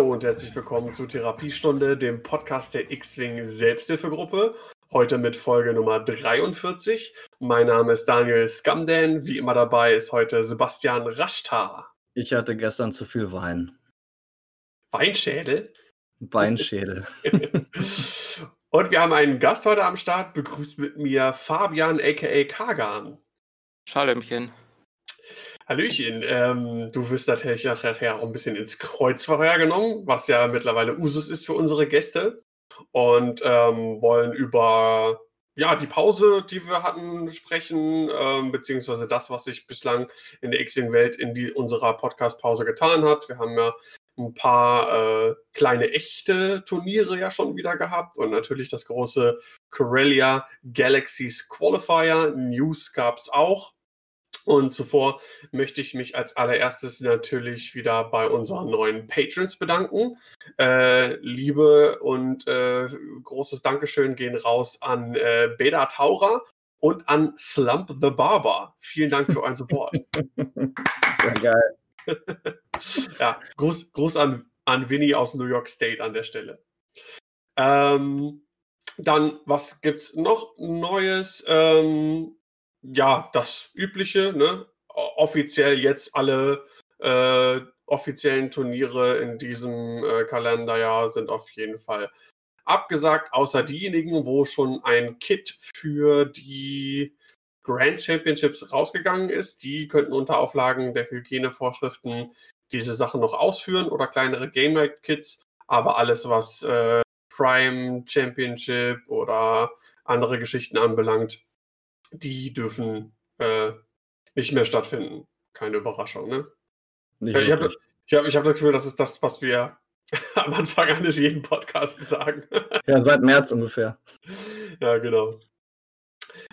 Hallo und herzlich willkommen zu Therapiestunde, dem Podcast der X-Wing Selbsthilfegruppe. Heute mit Folge Nummer 43. Mein Name ist Daniel Scamden. Wie immer dabei ist heute Sebastian Raschtar. Ich hatte gestern zu viel Wein. Weinschädel? Weinschädel. und wir haben einen Gast heute am Start. Begrüßt mit mir Fabian aka Kagan. Schalömchen. Hallöchen, ähm, du wirst natürlich nachher auch ein bisschen ins Kreuzverhör genommen, was ja mittlerweile Usus ist für unsere Gäste. Und ähm, wollen über ja, die Pause, die wir hatten, sprechen, ähm, beziehungsweise das, was sich bislang in der X-Wing-Welt in die, unserer Podcast-Pause getan hat. Wir haben ja ein paar äh, kleine echte Turniere ja schon wieder gehabt und natürlich das große Corellia Galaxies Qualifier. News gab es auch. Und zuvor möchte ich mich als allererstes natürlich wieder bei unseren neuen Patrons bedanken. Äh, Liebe und äh, großes Dankeschön gehen raus an äh, Beda Taura und an Slump the Barber. Vielen Dank für euren Support. Sehr geil. ja, Gruß, Gruß an, an Winnie aus New York State an der Stelle. Ähm, dann, was gibt's noch Neues? Ähm, ja, das Übliche, ne? Offiziell jetzt alle äh, offiziellen Turniere in diesem äh, Kalenderjahr sind auf jeden Fall abgesagt, außer diejenigen, wo schon ein Kit für die Grand Championships rausgegangen ist. Die könnten unter Auflagen der Hygienevorschriften diese Sachen noch ausführen oder kleinere Game Night Kits. Aber alles, was äh, Prime Championship oder andere Geschichten anbelangt, die dürfen äh, nicht mehr stattfinden. Keine Überraschung, ne? Nicht ich habe ich hab, ich hab das Gefühl, das ist das, was wir am Anfang eines jeden Podcasts sagen. ja, seit März ungefähr. Ja, genau.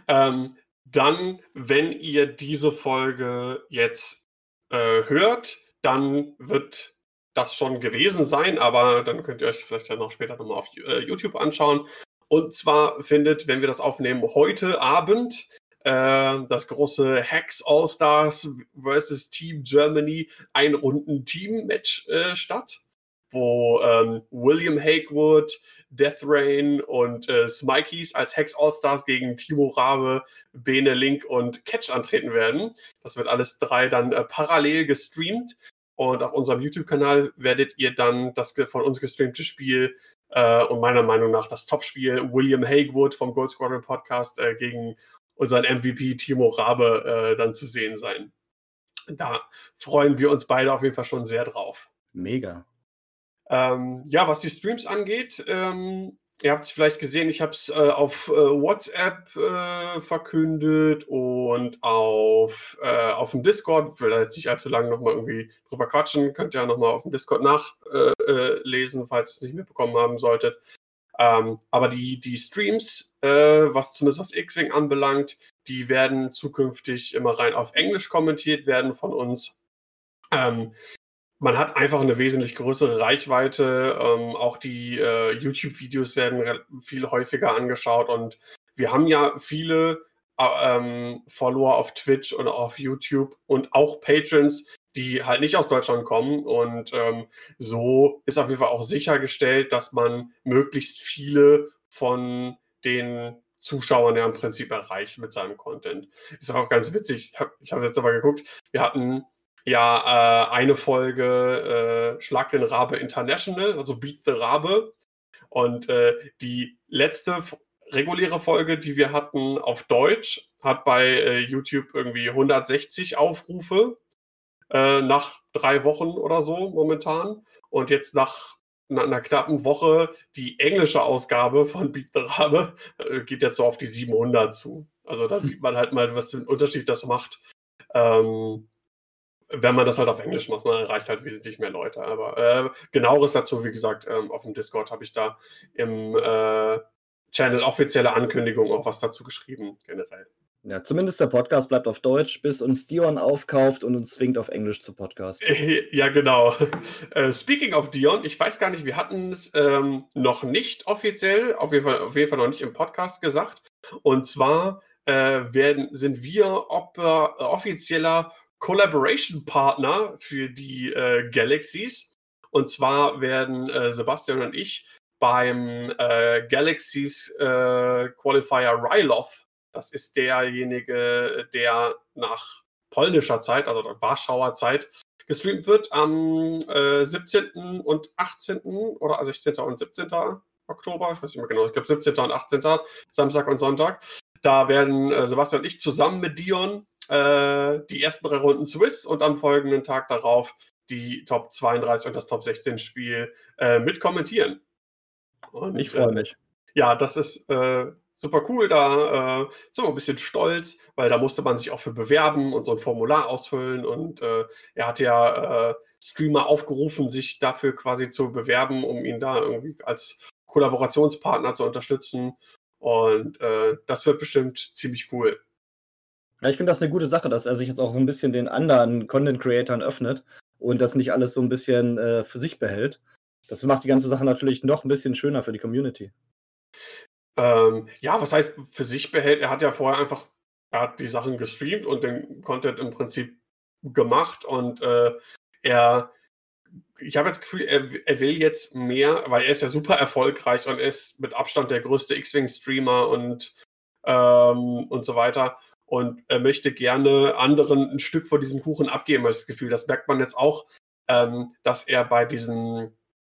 Ähm, dann, wenn ihr diese Folge jetzt äh, hört, dann wird das schon gewesen sein, aber dann könnt ihr euch vielleicht ja noch später nochmal auf äh, YouTube anschauen. Und zwar findet, wenn wir das aufnehmen, heute Abend äh, das große Hacks All-Stars versus Team Germany ein Runden Team-Match äh, statt, wo ähm, William Hakewood, Death Rain und äh, Smikies als Hex All-Stars gegen Timo Rabe, Bene Link und Catch antreten werden. Das wird alles drei dann äh, parallel gestreamt. Und auf unserem YouTube-Kanal werdet ihr dann das von uns gestreamte Spiel äh, und meiner Meinung nach das Topspiel William Hagewood vom Gold Squadron Podcast äh, gegen unseren MVP Timo Rabe äh, dann zu sehen sein. Da freuen wir uns beide auf jeden Fall schon sehr drauf. Mega. Ähm, ja, was die Streams angeht, ähm, Ihr habt es vielleicht gesehen, ich habe es äh, auf äh, WhatsApp äh, verkündet und auf, äh, auf dem Discord. Will da jetzt nicht allzu lange nochmal irgendwie drüber quatschen. Könnt ihr ja nochmal auf dem Discord nachlesen, äh, falls ihr es nicht mitbekommen haben solltet. Ähm, aber die, die Streams, äh, was zumindest was X-Wing anbelangt, die werden zukünftig immer rein auf Englisch kommentiert werden von uns. Ähm, man hat einfach eine wesentlich größere Reichweite. Ähm, auch die äh, YouTube-Videos werden viel häufiger angeschaut und wir haben ja viele äh, ähm, Follower auf Twitch und auf YouTube und auch Patrons, die halt nicht aus Deutschland kommen. Und ähm, so ist auf jeden Fall auch sichergestellt, dass man möglichst viele von den Zuschauern ja im Prinzip erreicht mit seinem Content. Ist auch ganz witzig. Ich habe hab jetzt aber geguckt, wir hatten ja äh, eine Folge äh, Schlag den Rabe International, also Beat the Rabe. Und äh, die letzte reguläre Folge, die wir hatten auf Deutsch, hat bei äh, YouTube irgendwie 160 Aufrufe äh, nach drei Wochen oder so momentan. Und jetzt nach, nach einer knappen Woche die englische Ausgabe von Beat the Rabe äh, geht jetzt so auf die 700 zu. Also da sieht man halt mal, was den Unterschied das macht. Ähm, wenn man das halt auf Englisch macht, man erreicht halt wesentlich mehr Leute. Aber äh, genaueres dazu, wie gesagt, ähm, auf dem Discord habe ich da im äh, Channel offizielle Ankündigung auch was dazu geschrieben, generell. Ja, zumindest der Podcast bleibt auf Deutsch, bis uns Dion aufkauft und uns zwingt auf Englisch zu Podcast. Ja, genau. Äh, speaking of Dion, ich weiß gar nicht, wir hatten es ähm, noch nicht offiziell, auf jeden, Fall, auf jeden Fall noch nicht im Podcast gesagt. Und zwar äh, werden, sind wir ob, äh, offizieller Collaboration Partner für die äh, Galaxies. Und zwar werden äh, Sebastian und ich beim äh, Galaxies äh, Qualifier Rylov, das ist derjenige, der nach polnischer Zeit, also Warschauer Zeit, gestreamt wird am äh, 17. und 18. oder 16. und 17. Oktober, ich weiß nicht mehr genau, ich glaube 17. und 18. Samstag und Sonntag. Da werden äh, Sebastian und ich zusammen mit Dion äh, die ersten drei Runden Swiss und am folgenden Tag darauf die Top 32 und das Top 16 Spiel äh, mit kommentieren. Und, ich freue mich. ja, das ist äh, super cool. Da äh, sind wir ein bisschen stolz, weil da musste man sich auch für bewerben und so ein Formular ausfüllen. Und äh, er hat ja äh, Streamer aufgerufen, sich dafür quasi zu bewerben, um ihn da irgendwie als Kollaborationspartner zu unterstützen. Und äh, das wird bestimmt ziemlich cool. Ja, ich finde das eine gute Sache, dass er sich jetzt auch so ein bisschen den anderen Content-Creatern öffnet und das nicht alles so ein bisschen äh, für sich behält. Das macht die ganze Sache natürlich noch ein bisschen schöner für die Community. Ähm, ja, was heißt für sich behält? Er hat ja vorher einfach, er hat die Sachen gestreamt und den Content im Prinzip gemacht und äh, er, ich habe das Gefühl, er, er, will jetzt mehr, weil er ist ja super erfolgreich und ist mit Abstand der größte X-Wing-Streamer und, ähm, und so weiter. Und er möchte gerne anderen ein Stück von diesem Kuchen abgeben, habe ich das Gefühl. Das merkt man jetzt auch, ähm, dass er bei diesen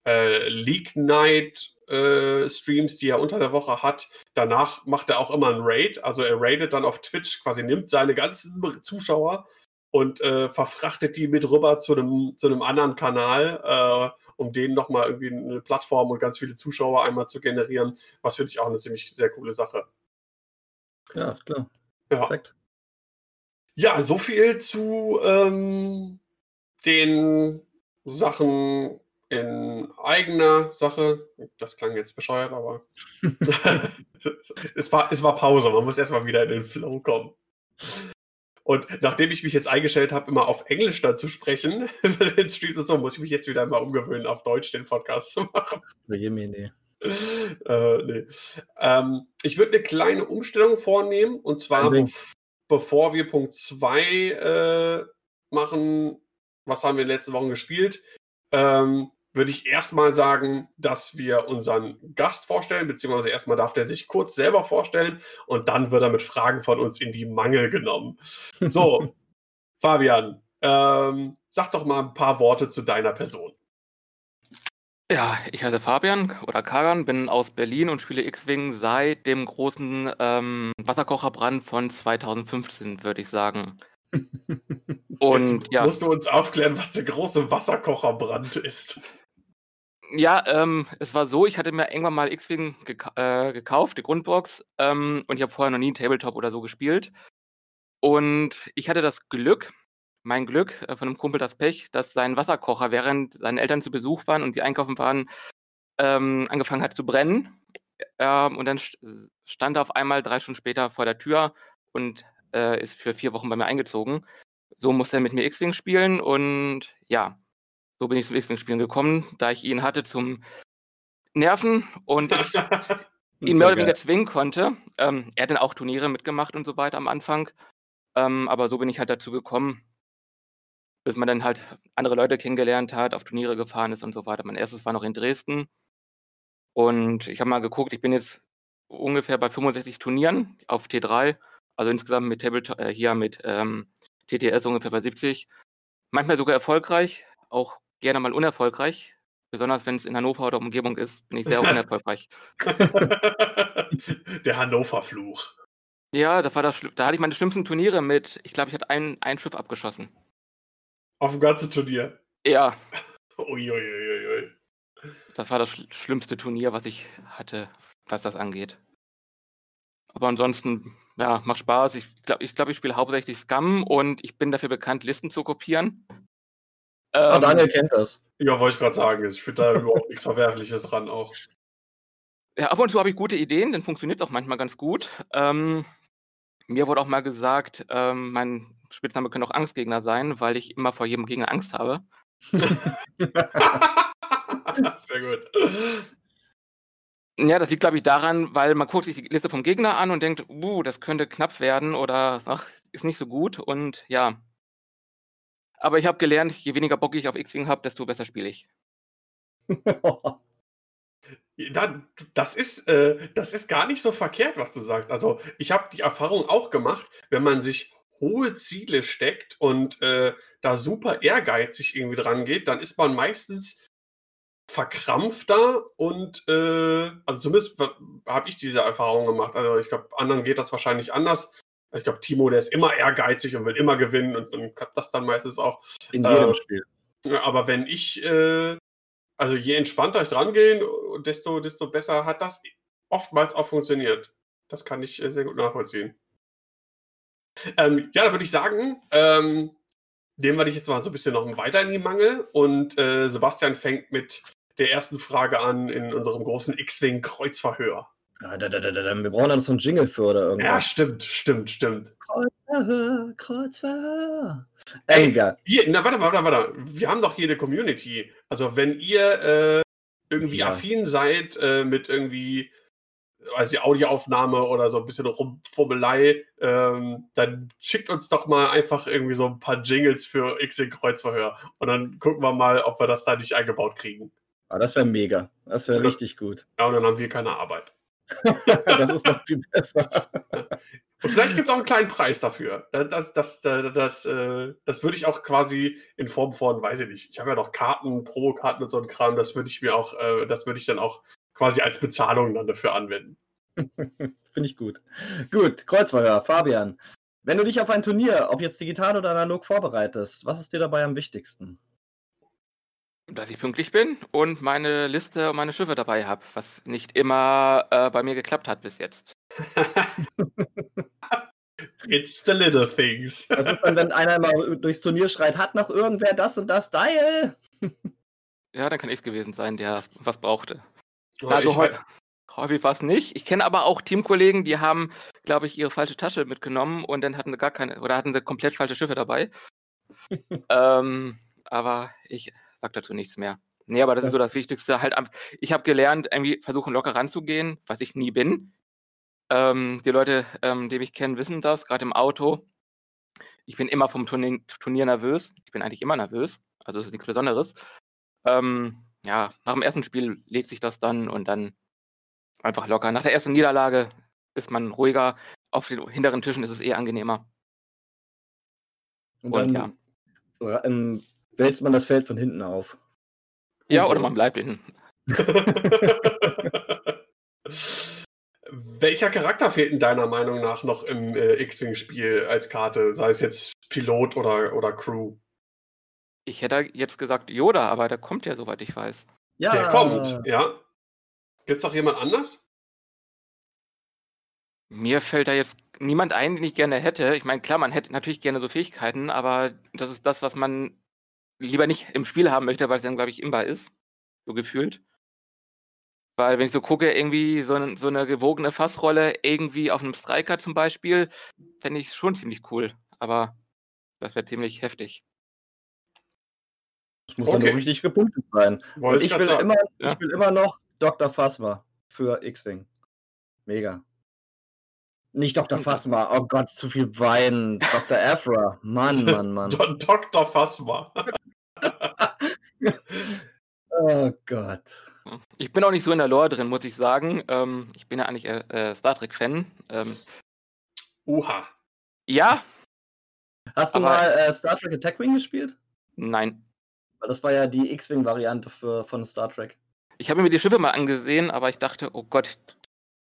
äh, League Night äh, Streams, die er unter der Woche hat. Danach macht er auch immer einen Raid. Also er raidet dann auf Twitch, quasi nimmt seine ganzen Zuschauer und äh, verfrachtet die mit rüber zu einem, zu einem anderen Kanal, äh, um denen nochmal irgendwie eine Plattform und ganz viele Zuschauer einmal zu generieren. Was finde ich auch eine ziemlich sehr coole Sache. Ja, klar. Ja. Perfekt. Ja, so viel zu ähm, den Sachen in eigener Sache. Das klang jetzt bescheuert, aber es, war, es war Pause. Man muss erstmal wieder in den Flow kommen. Und nachdem ich mich jetzt eingestellt habe, immer auf Englisch dann zu sprechen, in Streams und so, muss ich mich jetzt wieder mal umgewöhnen, auf Deutsch den Podcast zu machen. Nee. Äh, nee. Ähm, ich würde eine kleine Umstellung vornehmen und zwar be bevor wir Punkt 2 äh, machen, was haben wir in den letzten Wochen gespielt, ähm, würde ich erstmal sagen, dass wir unseren Gast vorstellen, beziehungsweise erstmal darf der sich kurz selber vorstellen und dann wird er mit Fragen von uns in die Mangel genommen. So, Fabian, ähm, sag doch mal ein paar Worte zu deiner Person. Ja, ich heiße Fabian oder Karan, bin aus Berlin und spiele X-Wing seit dem großen ähm, Wasserkocherbrand von 2015, würde ich sagen. Und Jetzt ja. musst du uns aufklären, was der große Wasserkocherbrand ist. Ja, ähm, es war so, ich hatte mir irgendwann mal X-Wing geka äh, gekauft, die Grundbox, ähm, und ich habe vorher noch nie 'n Tabletop oder so gespielt. Und ich hatte das Glück mein Glück, äh, von einem Kumpel das Pech, dass sein Wasserkocher, während seine Eltern zu Besuch waren und die einkaufen waren, ähm, angefangen hat zu brennen. Ähm, und dann stand er auf einmal drei Stunden später vor der Tür und, äh, ist für vier Wochen bei mir eingezogen. So musste er mit mir X-Wing spielen und ja. So bin ich zum X-Wing-Spielen gekommen, da ich ihn hatte zum Nerven und ich ihn mehr oder weniger zwingen konnte. Ähm, er hat dann auch Turniere mitgemacht und so weiter am Anfang. Ähm, aber so bin ich halt dazu gekommen, bis man dann halt andere Leute kennengelernt hat, auf Turniere gefahren ist und so weiter. Mein erstes war noch in Dresden. Und ich habe mal geguckt, ich bin jetzt ungefähr bei 65 Turnieren auf T3, also insgesamt mit Tabletop, äh, hier mit ähm, TTS ungefähr bei 70. Manchmal sogar erfolgreich, auch gerne mal unerfolgreich. Besonders wenn es in Hannover oder Umgebung ist, bin ich sehr unerfolgreich. Der Hannover-Fluch. Ja, das war das, da hatte ich meine schlimmsten Turniere mit, ich glaube, ich hatte ein, ein Schiff abgeschossen. Auf dem ganzen Turnier? Ja. Uiuiuiui. Das war das sch schlimmste Turnier, was ich hatte, was das angeht. Aber ansonsten, ja, macht Spaß. Ich glaube, ich, glaub, ich spiele hauptsächlich Scum und ich bin dafür bekannt, Listen zu kopieren. Ah, ähm, Daniel kennt das. Ja, wollte ich gerade sagen. Ich finde da überhaupt nichts Verwerfliches dran auch. Ja, ab und zu habe ich gute Ideen, dann funktioniert es auch manchmal ganz gut. Ähm, mir wurde auch mal gesagt, ähm, mein Spitzname könnte auch Angstgegner sein, weil ich immer vor jedem Gegner Angst habe. Sehr gut. Ja, das liegt, glaube ich, daran, weil man guckt sich die Liste vom Gegner an und denkt, uh, das könnte knapp werden oder ach, ist nicht so gut. Und ja, Aber ich habe gelernt, je weniger Bock ich auf X-Wing habe, desto besser spiele ich. Da, das, ist, äh, das ist gar nicht so verkehrt, was du sagst. Also, ich habe die Erfahrung auch gemacht, wenn man sich hohe Ziele steckt und äh, da super ehrgeizig irgendwie dran geht, dann ist man meistens verkrampfter und äh, also zumindest habe ich diese Erfahrung gemacht. Also ich glaube, anderen geht das wahrscheinlich anders. Ich glaube, Timo, der ist immer ehrgeizig und will immer gewinnen und dann klappt das dann meistens auch. In jedem äh, Spiel. Aber wenn ich, äh, also je entspannter ich dran gehe, desto, desto besser hat das oftmals auch funktioniert. Das kann ich äh, sehr gut nachvollziehen. Ähm, ja, da würde ich sagen, ähm, dem werde ich jetzt mal so ein bisschen noch weiter in die Mangel und äh, Sebastian fängt mit der ersten Frage an in unserem großen X-Wing-Kreuzverhör. Ja, da, da, da, wir brauchen dann so einen Jingle für oder irgendwas. Ja, stimmt, stimmt, stimmt. Kreuzverhör, Kreuzverhör. Ey, ihr, na, warte, warte, warte. Wir haben doch hier eine Community. Also, wenn ihr äh, irgendwie ja. affin seid äh, mit irgendwie weiß die Audioaufnahme oder so ein bisschen Rumfummelei, ähm, dann schickt uns doch mal einfach irgendwie so ein paar Jingles für X-Wing Kreuzverhör und dann gucken wir mal, ob wir das da nicht eingebaut kriegen. Ah, das wäre mega. Das wäre ja. richtig gut. Ja, und dann haben wir keine Arbeit. das ist noch viel besser. Und vielleicht gibt es auch einen kleinen Preis dafür. Das, das, das, das, äh, das würde ich auch quasi in Form von, weiß ich nicht, ich habe ja noch Karten, Promokarten und so ein Kram, das würde ich mir auch, äh, das würde ich dann auch quasi als Bezahlung dann dafür anwenden. Finde ich gut. Gut, Kreuzverhör, Fabian. Wenn du dich auf ein Turnier, ob jetzt digital oder analog, vorbereitest, was ist dir dabei am wichtigsten? Dass ich pünktlich bin und meine Liste und meine Schiffe dabei habe, was nicht immer äh, bei mir geklappt hat bis jetzt. It's the little things. Was ist dann, wenn einer mal durchs Turnier schreit, hat noch irgendwer das und das Dial? ja, dann kann ich es gewesen sein, der was brauchte. Oh, also häufig war es nicht. Ich kenne aber auch Teamkollegen, die haben, glaube ich, ihre falsche Tasche mitgenommen und dann hatten sie gar keine, oder hatten sie komplett falsche Schiffe dabei. ähm, aber ich sag dazu nichts mehr. Nee, aber das, das ist so das Wichtigste. Halt, ich habe gelernt, irgendwie versuchen locker ranzugehen, was ich nie bin. Ähm, die Leute, ähm, die mich kennen, wissen das, gerade im Auto. Ich bin immer vom Turnier, Turnier, nervös. Ich bin eigentlich immer nervös. Also es ist nichts Besonderes. Ähm, ja, nach dem ersten Spiel legt sich das dann und dann einfach locker. Nach der ersten Niederlage ist man ruhiger. Auf den hinteren Tischen ist es eh angenehmer. Und, und dann ja. Ähm, wälzt man das Feld von hinten auf. Ja, oder man bleibt hinten. Welcher Charakter fehlt in deiner Meinung nach noch im äh, X-Wing-Spiel als Karte? Sei es jetzt Pilot oder, oder Crew? Ich hätte jetzt gesagt Yoda, aber der kommt ja, soweit ich weiß. Ja. Der kommt, ja. Gibt es noch jemand anders? Mir fällt da jetzt niemand ein, den ich gerne hätte. Ich meine, klar, man hätte natürlich gerne so Fähigkeiten, aber das ist das, was man lieber nicht im Spiel haben möchte, weil es dann, glaube ich, imbar ist. So gefühlt. Weil, wenn ich so gucke, irgendwie so, ein, so eine gewogene Fassrolle irgendwie auf einem Striker zum Beispiel, fände ich schon ziemlich cool. Aber das wäre ziemlich heftig. Das muss okay. dann richtig gepunktet sein. Und ich, will immer, ja. ich will immer noch Dr. Phasma für X-Wing. Mega. Nicht Dr. Phasma, oh Gott, zu viel Wein. Dr. Afra, Mann, Mann, Mann. Dr. Phasma. oh Gott. Ich bin auch nicht so in der Lore drin, muss ich sagen. Ähm, ich bin ja eigentlich äh, Star Trek-Fan. Ähm, Uha. Ja. Hast du mal äh, Star Trek Attack Wing gespielt? Nein. Das war ja die X-Wing-Variante von Star Trek. Ich habe mir die Schiffe mal angesehen, aber ich dachte, oh Gott,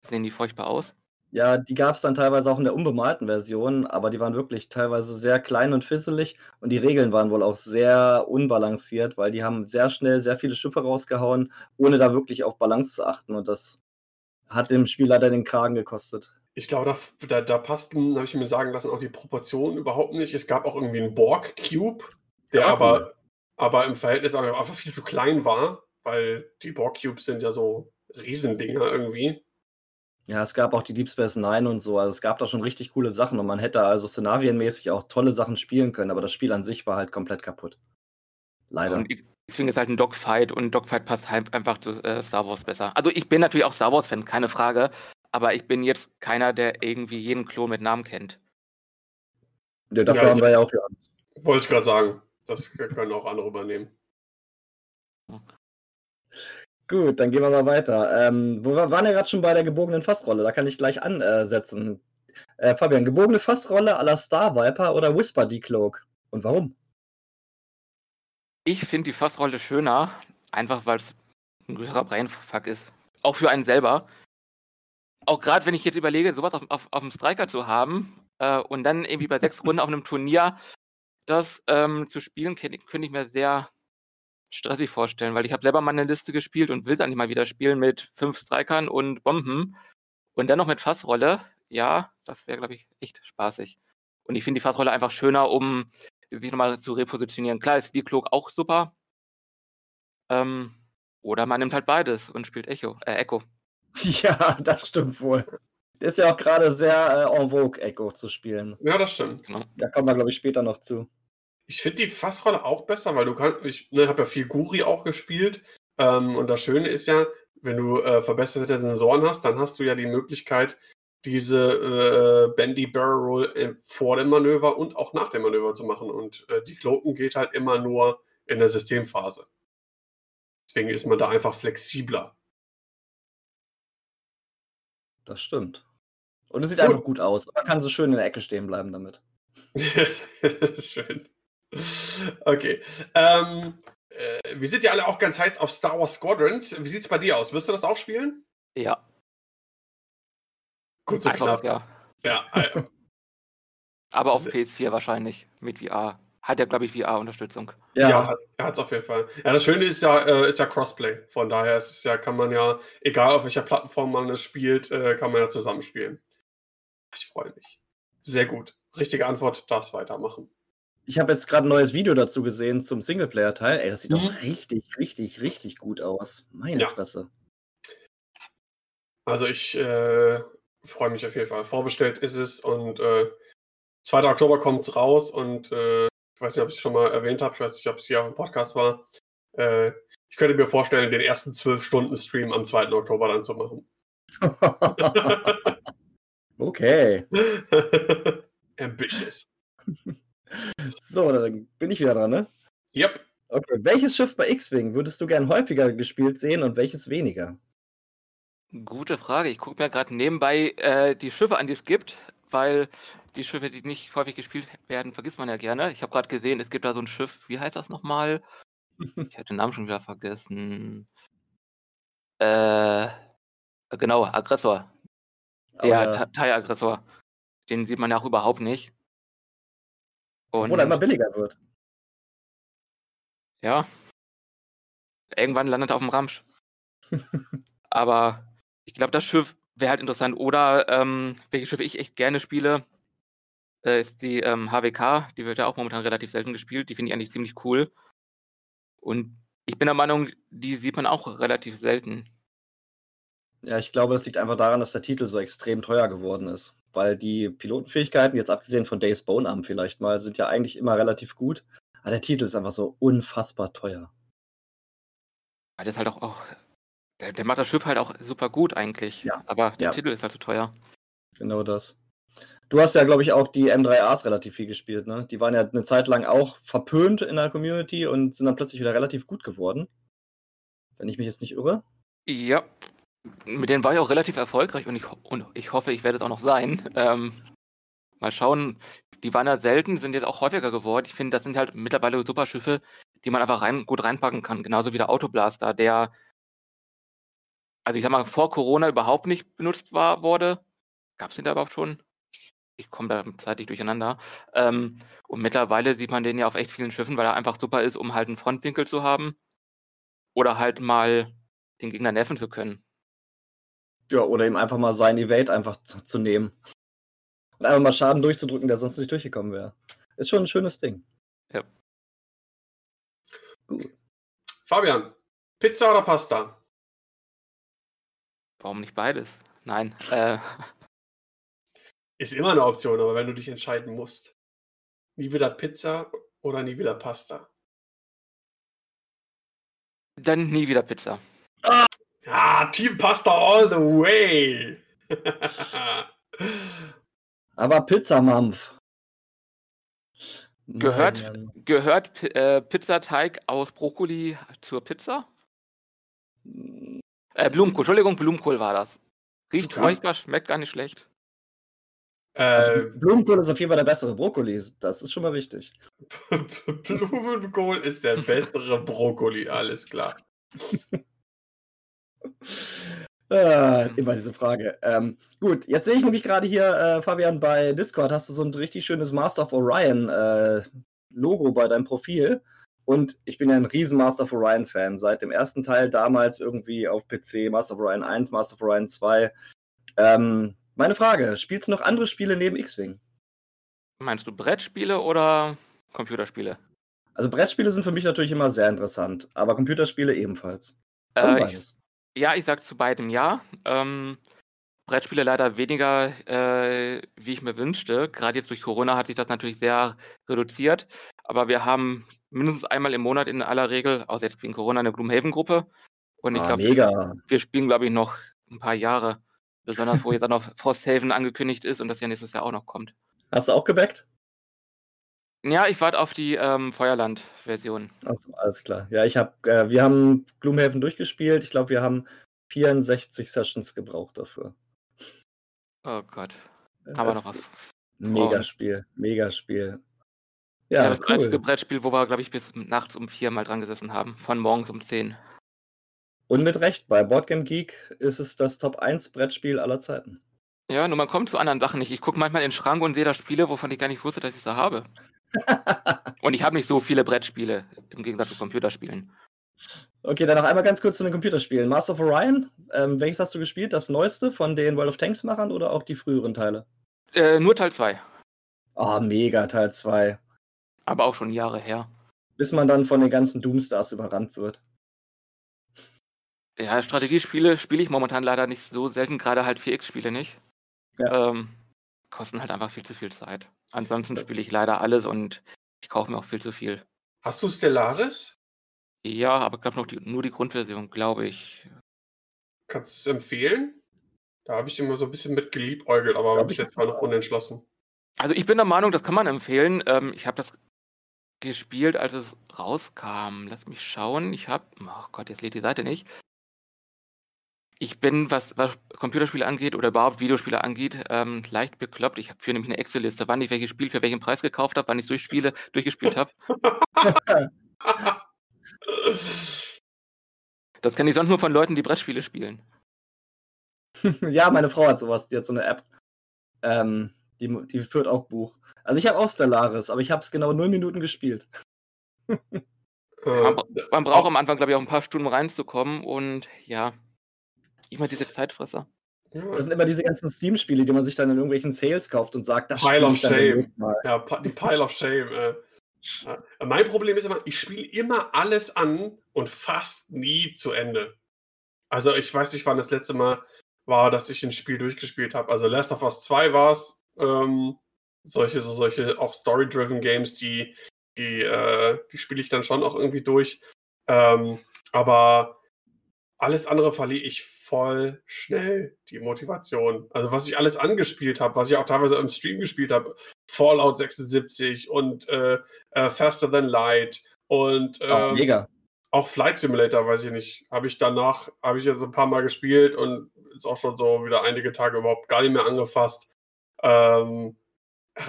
sehen die furchtbar aus. Ja, die gab es dann teilweise auch in der unbemalten Version, aber die waren wirklich teilweise sehr klein und fisselig und die Regeln waren wohl auch sehr unbalanciert, weil die haben sehr schnell sehr viele Schiffe rausgehauen, ohne da wirklich auf Balance zu achten und das hat dem Spiel leider den Kragen gekostet. Ich glaube, da, da, da passten, habe ich mir sagen lassen, auch die Proportionen überhaupt nicht. Es gab auch irgendwie einen Borg-Cube, der ja, aber aber im Verhältnis einfach viel zu klein war, weil die Borg Cubes sind ja so Riesendinger irgendwie. Ja, es gab auch die Deep Space Nine und so. Also es gab da schon richtig coole Sachen und man hätte also szenarienmäßig auch tolle Sachen spielen können, aber das Spiel an sich war halt komplett kaputt. Leider. Und ich finde es halt ein Dogfight und Dogfight passt halt einfach zu äh, Star Wars besser. Also ich bin natürlich auch Star Wars-Fan, keine Frage, aber ich bin jetzt keiner, der irgendwie jeden Klon mit Namen kennt. Ja, dafür ja, haben wir ja auch ja. Wollte ich gerade sagen. Das können auch andere übernehmen. Gut, dann gehen wir mal weiter. Ähm, wo wir waren ja gerade schon bei der gebogenen Fassrolle. Da kann ich gleich ansetzen. Äh, Fabian, gebogene Fassrolle à la Star Viper oder Whisper Decloak? Und warum? Ich finde die Fassrolle schöner, einfach weil es ein größerer Brainfuck ist. Auch für einen selber. Auch gerade wenn ich jetzt überlege, sowas auf, auf, auf dem Striker zu haben äh, und dann irgendwie bei sechs Runden auf einem Turnier das ähm, zu spielen, könnte ich mir sehr stressig vorstellen, weil ich habe selber mal eine Liste gespielt und will es eigentlich mal wieder spielen mit fünf Strikern und Bomben und dann noch mit Fassrolle. Ja, das wäre, glaube ich, echt spaßig. Und ich finde die Fassrolle einfach schöner, um sich nochmal zu repositionieren. Klar ist die Klog auch super. Ähm, oder man nimmt halt beides und spielt Echo, äh, Echo. Ja, das stimmt wohl. Ist ja auch gerade sehr äh, en vogue, Echo zu spielen. Ja, das stimmt. Genau. Da kommen wir, glaube ich, später noch zu. Ich finde die Fassrolle auch besser, weil du kannst, ich ne, habe ja viel Guri auch gespielt. Ähm, und das Schöne ist ja, wenn du äh, verbesserte Sensoren hast, dann hast du ja die Möglichkeit, diese äh, Bendy Barrel Roll vor dem Manöver und auch nach dem Manöver zu machen. Und äh, die Kloken geht halt immer nur in der Systemphase. Deswegen ist man da einfach flexibler. Das stimmt. Und es sieht gut. einfach gut aus. Man kann so schön in der Ecke stehen bleiben damit. schön. Okay. Ähm, äh, wir sind ja alle auch ganz heiß auf Star Wars Squadrons. Wie sieht es bei dir aus? Wirst du das auch spielen? Ja. Kurz und knapp. Ja. Ja, Aber auf PS4 wahrscheinlich mit VR. Hat ja, glaube ich, VR-Unterstützung. Ja, ja er hat es auf jeden Fall. Ja, das Schöne ist ja, äh, ist ja Crossplay. Von daher ist es ja, kann man ja, egal auf welcher Plattform man es spielt, äh, kann man ja zusammenspielen. Ich freue mich. Sehr gut. Richtige Antwort, darfst weitermachen. Ich habe jetzt gerade ein neues Video dazu gesehen zum Singleplayer-Teil. Ey, das sieht mhm. doch richtig, richtig, richtig gut aus. Meine ja. Fresse. Also ich äh, freue mich auf jeden Fall. Vorbestellt ist es und äh, 2. Oktober kommt es raus und äh, ich weiß nicht, ob ich es schon mal erwähnt habe, ich weiß nicht, ob es hier auf dem Podcast war. Äh, ich könnte mir vorstellen, den ersten 12-Stunden-Stream am 2. Oktober dann zu machen. okay. Ambitious. So, dann bin ich wieder dran, ne? Yep. Okay, welches Schiff bei X-Wing würdest du gern häufiger gespielt sehen und welches weniger? Gute Frage. Ich gucke mir gerade nebenbei äh, die Schiffe an, die es gibt, weil die Schiffe, die nicht häufig gespielt werden, vergisst man ja gerne. Ich habe gerade gesehen, es gibt da so ein Schiff, wie heißt das nochmal? ich habe den Namen schon wieder vergessen. Äh, genau, Aggressor. Der Thai-Aggressor. Den sieht man ja auch überhaupt nicht. Und Obwohl er immer billiger wird. Ja. Irgendwann landet er auf dem Ramsch. Aber ich glaube, das Schiff wäre halt interessant. Oder ähm, welche Schiffe ich echt gerne spiele, äh, ist die ähm, HWK. Die wird ja auch momentan relativ selten gespielt. Die finde ich eigentlich ziemlich cool. Und ich bin der Meinung, die sieht man auch relativ selten. Ja, ich glaube, das liegt einfach daran, dass der Titel so extrem teuer geworden ist. Weil die Pilotenfähigkeiten, jetzt abgesehen von Days Bone Arm vielleicht mal, sind ja eigentlich immer relativ gut. Aber der Titel ist einfach so unfassbar teuer. Ja, das ist halt auch, auch der, der, macht das Schiff halt auch super gut eigentlich. Ja. Aber der ja. Titel ist halt zu teuer. Genau das. Du hast ja, glaube ich, auch die M3As relativ viel gespielt, ne? Die waren ja eine Zeit lang auch verpönt in der Community und sind dann plötzlich wieder relativ gut geworden. Wenn ich mich jetzt nicht irre. Ja, mit denen war ich auch relativ erfolgreich und ich, und ich hoffe, ich werde es auch noch sein. Ähm, mal schauen. Die waren ja selten, sind jetzt auch häufiger geworden. Ich finde, das sind halt mittlerweile super Schiffe, die man einfach rein, gut reinpacken kann. Genauso wie der Autoblaster, der, also ich sag mal, vor Corona überhaupt nicht benutzt war, wurde. Gab es den da überhaupt schon? Ich, komme da zeitlich durcheinander. Ähm, und mittlerweile sieht man den ja auf echt vielen Schiffen, weil er einfach super ist, um halt einen Frontwinkel zu haben. Oder halt mal den Gegner nerven zu können. Ja, oder ihm einfach mal sein Evade einfach zu, zu nehmen. Und einfach mal Schaden durchzudrücken, der sonst nicht durchgekommen wäre. Ist schon ein schönes Ding. Ja. Gut. Fabian, Pizza oder Pasta? Warum nicht beides? Nein. Äh. Ist immer eine Option, aber wenn du dich entscheiden musst. Nie wieder Pizza oder nie wieder Pasta? Dann nie wieder Pizza. Ah, Ah, Team Pasta all the way. Aber Pizzamampf. Gehört, Nein, gehört äh, Pizzateig aus Brokkoli zur Pizza? Mann. Äh, Blumenkohl, Entschuldigung, Blumenkohl war das. Riecht Ja. furchtbar, schmeckt gar nicht schlecht. Also, Äh, Blumenkohl ist auf jeden Fall der bessere Brokkoli. Das ist schon mal wichtig. Blumenkohl ist der bessere Brokkoli, alles klar. Äh, immer diese Frage. Ähm, gut, jetzt sehe ich nämlich gerade hier, äh, Fabian, bei Discord hast du so ein richtig schönes Master of Orion äh, Logo bei deinem Profil. Und ich bin ja ein riesen Master of Orion-Fan. Seit dem ersten Teil damals irgendwie auf PC, Master of Orion 1, Master of Orion 2. Ähm, meine Frage: Spielst du noch andere Spiele neben X-Wing? Meinst du Brettspiele oder Computerspiele? Also, Brettspiele sind für mich natürlich immer sehr interessant, aber Computerspiele ebenfalls. Äh, ich, ja, ich sag zu beidem ja. Ähm, Brettspiele leider weniger, äh, wie ich mir wünschte. Gerade jetzt durch Corona hat sich das natürlich sehr reduziert. Aber wir haben mindestens einmal im Monat in aller Regel, außer jetzt wegen Corona, eine Gloomhaven-Gruppe. Und ich Ah, glaube, wir, wir spielen, glaube ich, noch ein paar Jahre. Besonders, wo jetzt dann noch Frosthaven angekündigt ist und das ja nächstes Jahr auch noch kommt. Hast du auch gebackt? Ja, ich warte auf die ähm, Feuerland-Version. Achso, alles klar. Ja, ich habe, äh, wir haben Gloomhaven durchgespielt. Ich glaube, wir haben 64 Sessions gebraucht dafür. Oh Gott. Haben wir noch was? Megaspiel, Megaspiel. Ja, Ja, das einzige cool. Brettspiel, wo wir, glaube ich, bis nachts um vier mal dran gesessen haben. Von morgens um zehn. Und mit Recht, bei Boardgame Geek ist es das Top 1 Brettspiel aller Zeiten. Ja, nur man kommt zu anderen Sachen nicht. Ich gucke manchmal in den Schrank und sehe da Spiele, wovon ich gar nicht wusste, dass ich sie habe. Und ich habe nicht so viele Brettspiele, im Gegensatz zu Computerspielen. Okay, dann noch einmal ganz kurz zu den Computerspielen. Master of Orion, ähm, welches hast du gespielt? Das neueste von den World of Tanks Machern oder auch die früheren Teile? Äh, nur Teil 2, Ah, mega, Teil 2. aber auch schon Jahre her. Bis man dann von den ganzen Doomstars überrannt wird. Ja, Strategiespiele spiele ich momentan leider nicht so selten, gerade halt 4X-Spiele nicht. Ja. Ähm, kosten halt einfach viel zu viel Zeit. Ansonsten spiele ich leider alles und ich kaufe mir auch viel zu viel. Hast du Stellaris? Ja, aber ich glaube noch die, nur die Grundversion, glaube ich. Kannst du es empfehlen? Da habe ich immer so ein bisschen mit geliebäugelt, aber bis ich jetzt war noch unentschlossen. Also ich bin der Meinung, das kann man empfehlen. Ähm, ich habe das gespielt, als es rauskam. Lass mich schauen. Ich habe, oh Gott, jetzt lädt die Seite nicht. Ich bin, was, was Computerspiele angeht oder überhaupt Videospiele angeht, ähm, leicht bekloppt. Ich habe für nämlich eine Excel-Liste, wann ich welches Spiel für welchen Preis gekauft habe, wann ich es durchspiele, durchgespielt habe. Das kenne ich sonst nur von Leuten, die Brettspiele spielen. ja, meine Frau hat sowas, die hat so eine App. Ähm, die, die führt auch Buch. Also ich habe auch Stellaris, aber ich habe es genau 0 Minuten gespielt. Äh, Man, bra- man braucht am Anfang, glaube ich, auch ein paar Stunden reinzukommen und ja, immer diese Zeitfresser. Das sind immer diese ganzen Steam-Spiele, die man sich dann in irgendwelchen Sales kauft und sagt, das Pile of ich Shame. Ja, die Pile of Shame. Äh. Ja. Mein Problem ist immer, ich spiele immer alles an und fast nie zu Ende. Also ich weiß nicht, wann das letzte Mal war, dass ich ein Spiel durchgespielt habe. Also Last of Us 2 war es. Ähm, solche, so solche auch Story-driven Games, die, die, äh, die spiele ich dann schon auch irgendwie durch. Ähm, aber alles andere verliere ich voll schnell die Motivation. Also was ich alles angespielt habe, was ich auch teilweise im Stream gespielt habe, Fallout 76 und äh, äh, Faster Than Light und Oh, ähm, mega. auch Flight Simulator, weiß ich nicht, habe ich danach, habe ich jetzt ein paar Mal gespielt und ist auch schon so wieder einige Tage überhaupt gar nicht mehr angefasst. Ähm,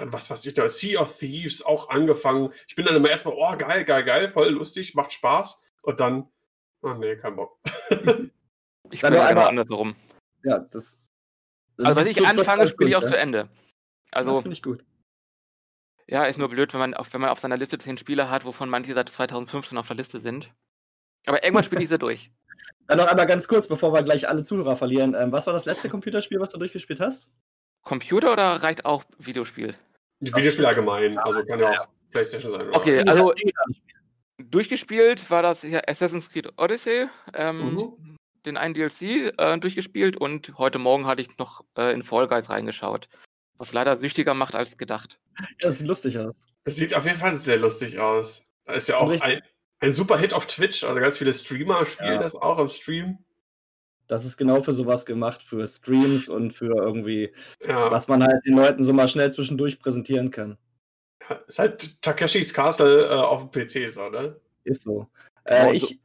was weiß ich da, Sea of Thieves auch angefangen. Ich bin dann immer erstmal, oh geil, geil, geil, voll lustig, macht Spaß. Und dann, oh nee, kein Bock. Ich ja genau einmal- andersrum. Ja, das. das Also, was ist ich so- anfange, spiele ich auch ja. zu Ende. Das Also, finde ich gut. ja, ist nur blöd, wenn man, auf, wenn man auf seiner Liste zehn Spiele hat, wovon manche seit 2015 auf der Liste sind. Aber irgendwann spiele ich sie durch. Dann noch einmal ganz kurz, bevor wir gleich alle Zuhörer verlieren. Ähm, was war das letzte Computerspiel, was du durchgespielt hast? Computer oder reicht auch Videospiel? Die Videospiele allgemein, also kann ja auch Playstation sein. Oder? Okay, also durchgespielt war das hier Assassin's Creed Odyssey, ähm, Mhm. Den einen DLC äh, durchgespielt und heute Morgen hatte ich noch äh, in Fall Guys reingeschaut. Was leider süchtiger macht als gedacht. Das sieht lustig aus. Es sieht auf jeden Fall sehr lustig aus. Da ist ja auch Richtig. ein, ein super Hit auf Twitch, also ganz viele Streamer spielen Ja. das auch im Stream. Das ist genau für sowas gemacht, für Streams und für irgendwie, Ja, was man halt den Leuten so mal schnell zwischendurch präsentieren kann. Ist halt Takeshis Castle äh, auf dem PC so, ne? Ist so. Genau, Äh, ich,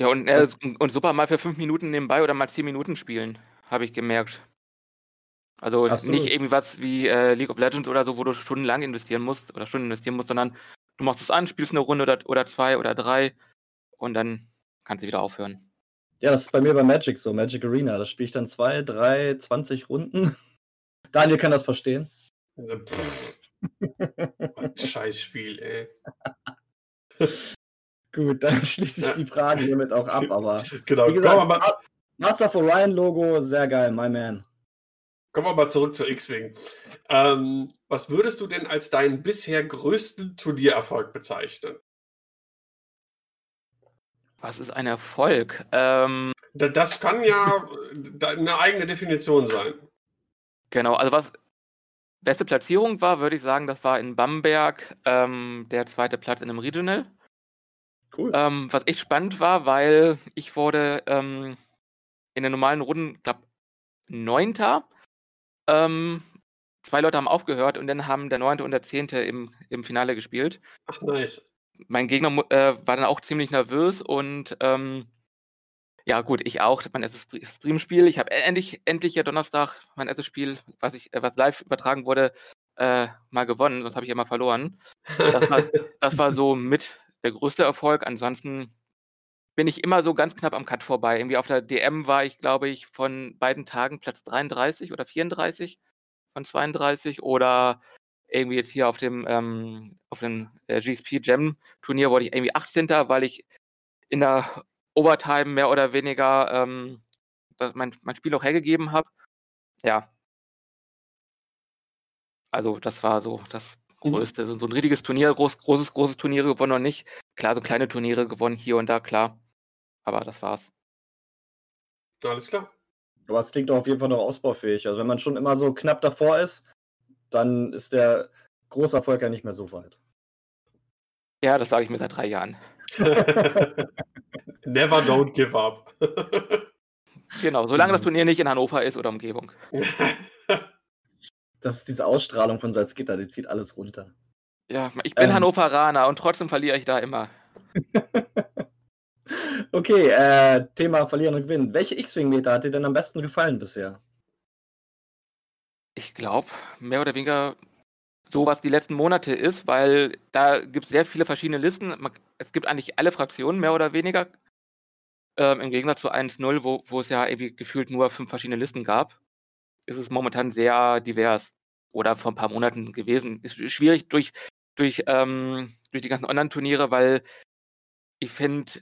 Ja, und, äh, und super mal für fünf Minuten nebenbei oder mal zehn Minuten spielen, habe ich gemerkt. Also Absolut. nicht irgendwie was wie äh, League of Legends oder so, wo du stundenlang investieren musst oder Stunden investieren musst, sondern du machst es an, spielst eine Runde oder, oder zwei oder drei und dann kannst du wieder aufhören. ja, das ist bei mir bei Magic so, Magic Arena. Da spiele ich dann zwei, drei, 20 Runden. Daniel kann das verstehen. Äh, Pff, ein Scheißspiel, ey. Gut, dann schließe ich die Fragen hiermit auch ab, aber Genau, wie gesagt, kommen wir, mal, Master of Orion Logo, sehr geil, my man. kommen wir mal zurück zur X-Wing. Ähm, was würdest du denn als deinen bisher größten Turniererfolg bezeichnen? Was ist ein Erfolg? Ähm, Da- Das kann ja eine eigene Definition sein. genau, also was beste Platzierung war, würde ich sagen, das war in Bamberg ähm, der zweite Platz in einem Regional. Cool. Ähm, was echt spannend war, weil ich wurde ähm, in den normalen Runden, glaube Neunter. Ähm, zwei Leute haben aufgehört und dann haben der Neunte und der Zehnte im, im Finale gespielt. Ach, nice. Mein Gegner äh, war dann auch ziemlich nervös und ähm, ja gut, ich auch. Mein erstes Stre- Streamspiel. Ich habe endlich, endlich ja Donnerstag mein erstes Spiel, was ich, äh, was live übertragen wurde, äh, mal gewonnen. Sonst habe ich immer verloren. Das war, das war so mit der größte Erfolg. Ansonsten bin ich immer so ganz knapp am Cut vorbei. Irgendwie auf der DM war ich, glaube ich, von beiden Tagen Platz 33 oder 34 von 32 oder irgendwie jetzt hier auf dem ähm, auf dem äh, GSP Gem Turnier wurde ich irgendwie 18. weil ich in der Overtime mehr oder weniger ähm, mein, mein Spiel auch hergegeben habe. Ja. Also das war so das. Größte. So, so ein richtiges Turnier, groß, großes, großes Turniere gewonnen noch nicht. Klar, so kleine Turniere gewonnen hier und da, klar. Aber das war's. Alles klar. Aber es klingt doch auf jeden Fall noch ausbaufähig. Also wenn man schon immer so knapp davor ist, dann ist der Großerfolg ja nicht mehr so weit. Ja, das sage ich mir seit drei Jahren. Never don't give up. Genau, solange das Mhm. Turnier nicht in Hannover ist oder Umgebung. Das ist diese Ausstrahlung von Salzgitter, die zieht alles runter. Ja, ich bin Ähm. Hannoveraner und trotzdem verliere ich da immer. Okay, äh, Thema Verlieren und Gewinnen. Welche X-Wing-Meter hat dir denn am besten gefallen bisher? Ich glaube, mehr oder weniger so, was die letzten Monate ist, weil da gibt es sehr viele verschiedene Listen. Es gibt eigentlich alle Fraktionen, mehr oder weniger. Ähm, Im Gegensatz zu 1.0, wo, wo es ja irgendwie gefühlt nur fünf verschiedene Listen gab, ist es momentan sehr divers. Oder vor ein paar Monaten gewesen. Ist sch- schwierig durch, durch, ähm, durch die ganzen Online-Turniere, weil ich finde,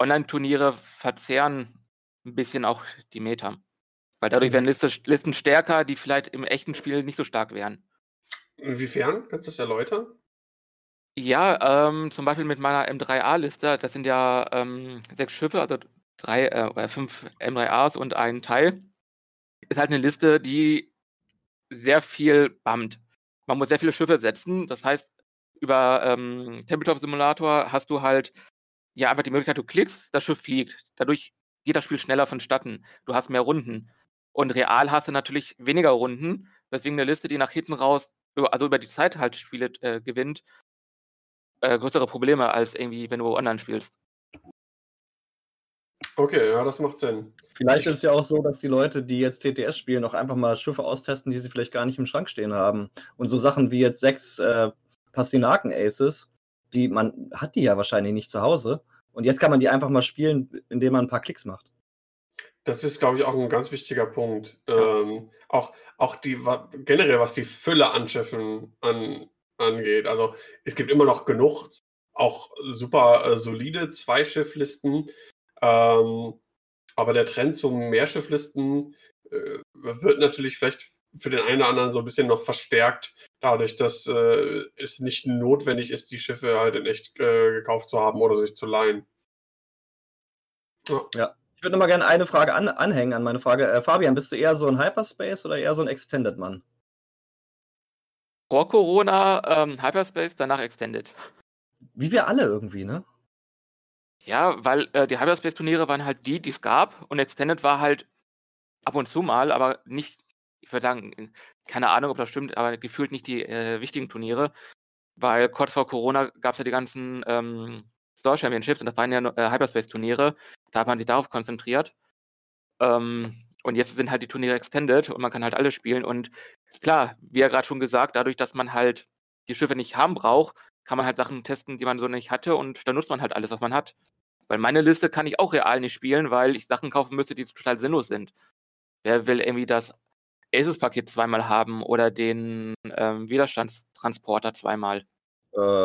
Online-Turniere verzehren ein bisschen auch die Meta. Weil dadurch Mhm. werden Liste, Listen stärker, die vielleicht im echten Spiel nicht so stark wären. Inwiefern? Kannst du das erläutern? Ja, ähm, zum Beispiel mit meiner M3A-Liste, das sind ja ähm, sechs Schiffe, also drei äh, oder fünf M3As und ein Teil. Ist halt eine Liste, die sehr viel bammt. Man muss sehr viele Schiffe setzen. Das heißt, über ähm, Tabletop-Simulator hast du halt ja einfach die Möglichkeit, du klickst, das Schiff fliegt. Dadurch geht das Spiel schneller vonstatten. Du hast mehr Runden. Und real hast du natürlich weniger Runden, weswegen eine Liste, die nach hinten raus, also über die Zeit halt Spiele äh, gewinnt, äh, größere Probleme als irgendwie, wenn du online spielst. Okay, ja, das macht Sinn. Vielleicht ist es ja auch so, dass die Leute, die jetzt TTS spielen, auch einfach mal Schiffe austesten, die sie vielleicht gar nicht im Schrank stehen haben. Und so Sachen wie jetzt sechs äh, Pastinaken-Aces, die man hat die ja wahrscheinlich nicht zu Hause. Und jetzt kann man die einfach mal spielen, indem man ein paar Klicks macht. Das ist, glaube ich, auch ein ganz wichtiger Punkt. Ähm, auch, auch die generell, was die Fülle an Schiffen an, angeht. Also es gibt immer noch genug, auch super äh, solide Zweischifflisten. Ähm, aber der Trend zu Mehrschifflisten äh, wird natürlich vielleicht für den einen oder anderen so ein bisschen noch verstärkt, dadurch, dass äh, es nicht notwendig ist, die Schiffe halt in echt äh, gekauft zu haben oder sich zu leihen. Ich würde noch mal gerne eine Frage an, anhängen an meine Frage. Äh, Fabian, bist du eher so ein Hyperspace oder eher so ein Extended-Mann? Vor Corona ähm, Hyperspace, danach Extended. Wie wir alle irgendwie, ne? Ja, weil äh, die Hyperspace-Turniere waren halt die, die es gab und Extended war halt ab und zu mal, aber nicht, ich würde sagen, in keine Ahnung, ob das stimmt, aber gefühlt nicht die äh, wichtigen Turniere, weil kurz vor Corona gab es ja die ganzen ähm, Store Championships und das waren ja äh, Hyperspace-Turniere. Da hat man sich darauf konzentriert. Ähm, und jetzt sind halt die Turniere extended und man kann halt alle spielen. Und klar, wie ja gerade schon gesagt, dadurch, dass man halt die Schiffe nicht haben braucht, kann man halt Sachen testen, die man so nicht hatte und dann nutzt man halt alles, was man hat. Weil meine Liste kann ich auch real nicht spielen, weil ich Sachen kaufen müsste, die total sinnlos sind. Wer will irgendwie das Aces-Paket zweimal haben oder den ähm, Widerstandstransporter zweimal? Äh.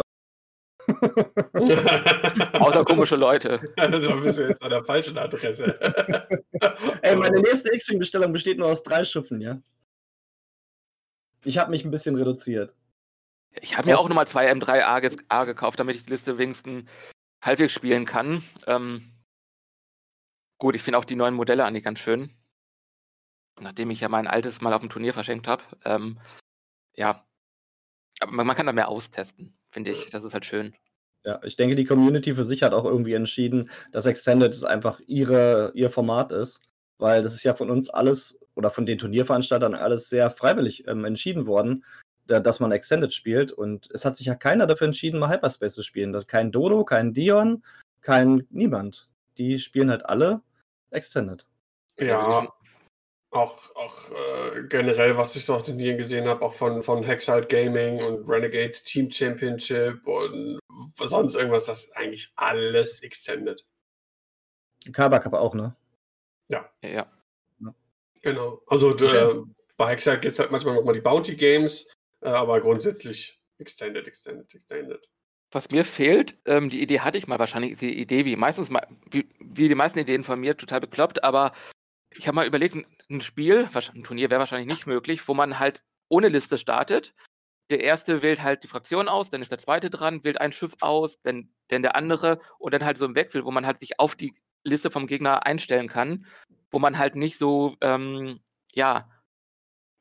Außer komische Leute. da bist du jetzt an der falschen Adresse. Ey, meine nächste X-Wing-Bestellung besteht nur aus drei Schiffen, ja? Ich habe mich ein bisschen reduziert. Ich habe mir auch nochmal zwei M3A gekauft, damit ich die Liste wenigstens halbwegs spielen kann. Ähm, gut, ich finde auch die neuen Modelle eigentlich ganz schön. Nachdem ich ja mein altes mal auf dem Turnier verschenkt habe. Ähm, ja. Aber man, man, kann da mehr austesten, finde ich. Das ist halt schön. Ja, ich denke, die Community für sich hat auch irgendwie entschieden, dass Extended einfach ihre, ihr Format ist. Weil das ist ja von uns alles oder von den Turnierveranstaltern alles sehr freiwillig ähm, entschieden worden, da, dass man Extended spielt. Und es hat sich ja keiner dafür entschieden, mal Hyperspace zu spielen. Kein Dodo, kein Dion, kein niemand. Die spielen halt alle Extended. Ja, auch, auch äh, generell, was ich so auf den Turnieren gesehen habe, auch von, von Hexalt Gaming und Renegade Team Championship und sonst irgendwas, das ist eigentlich alles Extended. Kabak aber auch, ne? Ja. Ja. ja. Genau. Also okay. äh, bei Hexalt gibt es halt manchmal nochmal die Bounty Games, aber grundsätzlich Extended, Extended, Extended. Was mir fehlt, ähm, die Idee hatte ich mal wahrscheinlich, die Idee, wie meistens wie, wie die meisten Ideen von mir, total bekloppt, aber ich habe mal überlegt, ein Spiel, ein Turnier wäre wahrscheinlich nicht möglich, wo man halt ohne Liste startet. Der erste wählt halt die Fraktion aus, dann ist der zweite dran, wählt ein Schiff aus, dann, dann der andere und dann halt so im Wechsel, wo man halt sich auf die Liste vom Gegner einstellen kann, wo man halt nicht so, ähm, ja,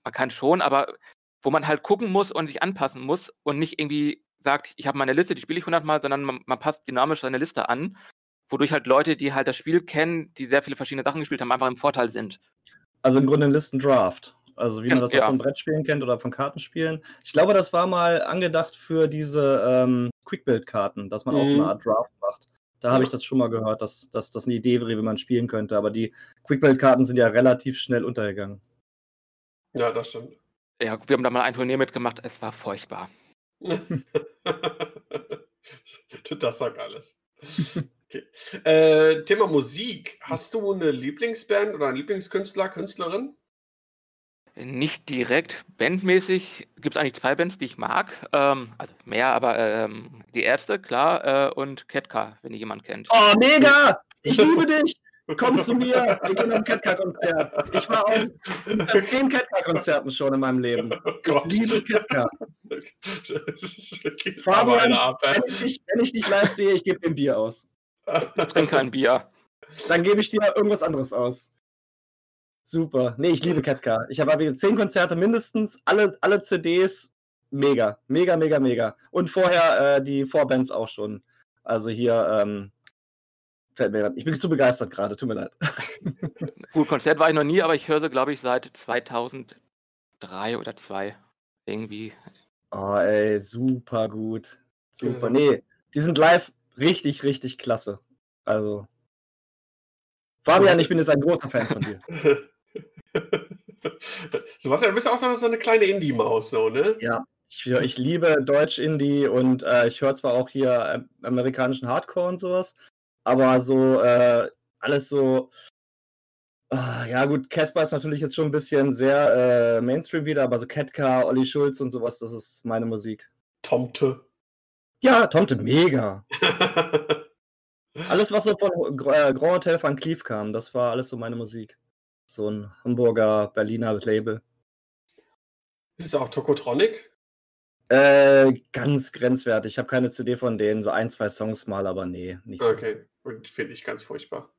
man kann schon, aber wo man halt gucken muss und sich anpassen muss und nicht irgendwie sagt, ich habe meine Liste, die spiele ich 100 Mal, sondern man, man passt dynamisch seine Liste an wodurch halt Leute, die halt das Spiel kennen, die sehr viele verschiedene Sachen gespielt haben, einfach im Vorteil sind. Also im Grunde ein Listendraft. Also wie man das ja. auch von Brettspielen kennt oder von Kartenspielen. Ich glaube, das war mal angedacht für diese ähm, Quick-Build-Karten, dass man mhm. auch so eine mhm. Art Draft macht. Da habe ich das schon mal gehört, dass, dass das eine Idee wäre, wie man spielen könnte. Aber die Quick-Build-Karten sind ja relativ schnell untergegangen. Ja, das stimmt. Ja, wir haben da mal ein Turnier mitgemacht. Es war furchtbar. das sagt alles. Okay. Äh, Thema Musik. Hast du eine Lieblingsband oder einen Lieblingskünstler, Künstlerin? Nicht direkt. Bandmäßig gibt es eigentlich zwei Bands, die ich mag. Ähm, also mehr, aber ähm, die Ärzte, klar, äh, und Ketka, wenn ihr jemand kennt. Oh, mega! Ich liebe dich! Komm zu mir, wir gehen am Ketka-Konzert. Ich war auf zehn Ketka-Konzerten schon in meinem Leben. Oh ich liebe Ketka. Fabian, wenn ich, dich, wenn ich dich live sehe, ich gebe dir ein Bier aus. Ich trinke kein Bier. Dann gebe ich dir irgendwas anderes aus. Super. Nee, ich liebe Ketka. Ich habe zehn Konzerte mindestens, alle, alle CDs. Mega, mega, mega, mega. Und vorher äh, die Vorbands auch schon. Also hier, ähm, fällt mir grad, ich bin zu begeistert gerade, tut mir leid. Gut, Konzert war ich noch nie, aber ich höre sie, glaube ich, seit 2003 oder 2 irgendwie. Oh, ey, super gut. Super. Nee, die sind live richtig, richtig klasse. Also. Fabian, ich bin jetzt ein großer Fan von dir. Sebastian, du bist auch so eine kleine Indie-Maus, so, ne? Ja, ich, ich liebe Deutsch-Indie und äh, ich höre zwar auch hier äh, amerikanischen Hardcore und sowas, aber so äh, alles so. Uh, ja, gut, Casper ist natürlich jetzt schon ein bisschen sehr äh, Mainstream wieder, aber so Ketka, Olli Schulz und sowas, das ist meine Musik. Tomte. Ja, Tomte, mega. alles, was so von äh, Grand Hotel van Cleef kam, das war alles so meine Musik. So ein Hamburger, Berliner Label. Ist es auch Tokotronic? Äh, ganz grenzwertig. Ich habe keine CD von denen, so ein, zwei Songs mal, aber nee, nicht so. Okay, und finde ich ganz furchtbar.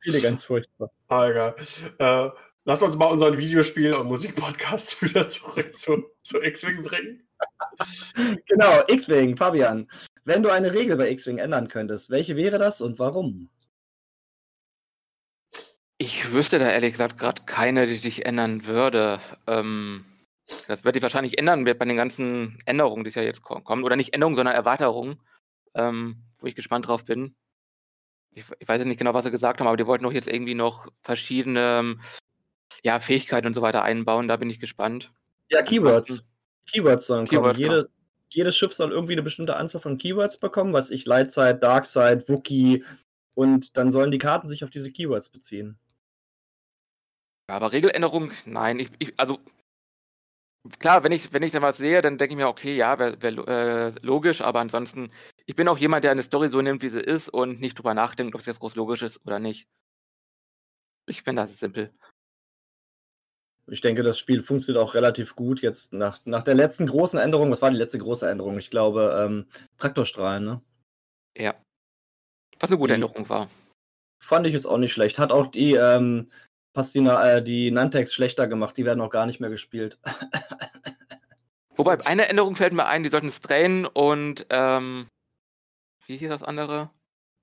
viele ganz furchtbar. Ah, egal. Äh, lass uns mal unseren Videospiel- und Musikpodcast wieder zurück zu, zu X-Wing bringen. genau, X-Wing, Fabian. Wenn du eine Regel bei X-Wing ändern könntest, welche wäre das und warum? Ich wüsste da ehrlich gesagt gerade keine, die sich ändern würde. Ähm, das wird sich wahrscheinlich ändern bei den ganzen Änderungen, die es ja jetzt kommen. Oder nicht Änderungen, sondern Erweiterungen, ähm, wo ich gespannt drauf bin. Ich, ich weiß nicht genau, was sie gesagt haben, aber die wollten doch jetzt irgendwie noch verschiedene ähm, ja, Fähigkeiten und so weiter einbauen. Da bin ich gespannt. Ja, Keywords. Keywords sollen Keywords, kommen. Jede, jedes Schiff soll irgendwie eine bestimmte Anzahl von Keywords bekommen, was ich Lightside, Darkside, Wookie und dann sollen die Karten sich auf diese Keywords beziehen. Ja, aber Regeländerung, nein. Ich, ich, also klar, wenn ich, wenn ich da was sehe, dann denke ich mir, okay, ja, wäre wär, äh, logisch, aber ansonsten, ich bin auch jemand, der eine Story so nimmt, wie sie ist und nicht drüber nachdenkt, ob es jetzt groß logisch ist oder nicht. Ich finde das simpel. Ich denke, das Spiel funktioniert auch relativ gut jetzt nach, nach der letzten großen Änderung. Was war die letzte große Änderung? Ich glaube, ähm, Traktorstrahlen, ne? Ja. Was eine gute Die- Änderung war. Fand ich jetzt auch nicht schlecht. Hat auch die, ähm, Pastina, äh, die Nantex schlechter gemacht. Die werden auch gar nicht mehr gespielt. Wobei, eine Änderung fällt mir ein, die sollten Strain und, ähm, wie hieß das andere?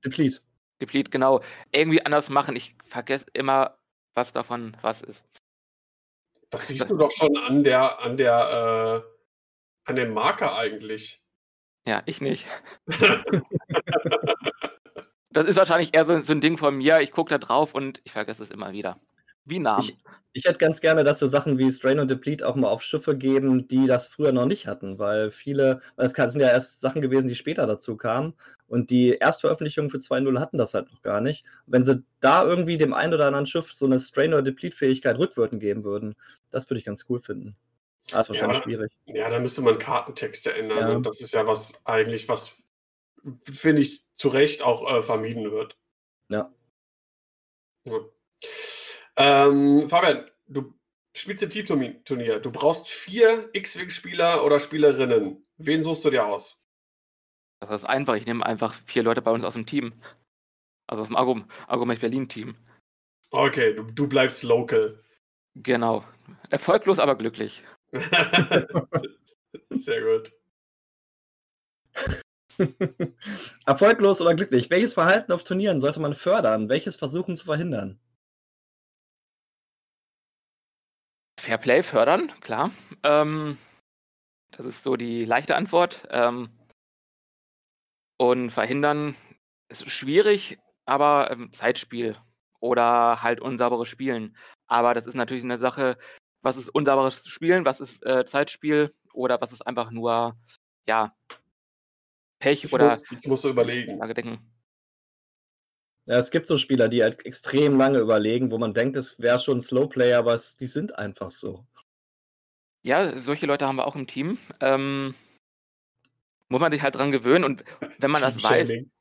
Deplete. Deplete, genau, irgendwie anders machen. Ich vergesse immer, was davon was ist. Das siehst du doch schon an der, an der, äh, an dem Marker eigentlich. Ja, ich nicht. Das ist wahrscheinlich eher so, so ein Ding von mir. Ich gucke da drauf und ich vergesse es immer wieder. Wie Namen. Ich, ich hätte ganz gerne, dass so Sachen wie Strain und Deplete auch mal auf Schiffe geben, die das früher noch nicht hatten, weil viele, weil es sind ja erst Sachen gewesen, die später dazu kamen und die Erstveröffentlichungen für 2.0 hatten das halt noch gar nicht. Wenn sie da irgendwie dem einen oder anderen Schiff so eine Strain- oder Deplete-Fähigkeit rückwirkend geben würden, das würde ich ganz cool finden. Ah, ist wahrscheinlich Ja. schwierig. Ja, da müsste man Kartentexte ändern. Ja. Und das ist ja was eigentlich, was, finde ich, zu Recht auch äh, vermieden wird. Ja. Ja. Ähm, Fabian, du spielst ein Teamturnier. Du brauchst vier X-Wing-Spieler oder Spielerinnen. Wen suchst du dir aus? Das ist einfach. Ich nehme einfach vier Leute bei uns aus dem Team. Also aus dem Argum Argument Berlin-Team. Okay, du, du bleibst local. Genau. Erfolglos, aber glücklich. Sehr gut. Erfolglos oder glücklich? Welches Verhalten auf Turnieren sollte man fördern? Welches versuchen zu verhindern? Fairplay fördern, klar. Ähm, das ist so die leichte Antwort. Ähm, und verhindern ist schwierig, aber ähm, Zeitspiel oder halt unsauberes Spielen. Aber das ist natürlich eine Sache, was ist unsauberes Spielen, was ist äh, Zeitspiel oder was ist einfach nur, ja, Pech Ich, oder muss, ich muss so überlegen. Ja, es gibt so Spieler, die halt extrem lange überlegen, wo man denkt, es wäre schon ein Slowplayer, aber es, die sind einfach so. Ja, solche Leute haben wir auch im Team. Ähm, muss man sich halt dran gewöhnen und wenn man das weiß, Teamshaming.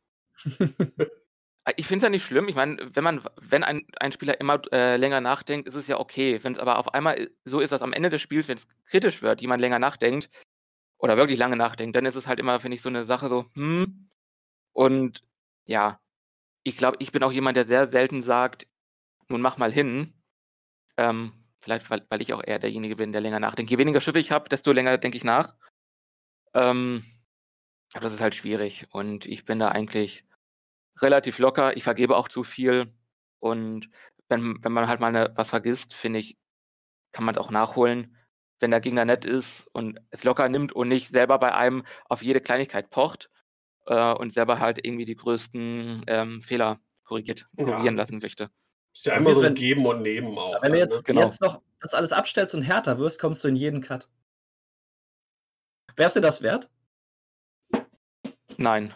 Ich finde es ja nicht schlimm. Ich meine, wenn man, wenn ein, ein Spieler immer äh, länger nachdenkt, ist es ja okay. Wenn es aber auf einmal so ist, dass am Ende des Spiels, wenn es kritisch wird, jemand länger nachdenkt oder wirklich lange nachdenkt, dann ist es halt immer, finde ich, so eine Sache so, hm. Und ja, ich glaube, ich bin auch jemand, der sehr selten sagt, nun mach mal hin. Ähm, vielleicht, weil, weil ich auch eher derjenige bin, der länger nachdenkt. Je weniger Schiffe ich habe, desto länger denke ich nach. Ähm, aber das ist halt schwierig. Und ich bin da eigentlich relativ locker. Ich vergebe auch zu viel. Und wenn, wenn man halt mal eine, was vergisst, finde ich, kann man es auch nachholen. Wenn der Gegner nett ist und es locker nimmt und nicht selber bei einem auf jede Kleinigkeit pocht äh, und selber halt irgendwie die größten ähm, Fehler korrigiert, Ja, korrigieren das lassen möchte. Ist ja immer so ein wenn- Geben und Nehmen auch. Wenn du dann, jetzt, ne? genau. jetzt noch das alles abstellst und härter wirst, kommst du in jeden Cut. Wär's dir das wert? Nein.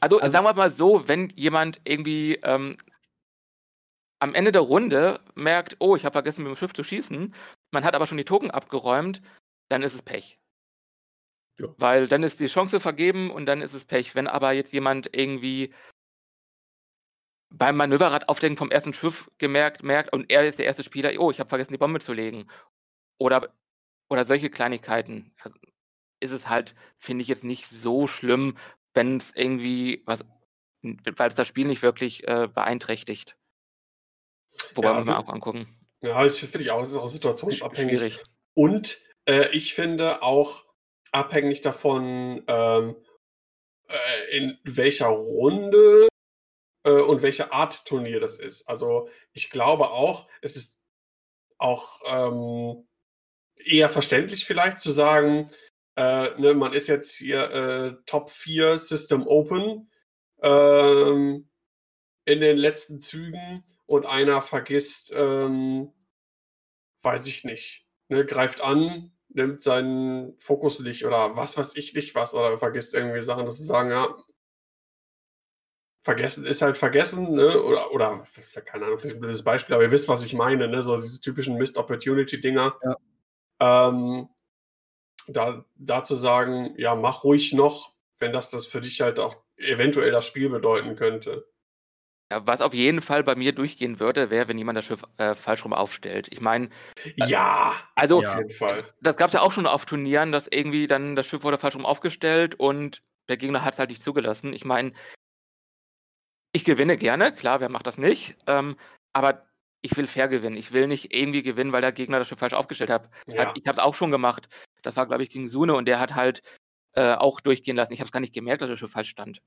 Also, Also- sagen wir mal so, wenn jemand irgendwie ähm, am Ende der Runde merkt, oh, ich habe vergessen, mit dem Schiff zu schießen, man hat aber schon die Token abgeräumt, dann ist es Pech. Ja. Weil dann ist die Chance vergeben und dann ist es Pech. Wenn aber jetzt jemand irgendwie beim Manöverrad aufdenken vom ersten Schiff gemerkt merkt und er ist der erste Spieler, oh, ich habe vergessen, die Bombe zu legen. Oder, oder solche Kleinigkeiten. Also, ist es halt, finde ich jetzt nicht so schlimm, wenn es irgendwie was, weil es das Spiel nicht wirklich äh, beeinträchtigt. Wobei Ja, muss man du- auch angucken. Ja, das finde ich auch. Es ist auch situationsabhängig. Schwierig. Und äh, ich finde auch abhängig davon, ähm, äh, in welcher Runde äh, und welche Art Turnier das ist. Also ich glaube auch, es ist auch ähm, eher verständlich vielleicht zu sagen, äh, ne, man ist jetzt hier äh, Top 4 System Open ähm, in den letzten Zügen und einer vergisst, ähm, weiß ich nicht, ne, greift an, nimmt seinen Fokus nicht oder was weiß ich nicht was oder vergisst irgendwie Sachen, dass sie sagen, ja, vergessen ist halt vergessen, ne? Oder, oder keine Ahnung, vielleicht ein blödes Beispiel, aber ihr wisst, was ich meine, ne? So diese typischen Missed Opportunity-Dinger. Ja. Ähm, da, da zu sagen, ja, mach ruhig noch, wenn das das für dich halt auch eventuell das Spiel bedeuten könnte. Ja, was auf jeden Fall bei mir durchgehen würde, wäre, wenn jemand das Schiff äh, falsch rum aufstellt. Ich meine. Äh, ja, also, auf jeden Fall. Das gab es ja auch schon auf Turnieren, dass irgendwie dann das Schiff wurde falsch rum aufgestellt und der Gegner hat es halt nicht zugelassen. Ich meine, ich gewinne gerne, klar, wer macht das nicht? Ähm, aber ich will fair gewinnen. Ich will nicht irgendwie gewinnen, weil der Gegner das schon falsch aufgestellt hat. Ja. Ich habe es auch schon gemacht. Das war, glaube ich, gegen Sune und der hat halt äh, auch durchgehen lassen. Ich habe es gar nicht gemerkt, dass er schon falsch stand.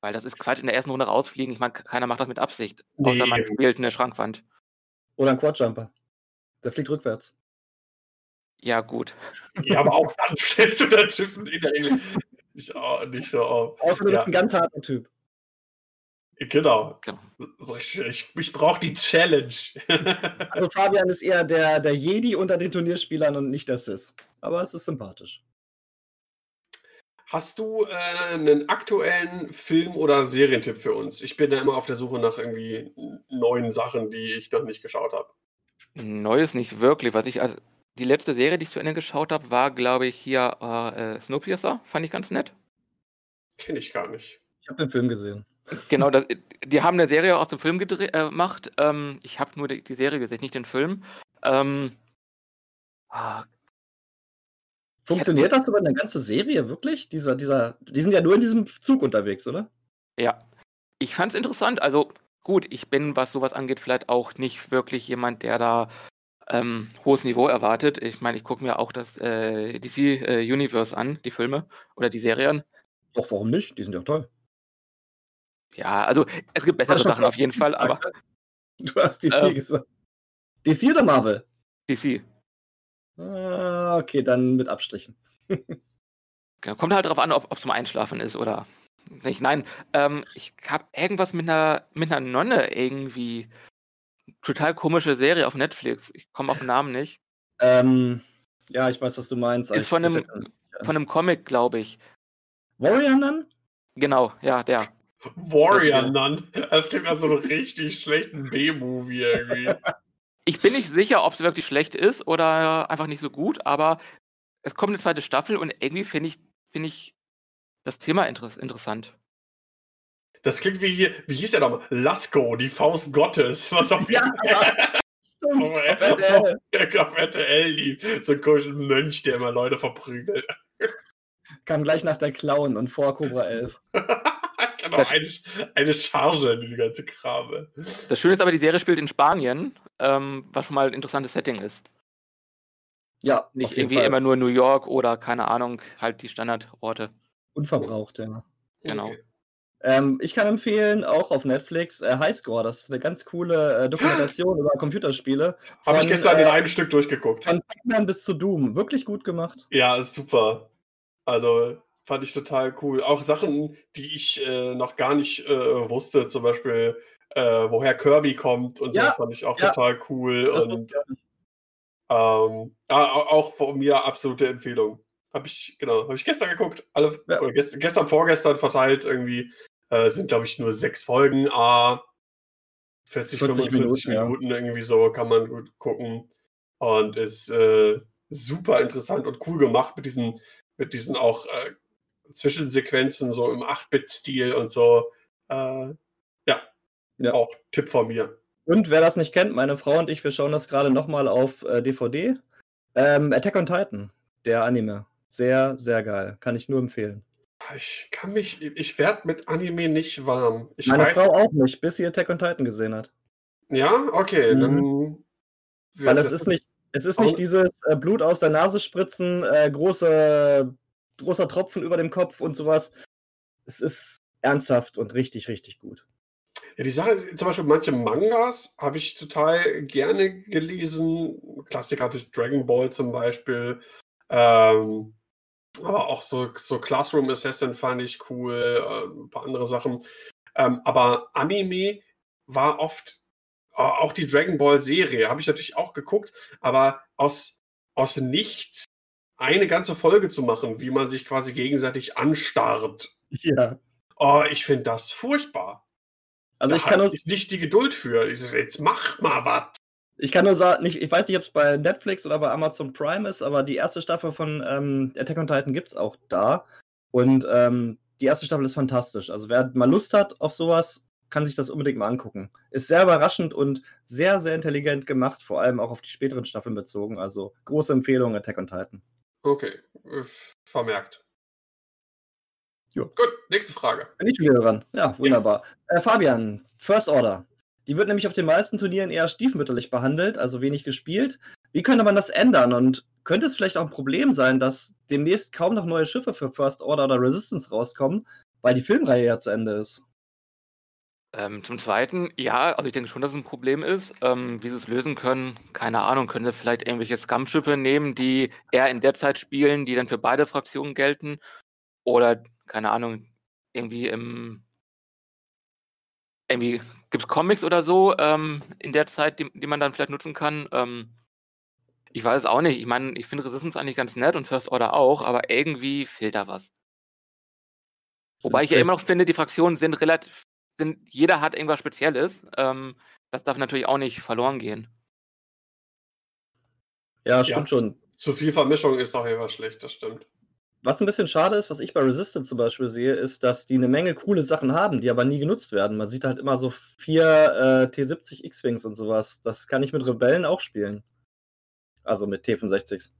Weil das ist Quatsch in der ersten Runde rausfliegen. Ich meine, keiner macht das mit Absicht. Nee. Außer man spielt eine Schrankwand. Oder ein Quadjumper. Der fliegt rückwärts. Ja, gut. Ja, aber auch dann stellst du das Schiff in der Regel nicht, nicht so auf. Außer du ja. bist ein ganz harter Typ. Genau. genau. Ich, ich brauche die Challenge. also Fabian ist eher der, der Jedi unter den Turnierspielern und nicht der Sis. Aber es ist sympathisch. Hast du äh, einen aktuellen Film- oder Serientipp für uns? Ich bin da immer auf der Suche nach irgendwie neuen Sachen, die ich noch nicht geschaut habe. Neues nicht wirklich. Was ich also die letzte Serie, die ich zu Ende geschaut habe, war, glaube ich, hier äh, äh Snowpiercer. Fand ich ganz nett. Kenne ich gar nicht. Ich habe den Film gesehen. Genau, das, die haben eine Serie aus dem Film äh, gemacht. Ähm, ich habe nur die, die, Serie gesehen, nicht den Film. Ähm, ah, Funktioniert das über eine ganze Serie wirklich? Dieser, dieser, die sind ja nur in diesem Zug unterwegs, oder? Ja. Ich fand es interessant. Also gut, ich bin, was sowas angeht, vielleicht auch nicht wirklich jemand, der da ähm, hohes Niveau erwartet. Ich meine, ich gucke mir auch das äh, DC äh, Universe an, die Filme oder die Serien. Doch, warum nicht? Die sind ja toll. Ja, also es gibt bessere Sachen auf jeden Fall, aber. Du hast DC ähm, gesagt. DC oder Marvel? DC. Ah, okay, dann mit Abstrichen. Kommt halt darauf an, ob es zum Einschlafen ist oder nicht. Nein, ähm, ich habe irgendwas mit einer, mit einer Nonne irgendwie. Total komische Serie auf Netflix. Ich komme auf den Namen nicht. Ähm, ja, ich weiß, was du meinst. Ist von einem, von einem Comic, glaube ich. Warrior Nun? Genau, ja, der. Warrior Nun. Das klingt nach so einem richtig schlechten B-Movie irgendwie. Ich bin nicht sicher, ob es wirklich schlecht ist oder einfach nicht so gut, aber es kommt eine zweite Staffel und irgendwie finde ich, find ich das Thema inter interessant. Das klingt wie, wie hieß der nochmal? Lasko, die Faust Gottes. Was auf, ja, auf, RTL. auf RTL lief. So ein komischer Mönch, der immer Leute verprügelt. Kam gleich nach der Clown und vor Cobra 11. genau, eine, eine Charge in die ganze Krame. Das Schöne ist aber, die Serie spielt in Spanien, ähm, was schon mal ein interessantes Setting ist. Ja, nicht irgendwie Fall. immer nur New York oder keine Ahnung, halt die Standardorte. Unverbraucht, ja. Genau. Okay. Ähm, ich kann empfehlen, auch auf Netflix, äh, Highscore. Das ist eine ganz coole äh, Dokumentation über Computerspiele. Habe ich gestern äh, in einem Stück durchgeguckt. Von Pac-Man bis zu Doom. Wirklich gut gemacht. Ja, ist super. Also, Fand ich total cool. Auch Sachen, die ich äh, noch gar nicht äh, wusste, zum Beispiel, äh, woher Kirby kommt und ja, so, fand ich auch ja. total cool. Das und ähm, auch von mir absolute Empfehlung. Habe ich, genau, habe ich gestern geguckt. Alle, ja. oder gest, gestern, vorgestern verteilt irgendwie. Äh, sind, glaube ich, nur sechs Folgen. Ah, 40, 40 45 Minuten, Minuten irgendwie so kann man gut gucken. Und ist äh, super interessant und cool gemacht mit diesen, mit diesen auch äh, Zwischensequenzen so im 8-Bit-Stil und so. Äh, ja, ja, auch Tipp von mir. Und wer das nicht kennt, meine Frau und ich, wir schauen das gerade nochmal auf äh, DVD. Ähm, Attack on Titan, der Anime. Sehr, sehr geil. Kann ich nur empfehlen. Ich kann mich, ich werde mit Anime nicht warm. Ich Meine weiß, Frau auch nicht, bis sie Attack on Titan gesehen hat. Ja, okay, mhm. dann. Weil es ist nicht, es ist nicht dieses äh, Blut aus der Nase spritzen, äh, große großer Tropfen über dem Kopf und sowas. Es ist ernsthaft und richtig, richtig gut. Ja, die Sache ist, zum Beispiel manche Mangas habe ich total gerne gelesen. Klassiker durch Dragon Ball zum Beispiel. Ähm, aber auch so, so Classroom Assassin fand ich cool, äh, ein paar andere Sachen. Ähm, aber Anime war oft, auch die Dragon Ball Serie habe ich natürlich auch geguckt, aber aus, aus nichts eine ganze Folge zu machen, wie man sich quasi gegenseitig anstarrt. Ja. Oh, ich finde das furchtbar. Also Da ich kann ich nicht die Geduld für. Ich so, jetzt macht mal was. ich kann nur sagen, nicht, ich weiß nicht, ob es bei Netflix oder bei Amazon Prime ist, aber die erste Staffel von ähm, Attack on Titan gibt es auch da. Und ähm, die erste Staffel ist fantastisch. Also wer mal Lust hat auf sowas, kann sich das unbedingt mal angucken. Ist sehr überraschend und sehr, sehr intelligent gemacht, vor allem auch auf die späteren Staffeln bezogen. Also große Empfehlung, Attack on Titan. Okay, äh, vermerkt. Jo. Gut, nächste Frage. Bin ich wieder dran. Ja, wunderbar. Äh, Fabian, First Order. Die wird nämlich auf den meisten Turnieren eher stiefmütterlich behandelt, also wenig gespielt. Wie könnte man das ändern? Und könnte es vielleicht auch ein Problem sein, dass demnächst kaum noch neue Schiffe für First Order oder Resistance rauskommen, weil die Filmreihe ja zu Ende ist? Ähm, zum Zweiten, ja, also ich denke schon, dass es ein Problem ist. Ähm, wie sie es lösen können, keine Ahnung. Können sie vielleicht irgendwelche Scum-Schiffe nehmen, die eher in der Zeit spielen, die dann für beide Fraktionen gelten? Oder, keine Ahnung, irgendwie im. Irgendwie gibt es Comics oder so ähm, in der Zeit, die, die man dann vielleicht nutzen kann. Ähm, ich weiß es auch nicht. Ich meine, ich finde Resistance eigentlich ganz nett und First Order auch, aber irgendwie fehlt da was. Wobei ich ja immer noch finde, die Fraktionen sind relativ, sind, jeder hat irgendwas Spezielles. Ähm, das darf natürlich auch nicht verloren gehen. Ja, stimmt Ja. schon. Zu viel Vermischung ist auf jeden Fall schlecht, das stimmt. Was ein bisschen schade ist, was ich bei Resistance zum Beispiel sehe, ist, dass die eine Menge coole Sachen haben, die aber nie genutzt werden. Man sieht halt immer so vier äh, T70 X-Wings und sowas. Das kann ich mit Rebellen auch spielen. Also mit T65s.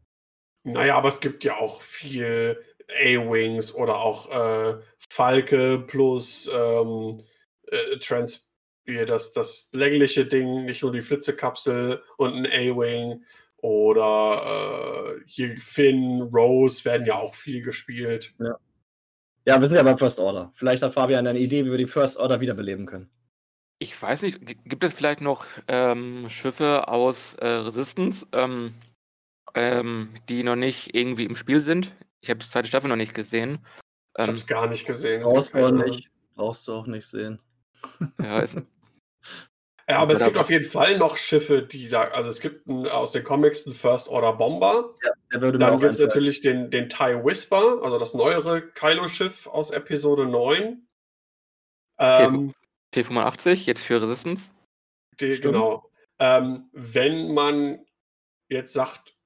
Naja, aber es gibt ja auch viel A-Wings oder auch äh, Falke plus ähm, äh, Trans hier das, das längliche Ding, nicht nur die Flitzekapsel und ein A-Wing. Oder äh, hier Finn, Rose werden ja auch viel gespielt. Ja, wir sind ja beim First Order. Vielleicht hat Fabian eine Idee, wie wir die First Order wiederbeleben können. Ich weiß nicht, gibt es vielleicht noch ähm, Schiffe aus äh, Resistance, ähm, ähm, die noch nicht irgendwie im Spiel sind? Ich habe die zweite Staffel noch nicht gesehen. Ich habe Ähm, es gar nicht gesehen. Brauchst du auch keine nicht. Brauchst du auch nicht sehen. ja, ist, Ja, aber es gibt auf jeden Fall noch Schiffe, die da, also es gibt ein, aus den Comics einen First Order Bomber. Der würde mir Dann gibt es natürlich den, den TIE Whisper, also das neuere Kylo-Schiff aus Episode 9. Ähm, T85, jetzt für Resistance. die, genau. Ähm, wenn man jetzt sagt,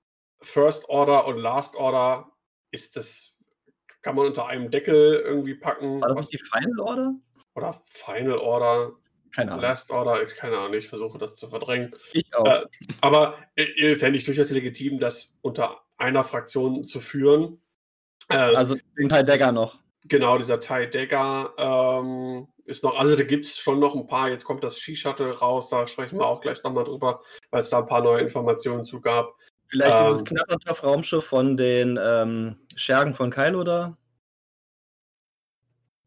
First Order und Last Order, ist das, kann man unter einem Deckel irgendwie packen. War das Was, die Final Order? Oder Final Order, Keine Ahnung. Last Order, ich- keine Ahnung, ich versuche das zu verdrängen. Ich auch. Äh, Aber äh, fände ich durchaus legitim, das unter einer Fraktion zu führen. Äh, also den Teil Dagger noch. Genau, dieser Ty Dagger ähm, ist noch, also da gibt es schon noch ein paar. Jetzt kommt das Ski-Shuttle raus, da sprechen wir auch gleich nochmal drüber, weil es da ein paar neue Informationen zu gab. Vielleicht ähm, dieses Knattertoff-Raumschiff von den ähm, Schergen von Kylo da.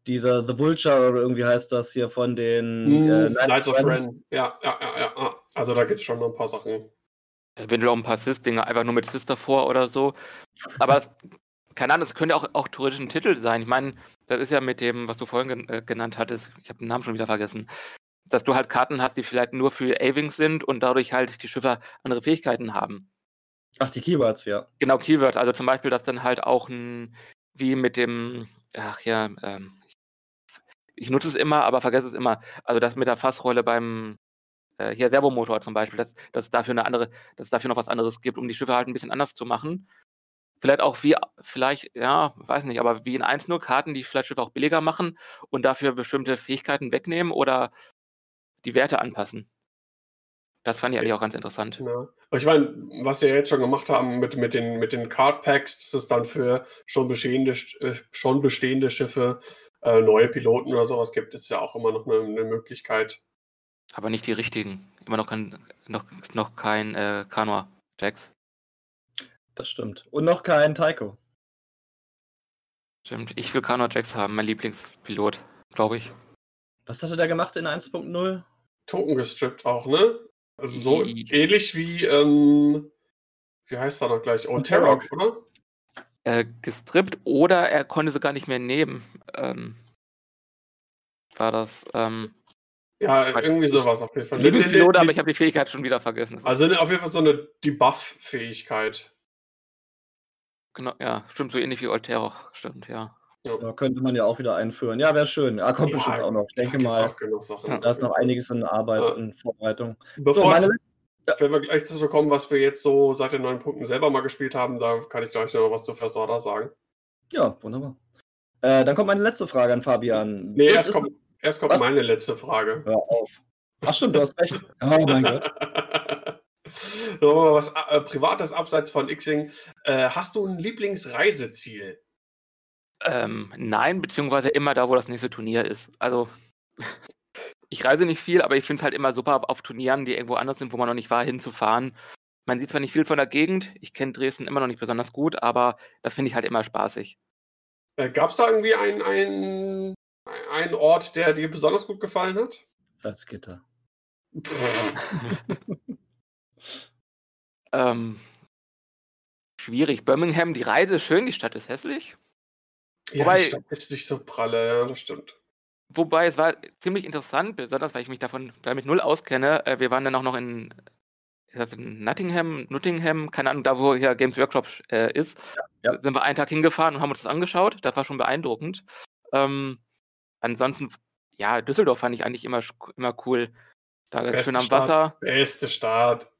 Dieser The Vulture oder irgendwie heißt das hier von den äh, Hm, Knights of Ren. Ja, ja, ja, ja. Also da gibt es schon noch ein paar Sachen. Eventuell auch ein paar Sis-Dinge einfach nur mit Sis davor oder so. Aber das, keine Ahnung, das könnte auch, auch theoretisch ein Titel sein. Ich meine, das ist ja mit dem, was du vorhin gen äh, genannt hattest, ich habe den Namen schon wieder vergessen, dass du halt Karten hast, die vielleicht nur für A-Wings sind und dadurch halt die Schiffe andere Fähigkeiten haben. Ach, die Keywords, ja. Genau, Keywords. Also zum Beispiel, dass dann halt auch ein, wie mit dem, ach ja, ähm, ich nutze es immer, aber vergesse es immer. Also das mit der Fassrolle beim äh, hier Servomotor zum Beispiel, dass, dass es dafür eine andere, dass es dafür noch was anderes gibt, um die Schiffe halt ein bisschen anders zu machen. Vielleicht auch wie, vielleicht, ja, weiß nicht, aber wie in 1 nur Karten, die vielleicht Schiffe auch billiger machen und dafür bestimmte Fähigkeiten wegnehmen oder die Werte anpassen. Das fand ich eigentlich auch ganz interessant. Ja. Ich meine, was sie jetzt schon gemacht haben mit, mit den, mit den Card Packs, dass es dann für schon bestehende, äh, schon bestehende Schiffe äh, neue Piloten oder sowas gibt, ist ja auch immer noch eine, eine Möglichkeit. Aber nicht die richtigen. Immer noch kein, noch, noch kein äh, Kanor Jax. Das stimmt. Und noch kein Taiko. Stimmt. Ich will Kanor Jax haben, mein Lieblingspilot. glaube ich. Was hatte der gemacht in 1.0? Token gestrippt auch, ne? Also so ähnlich wie, ähm, wie heißt er noch gleich? Oh, Terror, oder? Äh, gestrippt oder er konnte sie gar nicht mehr nehmen. Ähm, war das. Ähm, Ja, irgendwie sowas auf jeden Fall. Ne, ne, aber ich habe die Fähigkeit schon wieder vergessen. Also ne, auf jeden Fall so eine Debuff-Fähigkeit. Genau, ja, stimmt, so ähnlich wie Altero. Stimmt, ja. Da könnte man ja auch wieder einführen. Ja, wäre schön. Ja, kommt Ja, bestimmt auch noch. Ich denke mal. Ja, da ist noch einiges in Arbeit Ja. und Vorbereitung. Bevor meine es, wenn wir gleich dazu kommen, was wir jetzt so seit den neuen Punkten selber mal gespielt haben, da kann ich gleich noch was zu First Order sagen. Ja, wunderbar. Äh, dann kommt meine letzte Frage an Fabian. Nee, erst ist- kommt, erst kommt Was? meine letzte Frage. Hör auf. Ach stimmt, du hast recht. Oh mein Gott. so, mal was äh, Privates abseits von Xing. Äh, hast du ein Lieblingsreiseziel? Ähm, nein, beziehungsweise immer da, wo das nächste Turnier ist. Also, ich reise nicht viel, aber ich finde es halt immer super, auf Turnieren, die irgendwo anders sind, wo man noch nicht war, hinzufahren. Man sieht zwar nicht viel von der Gegend, ich kenne Dresden immer noch nicht besonders gut, aber das finde ich halt immer spaßig. Äh, Gab es da irgendwie einen, einen, einen Ort, der dir besonders gut gefallen hat? Salzgitter. Ähm, schwierig. Birmingham, die Reise ist schön, die Stadt ist hässlich. ja, Wobei- die Stadt ist nicht so pralle, ja, das stimmt. Wobei es war ziemlich interessant, besonders weil ich mich davon damit null auskenne. Äh, wir waren dann auch noch in, ist das in Nottingham, Nottingham, keine Ahnung, da wo hier Games Workshop äh, ist. Ja, ja. Sind wir einen Tag hingefahren und haben uns das angeschaut. Das war schon beeindruckend. Ähm, ansonsten, ja, Düsseldorf fand ich eigentlich immer, immer cool. Da ganz Beste schön am Stadt. Wasser. Beste Start.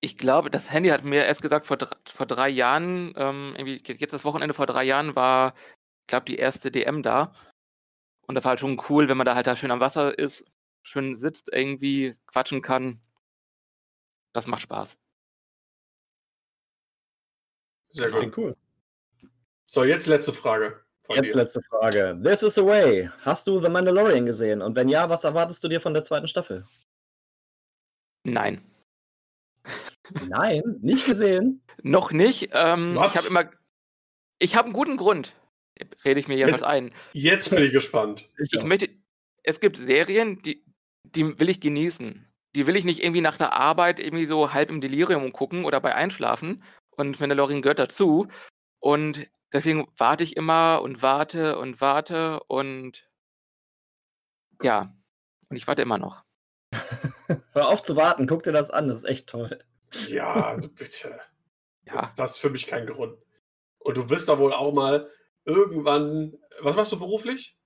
Ich glaube, das Handy hat mir erst gesagt, vor, vor drei Jahren, ähm, irgendwie, jetzt das Wochenende vor drei Jahren war, ich glaube, die erste DM da. Und das war halt schon cool, wenn man da halt da schön am Wasser ist, schön sitzt, irgendwie quatschen kann. Das macht Spaß. Sehr gut. Cool. So, jetzt letzte Frage. Von Jetzt dir. letzte Frage. This is the way. Hast du The Mandalorian gesehen? Und wenn ja, was erwartest du dir von der zweiten Staffel? Nein. Nein, nicht gesehen. Noch nicht. Ähm, Was? Ich habe immer. Ich habe einen guten Grund. Rede ich mir jedenfalls ein. Jetzt bin ich gespannt. Ich möchte. Es gibt Serien, die, die will ich genießen. Die will ich nicht irgendwie nach der Arbeit irgendwie so halb im Delirium gucken oder bei Einschlafen. Und Mandalorian gehört dazu. Und deswegen warte ich immer und warte und warte und ja. Und ich warte immer noch. Hör auf zu warten, guck dir das an, das ist echt toll. Ja, also bitte. Ja. Das, das ist für mich kein Grund. Und du wirst da wohl auch mal irgendwann. Was machst du beruflich?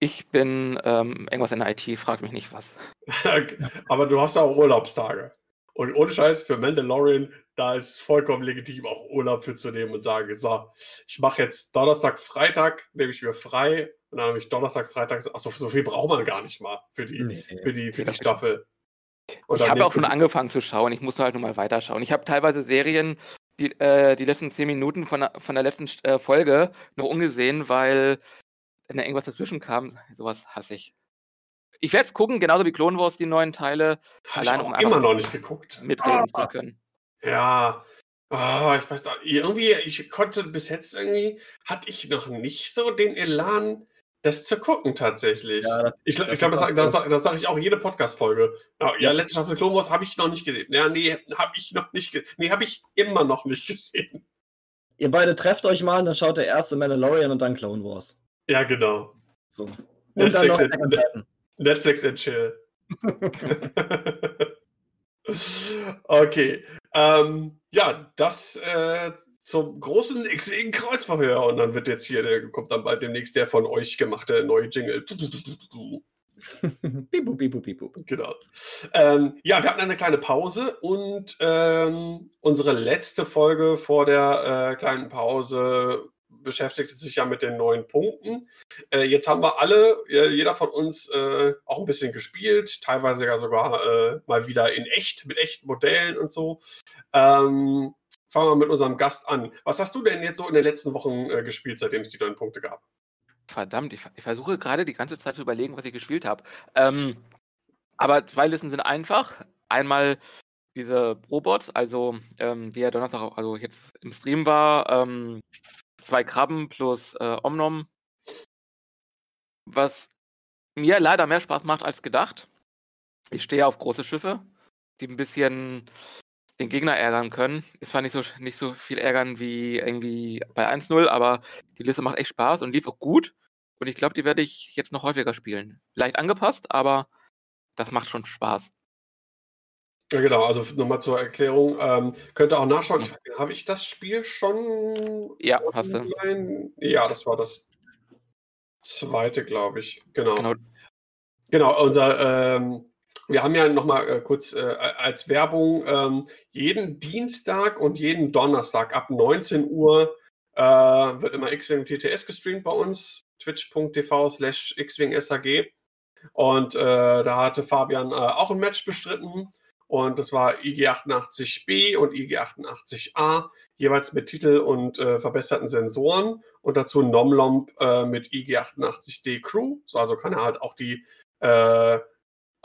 Ich bin ähm, irgendwas in der IT, fragt mich nicht was. Aber du hast auch Urlaubstage. Und ohne Scheiß für Mandalorian, da ist vollkommen legitim, auch Urlaub für zu nehmen und sagen, so, ich mache jetzt Donnerstag, Freitag, nehme ich mir frei und dann habe ich Donnerstag, Freitag, achso, so viel braucht man gar nicht mal für die, für die, für die Staffel. Und ich habe den- auch schon angefangen zu schauen. Ich muss nur halt nur mal weiterschauen. Ich habe teilweise Serien, die, äh, die letzten zehn Minuten von der, von der letzten äh, Folge noch ungesehen, weil da irgendwas dazwischen kam. Sowas hasse ich. Ich werde es gucken, genauso wie Clone Wars, die neuen Teile, Hab ich allein auch um immer noch nicht geguckt. mitreden Ah. zu können. Ja. Ah, ich weiß auch, irgendwie, ich konnte bis jetzt irgendwie, hatte ich noch nicht so den Elan, das zu gucken tatsächlich. Ja, ich das glaube, das, das, das sage ich auch jede Podcast-Folge. Ja, ja, letzte Staffel Clone Wars habe ich noch nicht gesehen. Ja, nee, habe ich noch nicht gesehen. Nee, habe ich immer noch nicht gesehen. Ihr beide trefft euch mal und dann schaut der erste Mandalorian und dann Clone Wars. Ja, genau. So. Und dann Netflix noch and-. Netflix and chill. okay. Ähm, ja, das äh, zum großen X-Wing Kreuzverhör. Und dann wird jetzt hier, der kommt dann bald demnächst der von euch gemachte neue Jingle. Pipu, pipu, pipu. Genau. Ähm, ja, wir hatten eine kleine Pause und ähm, unsere letzte Folge vor der äh, kleinen Pause beschäftigte sich ja mit den neuen Punkten. Äh, jetzt haben wir alle, jeder von uns, äh, auch ein bisschen gespielt, teilweise ja sogar äh, mal wieder in echt, mit echten Modellen und so. Ähm, fangen wir mit unserem Gast an. Was hast du denn jetzt so in den letzten Wochen äh, gespielt, seitdem es die neuen Punkte gab? Verdammt, ich, ich versuche gerade die ganze Zeit zu überlegen, was ich gespielt habe. Ähm, aber zwei Listen sind einfach. Einmal diese Probots, also ähm, wie er Donnerstag, also jetzt im Stream war, ähm, zwei Krabben plus äh, Omnom. was mir leider mehr Spaß macht als gedacht. Ich stehe auf große Schiffe, die ein bisschen den Gegner ärgern können. Ist zwar nicht so, nicht so viel ärgern wie irgendwie bei 1-0, aber die Liste macht echt Spaß und lief auch gut. Und ich glaube, die werde ich jetzt noch häufiger spielen. Leicht angepasst, aber das macht schon Spaß. Ja, genau, also nochmal zur Erklärung. Ähm, könnt ihr auch nachschauen. Habe ich das Spiel schon? Ja, hast du. Ja, das war das zweite, glaube ich. Genau. Genau, genau unser, ähm, wir haben ja nochmal äh, kurz äh, als Werbung ähm, jeden Dienstag und jeden Donnerstag ab 19 Uhr äh, wird immer X-Wing TTS gestreamt bei uns. Twitch.tv slash X-Wing SAG. Und äh, da hatte Fabian äh, auch ein Match bestritten. Und das war IG88B und IG88A, jeweils mit Titel und äh, verbesserten Sensoren. Und dazu Nomlomp äh, mit IG88D Crew. So, also kann er halt auch die äh,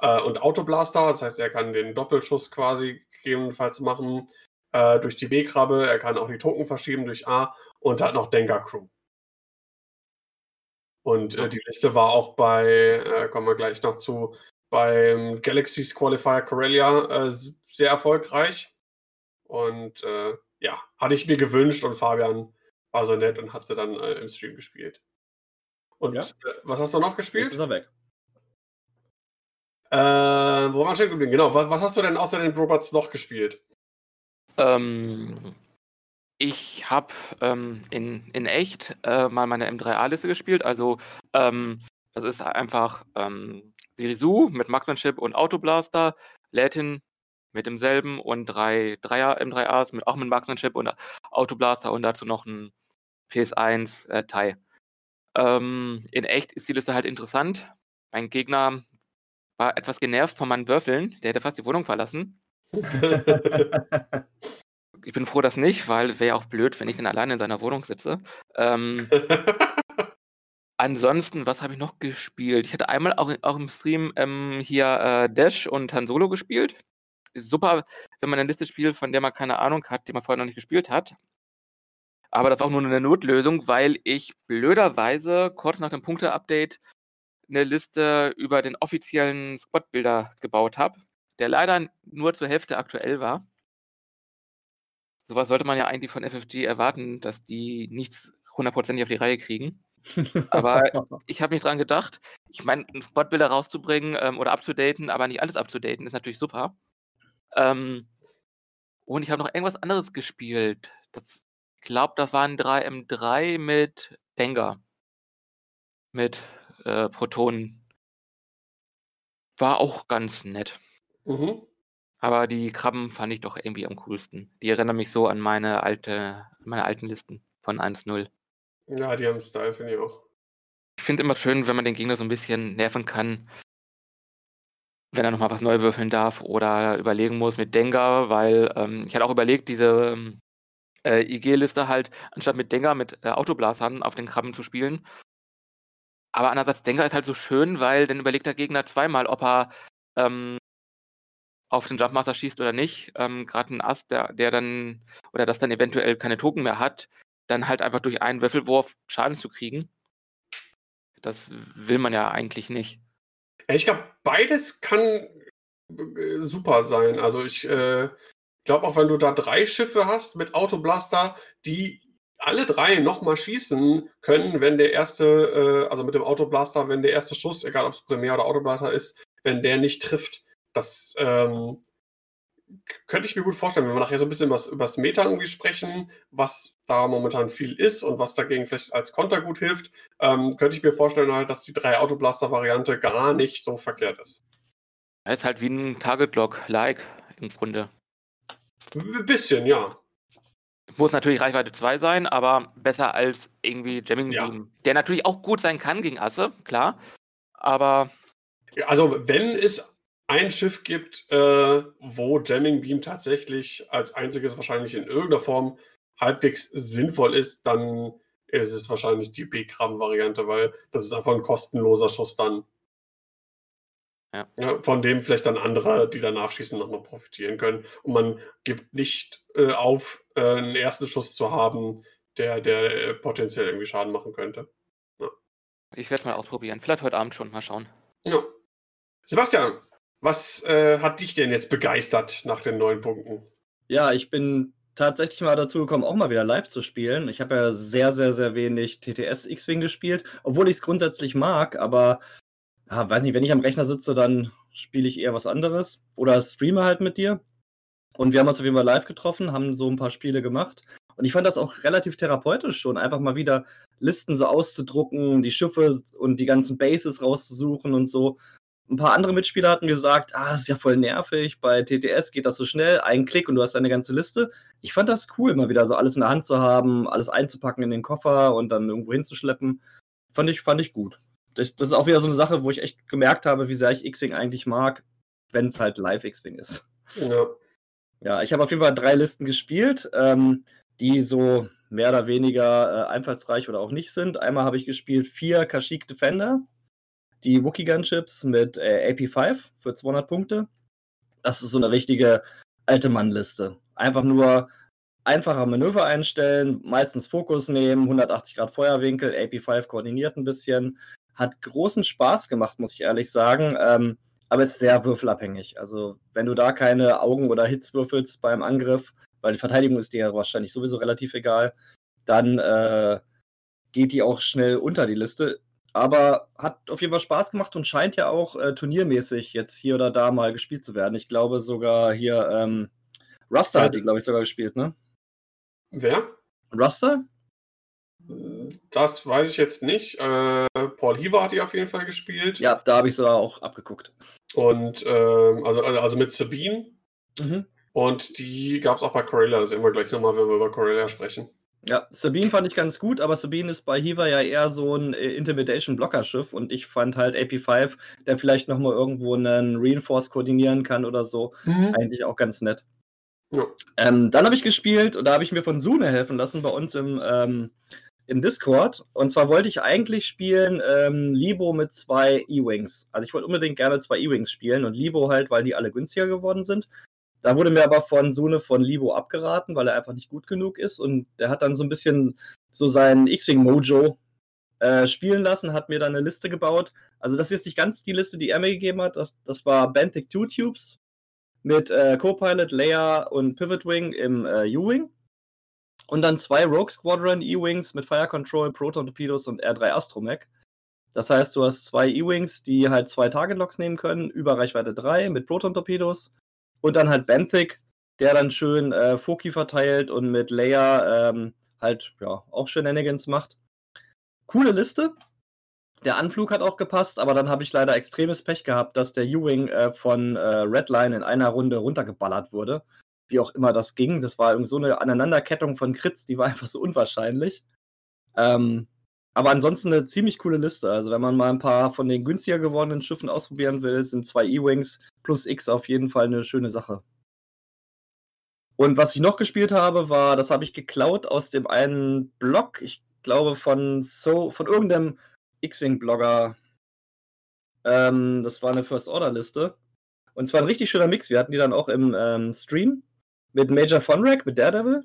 äh, und Autoblaster, das heißt, er kann den Doppelschuss quasi gegebenenfalls machen äh, durch die B-Krabbe. Er kann auch die Token verschieben durch A und hat noch Dengar Crew. Und äh, die Liste war auch bei, äh, kommen wir gleich noch zu, beim Galaxies Qualifier Corellia äh, sehr erfolgreich. Und äh, ja, hatte ich mir gewünscht und Fabian war so nett und hat sie dann im Stream gespielt. Und ja. Was hast du noch gespielt? Jetzt ist er weg. Äh, wo war stehen geblieben? Genau, was, was, hast du denn außer den Robots noch gespielt? Ähm, ich habe ähm, in, in echt äh, mal meine M3A-Liste gespielt. Also, ähm, das ist einfach ähm, Sirisu mit Marksmanship und Autoblaster, Latin mit demselben und drei Dreier M3As mit auch mit Marksmanship und Autoblaster und dazu noch ein PS1 äh. Ähm, in echt ist die Liste halt interessant. Mein Gegner war etwas genervt von meinen Würfeln. Der hätte fast die Wohnung verlassen. ich bin froh, dass nicht, weil es wäre ja auch blöd, wenn ich dann alleine in seiner Wohnung sitze. Ähm, ansonsten, was habe ich noch gespielt? Ich hatte einmal auch, auch im Stream ähm, hier äh, Dash und Han Solo gespielt. Ist super, wenn man eine Liste spielt, von der man keine Ahnung hat, die man vorher noch nicht gespielt hat. Aber das ist auch nur eine Notlösung, weil ich blöderweise kurz nach dem Punkte-Update eine Liste über den offiziellen Squad-Builder gebaut habe, der leider nur zur Hälfte aktuell war sowas sollte man ja eigentlich von FFG erwarten, dass die nichts hundertprozentig auf die Reihe kriegen. Aber ich habe nicht dran gedacht. Ich meine, einen Spotbilder rauszubringen ähm, oder abzudaten, aber nicht alles abzudaten, ist natürlich super. Ähm, und ich habe noch irgendwas anderes gespielt. Das, ich glaube, das war ein 3M3 mit Dengar. Mit äh, Protonen. War auch ganz nett. Mhm. Aber die Krabben fand ich doch irgendwie am coolsten. Die erinnern mich so an meine alte, meine alten Listen von 1-0. Ja, die haben Style, finde ich auch. Ich finde immer schön, wenn man den Gegner so ein bisschen nerven kann, wenn er nochmal was neu würfeln darf oder überlegen muss mit Dengar, weil ähm, ich hatte auch überlegt, diese äh, IG-Liste halt, anstatt mit Dengar mit äh, Autoblasern auf den Krabben zu spielen. Aber andererseits, Dengar ist halt so schön, weil dann überlegt der Gegner zweimal, ob er ähm, auf den Jumpmaster schießt oder nicht, ähm, gerade ein Ass, der, der dann, oder das dann eventuell keine Token mehr hat, dann halt einfach durch einen Würfelwurf Schaden zu kriegen. Das will man ja eigentlich nicht. Ich glaube, beides kann äh, super sein. Also ich äh, glaube auch, wenn du da drei Schiffe hast mit Autoblaster, die alle drei nochmal schießen können, wenn der erste, äh, also mit dem Autoblaster, wenn der erste Schuss, egal ob es Primär oder Autoblaster ist, wenn der nicht trifft, das ähm, könnte ich mir gut vorstellen, wenn wir nachher so ein bisschen über das Meta irgendwie sprechen, was da momentan viel ist und was dagegen vielleicht als Konter gut hilft, ähm, könnte ich mir vorstellen, halt, dass die drei Autoblaster-Variante gar nicht so verkehrt ist. Er ist halt wie ein Target-Lock-like im Grunde. Ein bisschen, ja. Muss natürlich Reichweite 2 sein, aber besser als irgendwie Jamming Beam. Ja. Der natürlich auch gut sein kann gegen Asse, klar. Aber. Also, wenn es ein Schiff gibt, äh, wo Jamming Beam tatsächlich als einziges wahrscheinlich in irgendeiner Form halbwegs sinnvoll ist, dann ist es wahrscheinlich die B-Kram-Variante, weil das ist einfach ein kostenloser Schuss dann. Ja. Ja, von dem vielleicht dann andere, die danach schießen, nochmal profitieren können. Und man gibt nicht äh, auf, äh, einen ersten Schuss zu haben, der, der äh, potenziell irgendwie Schaden machen könnte. Ja. Ich werde mal ausprobieren. Vielleicht heute Abend schon. Mal schauen. Ja. Sebastian, was äh, hat dich denn jetzt begeistert nach den neun Punkten? Ja, ich bin tatsächlich mal dazu gekommen, auch mal wieder live zu spielen. Ich habe ja sehr, sehr, sehr wenig TTS X-Wing gespielt, obwohl ich es grundsätzlich mag, aber ja, weiß nicht, wenn ich am Rechner sitze, dann spiele ich eher was anderes oder streame halt mit dir. Und wir haben uns auf jeden Fall live getroffen, haben so ein paar Spiele gemacht. Und ich fand das auch relativ therapeutisch schon, einfach mal wieder Listen so auszudrucken, die Schiffe und die ganzen Bases rauszusuchen und so. Ein paar andere Mitspieler hatten gesagt, ah, das ist ja voll nervig, bei TTS geht das so schnell, ein Klick und du hast deine ganze Liste. Ich fand das cool, mal wieder so alles in der Hand zu haben, alles einzupacken in den Koffer und dann irgendwo hinzuschleppen. Fand ich, fand ich gut. Das, das ist auch wieder so eine Sache, wo ich echt gemerkt habe, wie sehr ich X-Wing eigentlich mag, wenn es halt live X-Wing ist. Ja. Ja, ich habe auf jeden Fall drei Listen gespielt, ähm, die so mehr oder weniger äh, einfallsreich oder auch nicht sind. Einmal habe ich gespielt vier Kashyyyk Defender, die Wookie Gunships mit äh, AP5 für 200 Punkte. Das ist so eine richtige alte Mann-Liste. Einfach nur einfacher Manöver einstellen, meistens Fokus nehmen, 180 Grad Feuerwinkel, AP5 koordiniert ein bisschen. Hat großen Spaß gemacht, muss ich ehrlich sagen. Ähm, aber ist sehr würfelabhängig. Also, wenn du da keine Augen oder Hits würfelst beim Angriff, weil die Verteidigung ist dir ja wahrscheinlich sowieso relativ egal, dann äh, geht die auch schnell unter die Liste. Aber hat auf jeden Fall Spaß gemacht und scheint ja auch äh, turniermäßig jetzt hier oder da mal gespielt zu werden. Ich glaube sogar hier, ähm, Ruster hat die, glaube ich, sogar gespielt, ne? Wer? Ruster? Das weiß ich jetzt nicht. Äh, Paul Heaver hat die auf jeden Fall gespielt. Ja, da habe ich sogar auch abgeguckt. Und ähm, also, also mit Sabine. Mhm. Und die gab es auch bei Corella. Das sehen wir gleich nochmal, wenn wir über Corella sprechen. Ja, Sabine fand ich ganz gut, aber Sabine ist bei Hiva ja eher so ein äh, Intimidation-Blocker-Schiff und ich fand halt AP5, der vielleicht nochmal irgendwo einen Reinforce koordinieren kann oder so, Mhm. eigentlich auch ganz nett. Ja. Ähm, dann habe ich gespielt und da habe ich mir von Sune helfen lassen bei uns im, ähm, im Discord. Und zwar wollte ich eigentlich spielen ähm, Libo mit zwei E-Wings. Also ich wollte unbedingt gerne zwei E-Wings spielen und Libo halt, weil die alle günstiger geworden sind. Da wurde mir aber von Sune von Libo abgeraten, weil er einfach nicht gut genug ist. Und der hat dann so ein bisschen so sein X-Wing-Mojo äh, spielen lassen, hat mir dann eine Liste gebaut. Also das ist nicht ganz die Liste, die er mir gegeben hat. Das, das war Benthic 2 Tubes mit äh, Copilot, Leia und Pivot Wing im äh, U-Wing. Und dann zwei Rogue Squadron E-Wings mit Fire Control, Proton Torpedos und R3 Astromech. Das heißt, du hast zwei E-Wings, die halt zwei Target Locks nehmen können, über Reichweite 3 mit Proton Torpedos. Und dann halt Benthic, der dann schön äh, Foki verteilt und mit Leia ähm, halt ja auch Shenanigans macht. Coole Liste. Der Anflug hat auch gepasst, aber dann habe ich leider extremes Pech gehabt, dass der U-Wing äh, von äh, Redline in einer Runde runtergeballert wurde. Wie auch immer das ging. Das war irgendwie so eine Aneinanderkettung von Crits, die war einfach so unwahrscheinlich. Ähm, aber ansonsten eine ziemlich coole Liste. Also, wenn man mal ein paar von den günstiger gewordenen Schiffen ausprobieren will, sind zwei E-Wings plus X auf jeden Fall eine schöne Sache. Und was ich noch gespielt habe, war, das habe ich geklaut aus dem einen Blog, ich glaube von so, von irgendeinem X-Wing-Blogger. Ähm, das war eine First-Order-Liste. Und zwar ein richtig schöner Mix. Wir hatten die dann auch im ähm, Stream mit Major Fonrek, mit Daredevil,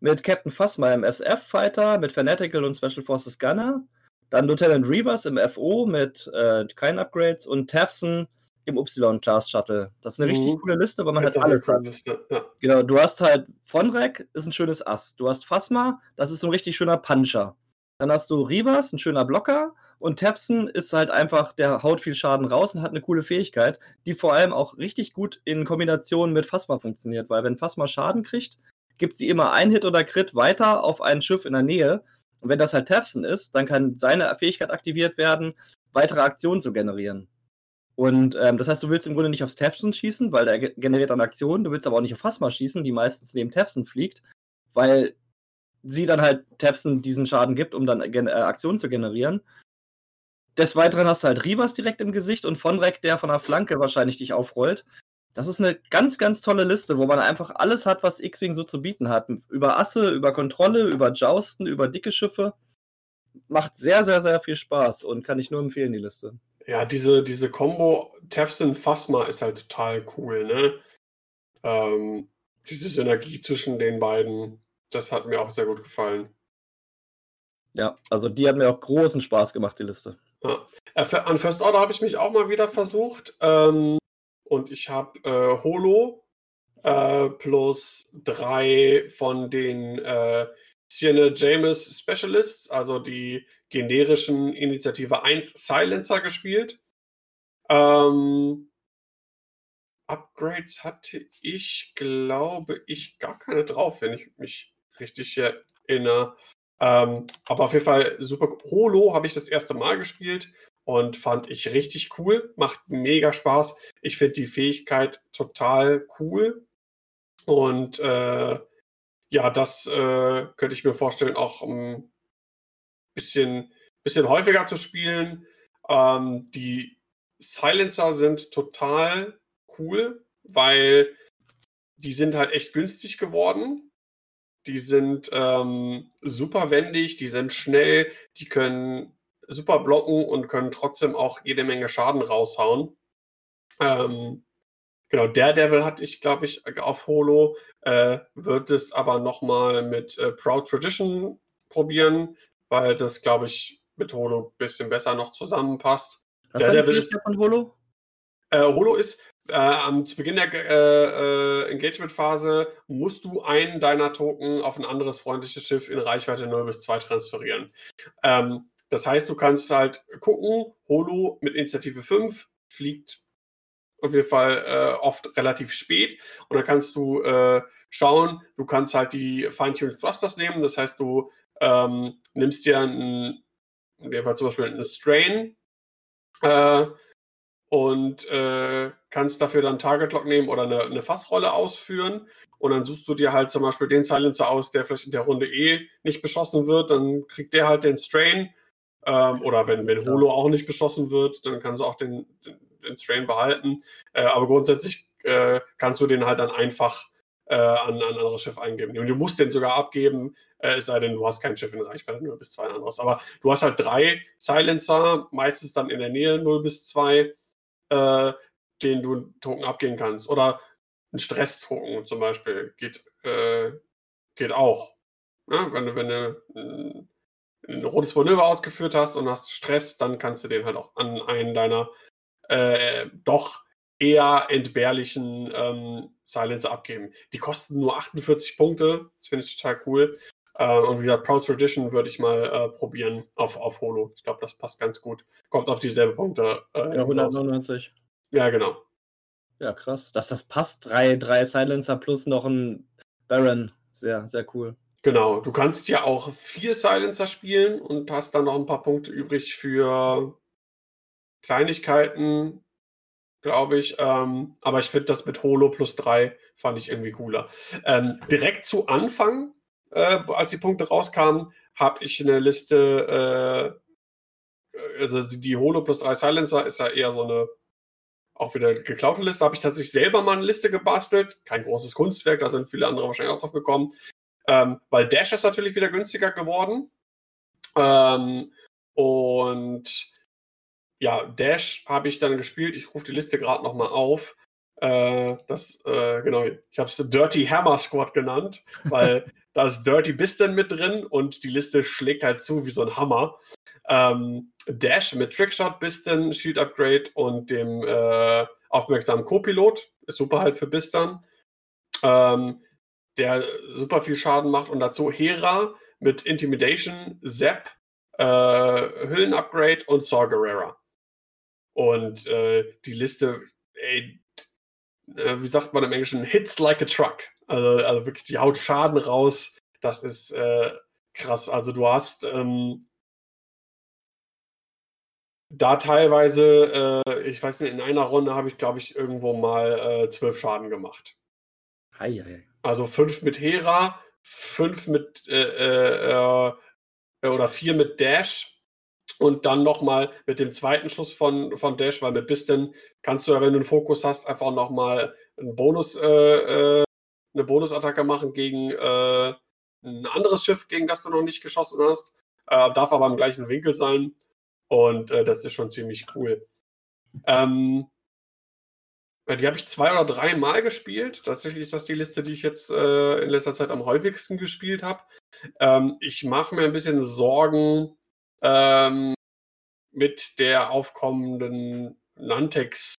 mit Captain Phasma im SF-Fighter, mit Fanatical und Special Forces Gunner, dann Lieutenant Reavers im FO mit äh, keinen Upgrades und Tafson im Y-Class Shuttle. Das ist eine richtig Mhm. coole Liste, weil man Das halt alles hat. Liste. Ja. Genau, du hast halt Vonrek, ist ein schönes Ass. Du hast Phasma, das ist ein richtig schöner Puncher. Dann hast du Rivas, ein schöner Blocker. Und Tefson ist halt einfach, der haut viel Schaden raus und hat eine coole Fähigkeit, die vor allem auch richtig gut in Kombination mit Phasma funktioniert. Weil wenn Phasma Schaden kriegt, gibt sie immer ein Hit oder Crit weiter auf ein Schiff in der Nähe. Und wenn das halt Tefson ist, dann kann seine Fähigkeit aktiviert werden, weitere Aktionen zu generieren. Und ähm, das heißt, du willst im Grunde nicht aufs Tefson schießen, weil der ge- generiert dann Aktionen. Du willst aber auch nicht auf Phasma schießen, die meistens neben Tefson fliegt, weil sie dann halt Tefson diesen Schaden gibt, um dann äh, Aktionen zu generieren. Des Weiteren hast du halt Rivas direkt im Gesicht und Vonrek, der von der Flanke wahrscheinlich dich aufrollt. Das ist eine ganz, ganz tolle Liste, wo man einfach alles hat, was X-Wing so zu bieten hat. Über Asse, über Kontrolle, über Jousten, über dicke Schiffe. Macht sehr, sehr, sehr viel Spaß und kann ich nur empfehlen, die Liste. Ja, diese, diese Combo Tefson Phasma ist halt total cool, ne? Ähm, diese Synergie zwischen den beiden, das hat mir auch sehr gut gefallen. Ja, also die hat mir auch großen Spaß gemacht, die Liste. Ja. Äh, an First Order habe ich mich auch mal wieder versucht. Ähm, und ich habe äh, Holo äh, plus drei von den äh, Sienna James Specialists, also die generischen Initiative 1 Silencer gespielt. Ähm, Upgrades hatte ich, glaube ich, gar keine drauf, wenn ich mich richtig erinnere. Ähm, aber auf jeden Fall super. Holo habe ich das erste Mal gespielt und fand ich richtig cool. Macht mega Spaß. Ich finde die Fähigkeit total cool. Und äh, ja, das äh, könnte ich mir vorstellen, auch ein bisschen, bisschen häufiger zu spielen. Ähm, die Silencer sind total cool, weil die sind halt echt günstig geworden. Die sind ähm, super wendig, die sind schnell, die können super blocken und können trotzdem auch jede Menge Schaden raushauen. Ähm, genau, Daredevil hatte ich, glaube ich, auf Holo. Äh, wird es aber nochmal mit äh, Proud Tradition probieren, weil das, glaube ich, mit Holo ein bisschen besser noch zusammenpasst. Was Daredevil ist von Holo? Äh, Holo ist äh, am, zu Beginn der äh, äh, Engagement-Phase musst du einen deiner Token auf ein anderes freundliches Schiff in Reichweite 0 bis 2 transferieren. Ähm, das heißt, du kannst halt gucken, Holo mit Initiative 5 fliegt auf jeden Fall äh, oft relativ spät. Und dann kannst du äh, schauen, du kannst halt die Fine-Tuned Thrusters nehmen. Das heißt, du ähm, nimmst dir einen, in dem Fall zum Beispiel einen Strain äh, und äh, kannst dafür dann Target Lock nehmen oder eine, eine Fassrolle ausführen. Und dann suchst du dir halt zum Beispiel den Silencer aus, der vielleicht in der Runde eh nicht beschossen wird. Dann kriegt der halt den Strain ähm, oder wenn, wenn Holo auch nicht beschossen wird, dann kannst du auch den, den, den Strain behalten. Äh, aber grundsätzlich äh, kannst du den halt dann einfach äh, an, an ein anderes Schiff eingeben. Und du musst den sogar abgeben, äh, es sei denn, du hast kein Schiff in Reichweite 0 bis 2 anderes. Aber du hast halt drei Silencer, meistens dann in der Nähe 0 bis 2, äh, den du einen Token abgeben kannst. Oder ein Stress-Token zum Beispiel geht, äh, geht auch. Ja, wenn du, wenn du ein rotes Manöver ausgeführt hast und hast Stress, dann kannst du den halt auch an einen deiner äh, doch eher entbehrlichen ähm, Silencer abgeben. Die kosten nur 48 Punkte, das finde ich total cool. Äh, und wie gesagt, Proud Tradition würde ich mal äh, probieren auf, auf Holo. Ich glaube, das passt ganz gut. Kommt auf dieselbe Punkte. Äh, ja, 199. Ja, genau. Ja, krass. Dass das passt. Drei, drei Silencer plus noch ein Baron. Sehr, sehr cool. Genau, du kannst ja auch vier Silencer spielen und hast dann noch ein paar Punkte übrig für Kleinigkeiten, glaube ich. Ähm, aber ich finde das mit Holo plus drei fand ich irgendwie cooler. Ähm, direkt zu Anfang, äh, als die Punkte rauskamen, habe ich eine Liste, äh, also die Holo plus drei Silencer ist ja eher so eine auch wieder geklaute Liste. Habe ich tatsächlich selber mal eine Liste gebastelt. Kein großes Kunstwerk, da sind viele andere wahrscheinlich auch drauf gekommen. Ähm, weil Dash ist natürlich wieder günstiger geworden. Ähm, und ja, Dash habe ich dann gespielt. Ich rufe die Liste gerade nochmal auf. Äh, das, äh, genau, ich habe es Dirty Hammer Squad genannt, weil da ist Dirty Biston mit drin und die Liste schlägt halt zu wie so ein Hammer. Ähm, Dash mit Trickshot, Biston, Shield Upgrade und dem äh, aufmerksamen Co-Pilot. Ist super halt für Biston. Ähm, der super viel Schaden macht. Und dazu Hera mit Intimidation, Zap, äh, Hüllen-Upgrade und Saw Gerrera. Und äh, die Liste, ey, äh, wie sagt man im Englischen, hits like a truck. Also, also wirklich, die haut Schaden raus. Das ist äh, krass. Also du hast ähm, da teilweise, äh, ich weiß nicht, in einer Runde habe ich, glaube ich, irgendwo mal äh, zwölf Schaden gemacht. Hei, hei. Also fünf mit Hera, fünf mit äh, äh, äh, oder vier mit Dash und dann nochmal mit dem zweiten Schuss von, von Dash, weil mit Bisten kannst du ja, wenn du einen Fokus hast, einfach nochmal einen Bonus, äh, äh, eine Bonusattacke machen gegen äh, ein anderes Schiff, gegen das du noch nicht geschossen hast. Äh, darf aber im gleichen Winkel sein. Und äh, das ist schon ziemlich cool. Ähm, Äh, die habe ich zwei oder drei Mal gespielt. Tatsächlich ist das die Liste, die ich jetzt äh, in letzter Zeit am häufigsten gespielt habe. Ähm, ich mache mir ein bisschen Sorgen ähm, mit der aufkommenden Nantex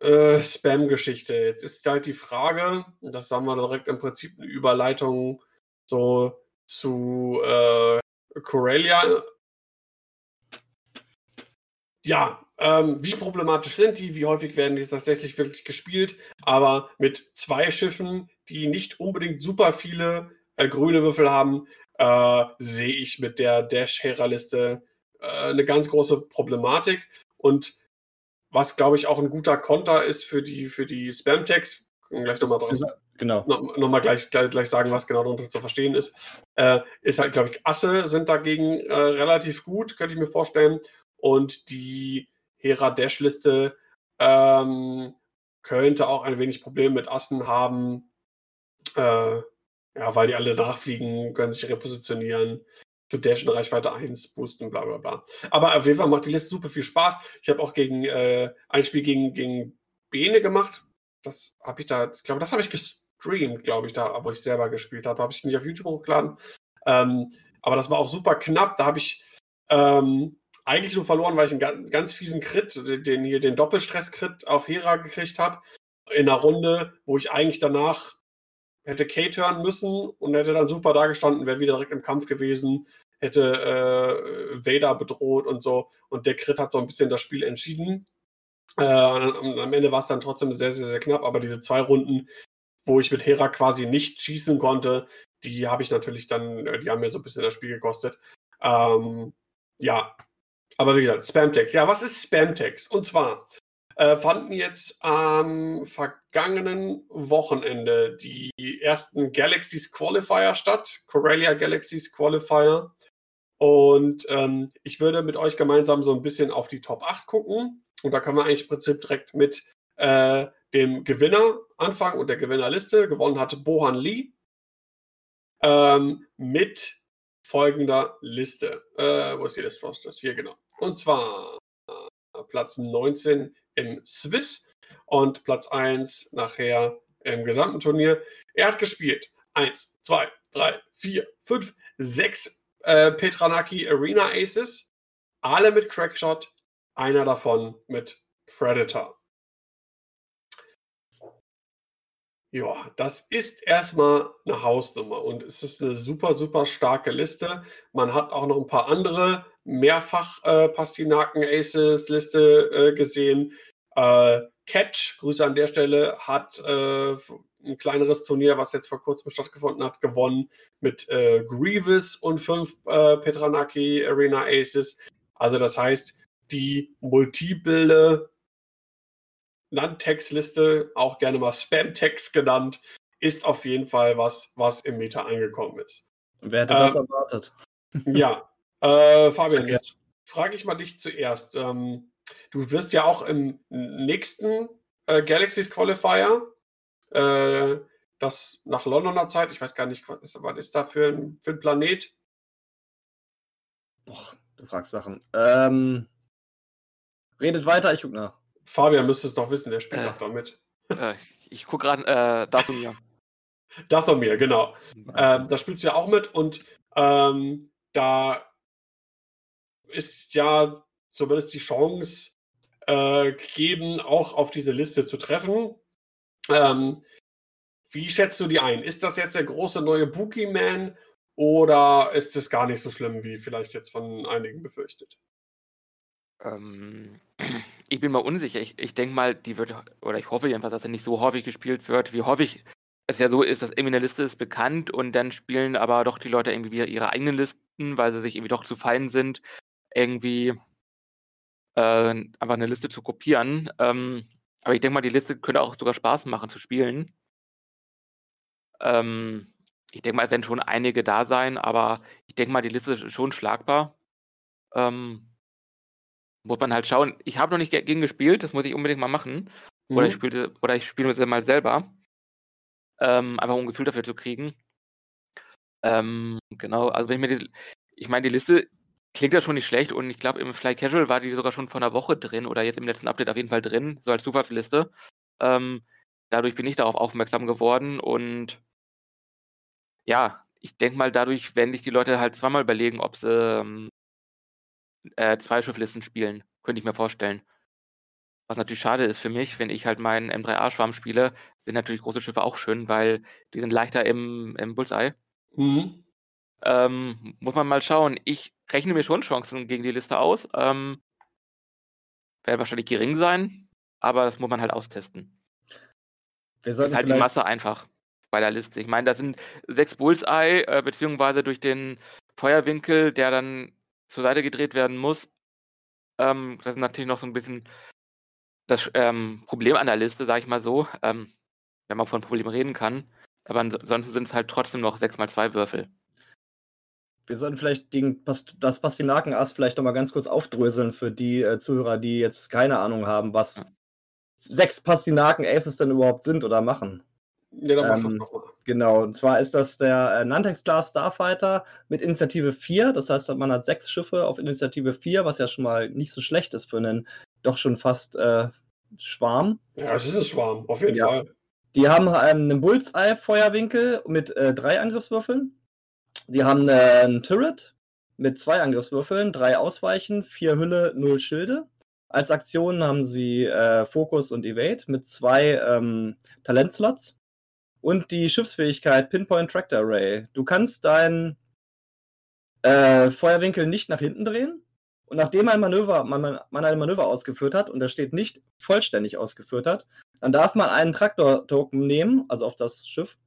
äh, Spam-Geschichte. Jetzt ist halt die Frage, das haben wir direkt im Prinzip eine Überleitung so zu äh, Corellia. Ja, ähm, wie problematisch sind die? Wie häufig werden die tatsächlich wirklich gespielt? Aber mit zwei Schiffen, die nicht unbedingt super viele äh, grüne Würfel haben, äh, sehe ich mit der Dash-Hera-Liste äh, eine ganz große Problematik. Und was, glaube ich, auch ein guter Konter ist für die, für die Spam-Tags, gleich nochmal drauf. Genau. No, nochmal gleich, gleich, gleich sagen, was genau darunter zu verstehen ist. Äh, ist halt, glaube ich, Asse sind dagegen äh, relativ gut, könnte ich mir vorstellen. Und die Hera-Dash-Liste ähm, könnte auch ein wenig Probleme mit Assen haben. Äh, ja, weil die alle nachfliegen, können sich repositionieren für Dash in Reichweite 1 boosten, bla bla bla. Aber auf jeden Fall macht die Liste super viel Spaß. Ich habe auch gegen äh, ein Spiel gegen, gegen Bene gemacht. Das habe ich da, ich glaube, das habe ich gestreamt, glaube ich, da, wo ich selber gespielt habe. Habe ich nicht auf YouTube hochgeladen. Ähm, aber das war auch super knapp. Da habe ich ähm, eigentlich nur verloren, weil ich einen ganz, ganz fiesen Crit, den hier, den Doppelstress-Crit auf Hera gekriegt habe. In einer Runde, wo ich eigentlich danach hätte Kate hören müssen und hätte dann super dagestanden, wäre wieder direkt im Kampf gewesen, hätte äh, Vader bedroht und so. Und der Crit hat so ein bisschen das Spiel entschieden. Äh, am Ende war es dann trotzdem sehr, sehr, sehr knapp, aber diese zwei Runden, wo ich mit Hera quasi nicht schießen konnte, die habe ich natürlich dann, äh, die haben mir so ein bisschen das Spiel gekostet. Ähm, ja, aber wie gesagt, Spamtext. Ja, was ist Spamtext? Und zwar äh, fanden jetzt am vergangenen Wochenende die ersten Galaxies Qualifier statt, Corellia Galaxies Qualifier. Und ähm, ich würde mit euch gemeinsam so ein bisschen auf die Top 8 gucken. Und da kann man eigentlich im Prinzip direkt mit äh, dem Gewinner anfangen und der Gewinnerliste. Gewonnen hatte Bohan Lee ähm, mit folgender Liste. Äh, wo ist die Liste? Das hier, genau. Und zwar äh, Platz 19 im Swiss und Platz 1 nachher im gesamten Turnier. Er hat gespielt 1, 2, 3, 4, 5, 6 äh, Petranaki Arena Aces, alle mit Crackshot, einer davon mit Predator. Ja, das ist erstmal eine Hausnummer und es ist eine super, super starke Liste. Man hat auch noch ein paar andere mehrfach äh, äh, gesehen. Äh, Catch, Grüße an der Stelle, hat äh, ein kleineres Turnier, was jetzt vor kurzem stattgefunden hat, gewonnen mit äh, Grievous und fünf äh, Petranaki Arena Aces. Also das heißt, die multiple Landtext-Liste, auch gerne mal Spam-Text genannt, ist auf jeden Fall was, was im Meta angekommen ist. Wer hätte ähm, das erwartet? Ja, äh, Fabian, okay. jetzt frage ich mal dich zuerst. Ähm, du wirst ja auch im nächsten äh, Galaxies Qualifier, äh, das nach Londoner Zeit, ich weiß gar nicht, was ist, was ist da für ein, für ein Planet? Boah, du fragst Sachen. Ähm, redet weiter, ich guck nach. Fabian müsste es doch wissen, der spielt äh, doch damit. Äh, ich gucke gerade äh, Dathomir. Dathomir, genau. Ähm, da spielst du ja auch mit und ähm, da ist ja zumindest die Chance äh, gegeben, auch auf diese Liste zu treffen. Ähm, wie schätzt du die ein? Ist das jetzt der große neue Bookie-Man oder ist es gar nicht so schlimm, wie vielleicht jetzt von einigen befürchtet? Ähm, ich bin mal unsicher. Ich, ich denke mal, die wird, oder ich hoffe jedenfalls, dass er nicht so häufig gespielt wird, wie häufig es ja so ist, dass irgendwie eine Liste ist bekannt und dann spielen aber doch die Leute irgendwie wieder ihre eigenen Listen, weil sie sich irgendwie doch zu fein sind, irgendwie äh, einfach eine Liste zu kopieren. Ähm, aber ich denke mal, die Liste könnte auch sogar Spaß machen zu spielen. Ähm, ich denke mal, es werden schon einige da sein, aber ich denke mal, die Liste ist schon schlagbar. Ähm, muss man halt schauen. Ich habe noch nicht gegen gespielt, das muss ich unbedingt mal machen. Mhm. Oder ich spiele oder ich spiele es mal selber. Ähm, einfach um ein Gefühl dafür zu kriegen. Ähm, genau, also wenn ich mir die, ich meine, die Liste, Klingt ja schon nicht schlecht und ich glaube, im Fly Casual war die sogar schon vor einer Woche drin oder jetzt im letzten Update auf jeden Fall drin, so als Zufallsliste. Ähm, dadurch bin ich darauf aufmerksam geworden und ja, ich denke mal, dadurch werden sich die Leute halt zweimal überlegen, ob sie ähm, äh, zwei Schifflisten spielen. Könnte ich mir vorstellen. Was natürlich schade ist für mich, wenn ich halt meinen M3A-Schwarm spiele, sind natürlich große Schiffe auch schön, weil die sind leichter im, im Bullseye. Mhm. Ähm, muss man mal schauen. Ich rechne mir schon Chancen gegen die Liste aus. Ähm, werden wahrscheinlich gering sein, aber das muss man halt austesten. Wir ist halt die Masse einfach bei der Liste. Ich meine, da sind sechs Bullseye, äh, beziehungsweise durch den Feuerwinkel, der dann zur Seite gedreht werden muss. Ähm, das ist natürlich noch so ein bisschen das ähm, Problem an der Liste, sage ich mal so, ähm, wenn man von Problemen reden kann. Aber ansonsten sind es halt trotzdem noch 6 mal 2 Würfel. Wir sollten vielleicht den, das Pastinakenass vielleicht nochmal ganz kurz aufdröseln für die äh, Zuhörer, die jetzt keine Ahnung haben, was ja. sechs Pastinaken-Aces denn überhaupt sind oder machen. Ja, dann mach ähm, das nochmal. Genau, und zwar ist das der äh, Nantex Class Starfighter mit Initiative 4. Das heißt, man hat sechs Schiffe auf Initiative 4, was ja schon mal nicht so schlecht ist für einen doch schon fast äh, Schwarm. Ja, es ist ein Schwarm, auf jeden ja. Fall. Die haben ähm, einen Bullseye-Feuerwinkel mit äh, drei Angriffswürfeln. Die haben äh, einen Turret mit zwei Angriffswürfeln, drei Ausweichen, vier Hülle, null Schilde. Als Aktion haben sie äh, Focus und Evade mit zwei ähm, Talentslots und die Schiffsfähigkeit Pinpoint Tractor Array. Du kannst deinen äh, Feuerwinkel nicht nach hinten drehen. Und nachdem ein Manöver, man, man ein Manöver ausgeführt hat und er steht nicht vollständig ausgeführt hat, dann darf man einen Traktor-Token nehmen, also auf das Schiff,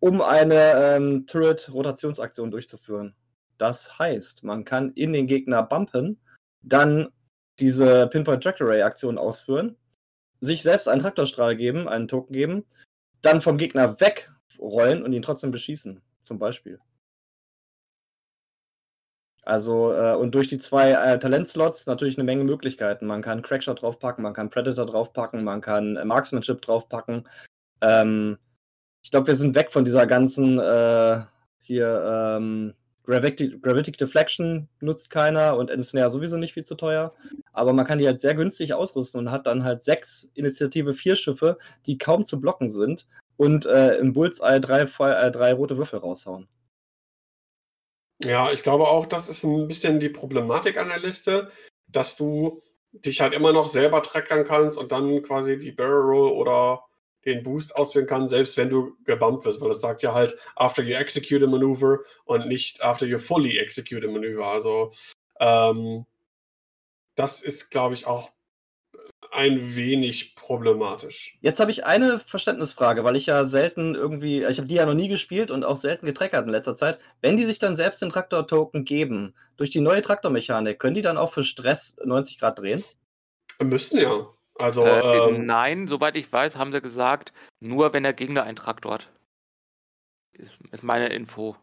um eine ähm, Turret-Rotationsaktion durchzuführen. Das heißt, man kann in den Gegner bumpen, dann diese Pinpoint Tractor Array Aktion ausführen, sich selbst einen Traktorstrahl geben, einen Token geben dann vom Gegner wegrollen und ihn trotzdem beschießen, zum Beispiel. Also, äh, und durch die zwei äh, Talentslots natürlich eine Menge Möglichkeiten. Man kann Crackshot draufpacken, man kann Predator draufpacken, man kann äh, Marksmanship draufpacken. Ähm, ich glaube, wir sind weg von dieser ganzen äh, hier ähm, Gravity, Gravity Deflection nutzt keiner und Ensnare sowieso nicht viel zu teuer. Aber man kann die halt sehr günstig ausrüsten und hat dann halt sechs Initiative vier Schiffe, die kaum zu blocken sind und äh, im Bullseye drei, äh, drei rote Würfel raushauen. Ja, ich glaube auch, das ist ein bisschen die Problematik an der Liste, dass du dich halt immer noch selber trackern kannst und dann quasi die Barrel Roll oder den Boost auswählen kann, selbst wenn du gebumpt wirst, weil das sagt ja halt after you execute a maneuver und nicht after you fully execute a maneuver. Also ähm, das ist, glaube ich, auch ein wenig problematisch. Jetzt habe ich eine Verständnisfrage, weil ich ja selten irgendwie, ich habe die ja noch nie gespielt und auch selten getrackert in letzter Zeit. Wenn die sich dann selbst den Traktor-Token geben, durch die neue Traktormechanik, können die dann auch für Stress 90 Grad drehen? Müssten ja. Also, Äh, ähm, nein, soweit ich weiß, haben sie gesagt, nur wenn der Gegner einen Traktor hat. Ist, ist meine Info.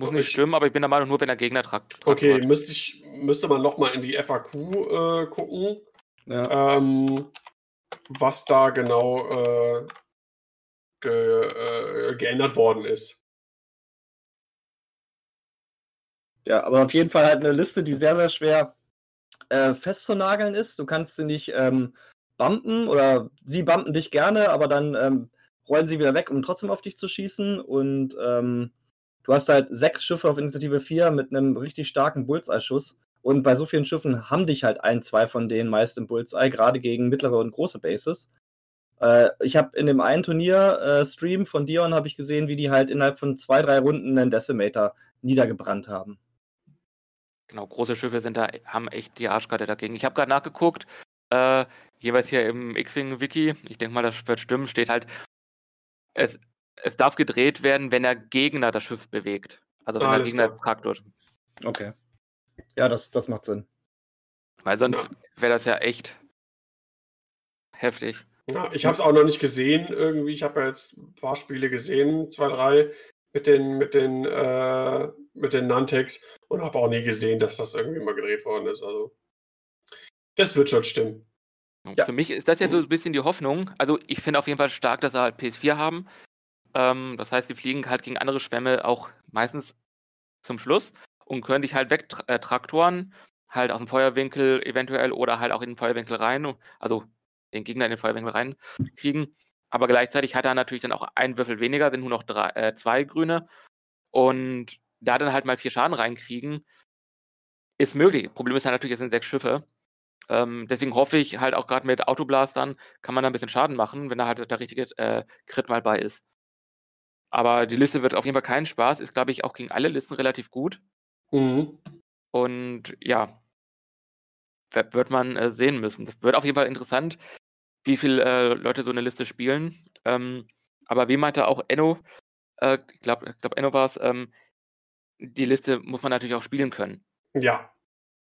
Muss nicht stimmen, aber ich bin der Meinung, nur wenn der Gegner Trakt Okay, hat. müsste, ich, müsste man nochmal in die FAQ äh, gucken, ja. ähm, was da genau äh, ge, äh, geändert worden ist. Ja, aber auf jeden Fall halt eine Liste, die sehr, sehr schwer äh, festzunageln ist. Du kannst sie nicht ähm, bumpen oder sie bumpen dich gerne, aber dann ähm, rollen sie wieder weg, um trotzdem auf dich zu schießen. Und ähm, du hast halt sechs Schiffe auf Initiative 4 mit einem richtig starken Bullseye-Schuss. Und bei so vielen Schiffen haben dich halt ein, zwei von denen meist im Bullseye, gerade gegen mittlere und große Bases. Äh, ich habe in dem einen Turnier-Stream äh, von Dion ich gesehen, wie die halt innerhalb von zwei, drei Runden einen Decimator niedergebrannt haben. Genau, große Schiffe sind da, haben echt die Arschkarte dagegen. Ich habe gerade nachgeguckt, äh, jeweils hier im X-Wing-Wiki, ich denke mal, das wird stimmen, steht halt, es, es darf gedreht werden, wenn der Gegner das Schiff bewegt. Also wenn ah, der Gegner traktet. Okay. Ja, das, das macht Sinn. Weil sonst wäre das ja echt heftig. Ja, ich habe es auch noch nicht gesehen irgendwie. Ich habe ja jetzt ein paar Spiele gesehen, zwei, drei mit den mit den äh, mit den Nantex und habe auch nie gesehen, dass das irgendwie mal gedreht worden ist. Also das wird schon stimmen. Ja. Für mich ist das ja so ein bisschen die Hoffnung. Also ich finde auf jeden Fall stark, dass sie halt PS4 haben. Ähm, das heißt, die fliegen halt gegen andere Schwämme auch meistens zum Schluss. und können dich halt wegtraktoren, halt aus dem Feuerwinkel eventuell oder halt auch in den Feuerwinkel rein, also den Gegner in den Feuerwinkel reinkriegen. Aber gleichzeitig hat er natürlich dann auch einen Würfel weniger, sind nur noch drei, äh, zwei grüne. Und da dann halt mal vier Schaden reinkriegen, ist möglich. Problem ist halt natürlich, es sind sechs Schiffe. Ähm, deswegen hoffe ich halt auch gerade mit Autoblastern kann man da ein bisschen Schaden machen, wenn da halt der richtige äh, Crit mal bei ist. Aber die Liste wird auf jeden Fall keinen Spaß, ist glaube ich auch gegen alle Listen relativ gut. Mhm. Und ja, wird man äh, sehen müssen. Das wird auf jeden Fall interessant, wie viele äh, Leute so eine Liste spielen. Ähm, aber wie meinte auch Enno, äh, ich glaube, glaub, Enno war es, ähm, die Liste muss man natürlich auch spielen können. Ja.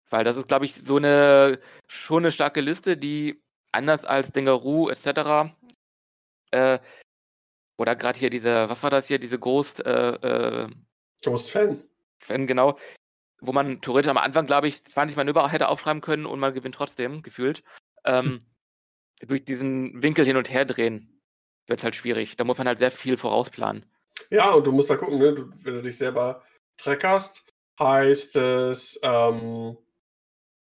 Weil das ist, glaube ich, so eine schon eine starke Liste, die anders als Dingaroo etc. Äh, oder gerade hier diese, was war das hier, diese Ghost, äh, äh, Ghost Fan. Fan, genau, wo man theoretisch am Anfang, glaube ich, 20 Manöver hätte aufschreiben können und man gewinnt trotzdem, gefühlt. Ähm, durch diesen Winkel hin und her drehen wird es halt schwierig. Da muss man halt sehr viel vorausplanen. Ja, und du musst da gucken, ne? du, wenn du dich selber treckerst, heißt es, ähm,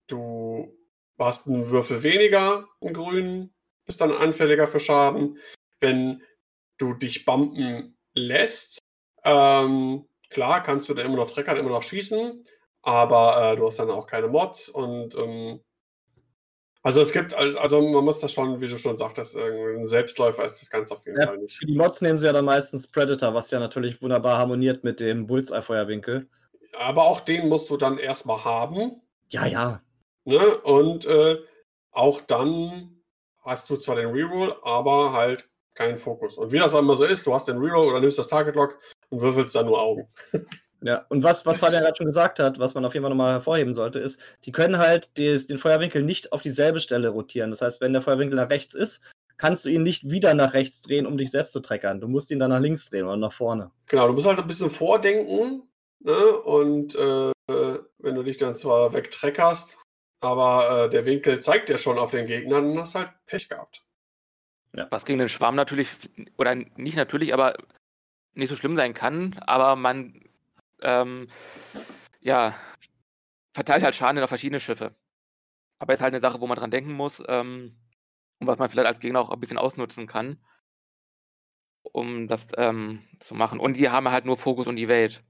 du hast einen Würfel weniger, einen grünen, bist dann anfälliger für Schaden. Wenn du dich bumpen lässt, ähm, klar kannst du dann immer noch treckern, immer noch schießen, aber äh, du hast dann auch keine Mods und ähm, also es gibt, also man muss das schon, wie du schon sagtest, ein Selbstläufer ist das Ganze auf jeden ja, Fall nicht. Für die Mods nehmen sie ja dann meistens Predator, was ja natürlich wunderbar harmoniert mit dem Bullseye-Feuerwinkel. Aber auch den musst du dann erstmal haben. Ja, ja. Ne? Und äh, auch dann hast du zwar den Reroll, aber halt keinen Fokus. Und wie das immer so ist, du hast den Reroll oder nimmst das Target Lock und würfelst dann nur Augen. Ja, und was, was Fabian gerade schon gesagt hat, was man auf jeden Fall nochmal hervorheben sollte, ist, die können halt des, den Feuerwinkel nicht auf dieselbe Stelle rotieren. Das heißt, wenn der Feuerwinkel nach rechts ist, kannst du ihn nicht wieder nach rechts drehen, um dich selbst zu treckern. Du musst ihn dann nach links drehen oder nach vorne. Genau, du musst halt ein bisschen vordenken. Ne? Und äh, wenn du dich dann zwar wegtreckerst, aber äh, der Winkel zeigt dir schon auf den Gegner, dann hast halt Pech gehabt. Ja. Was gegen den Schwarm natürlich, oder nicht natürlich, aber nicht so schlimm sein kann, aber man ähm, ja, verteilt halt Schaden auf verschiedene Schiffe. Aber ist halt eine Sache, wo man dran denken muss ähm, und was man vielleicht als Gegner auch ein bisschen ausnutzen kann, um das ähm, zu machen. Und die haben halt nur Fokus und die Welt.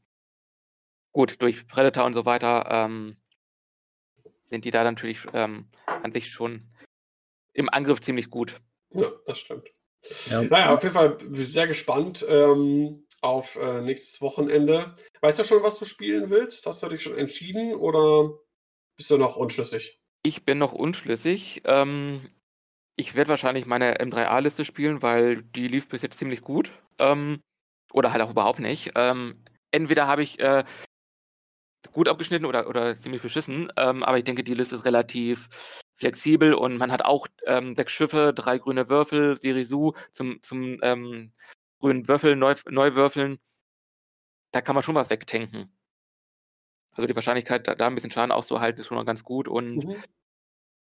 Gut, durch Predator und so weiter ähm, sind die da natürlich ähm, an sich schon im Angriff ziemlich gut. Ja, das stimmt. Ja. Naja, auf jeden Fall sehr gespannt. Ähm, auf äh, nächstes Wochenende. Weißt du schon, was du spielen willst? Hast du dich schon entschieden oder bist du noch unschlüssig? Ich bin noch unschlüssig. Ähm, ich werde wahrscheinlich meine M3A-Liste spielen, weil die lief bis jetzt ziemlich gut. Ähm, oder halt auch überhaupt nicht. Ähm, entweder habe ich äh, gut abgeschnitten oder, oder ziemlich beschissen, ähm, aber ich denke, die Liste ist relativ flexibel und man hat auch ähm, sechs Schiffe, drei grüne Würfel, Sirisu zum, zum ähm, grünen Würfel neu, neu würfeln, da kann man schon was wegtanken. Also die Wahrscheinlichkeit, da, da ein bisschen Schaden auszuhalten, ist schon mal ganz gut. Und mhm.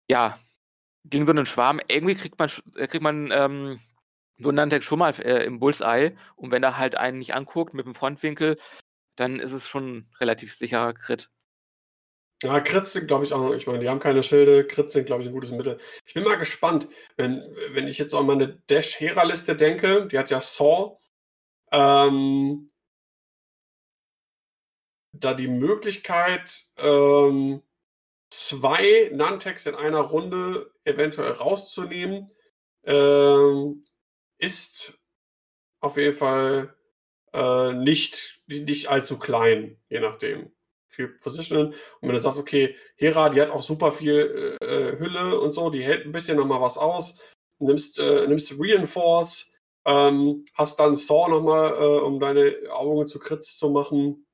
ja, gegen so einen Schwarm, irgendwie kriegt man, äh, kriegt man ähm, so einen Nantex schon mal äh, im Bullseye. Und wenn er halt einen nicht anguckt mit dem Frontwinkel, dann ist es schon relativ sicherer Crit. Ja, Crits sind, glaube ich, auch, ich meine, die haben keine Schilde. Crits sind, glaube ich, ein gutes Mittel. Ich bin mal gespannt, wenn, wenn ich jetzt an meine Dash-Hera-Liste denke, die hat ja Saw, ähm, da die Möglichkeit, ähm, zwei Nantex in einer Runde eventuell rauszunehmen, ähm, ist auf jeden Fall äh, nicht, nicht allzu klein, je nachdem viel Positionen. Und wenn du sagst, okay, Hera, die hat auch super viel äh, äh, Hülle und so, die hält ein bisschen nochmal was aus, nimmst, äh, nimmst Reinforce, ähm, hast dann Saw nochmal, äh, um deine Augen zu Kritz zu machen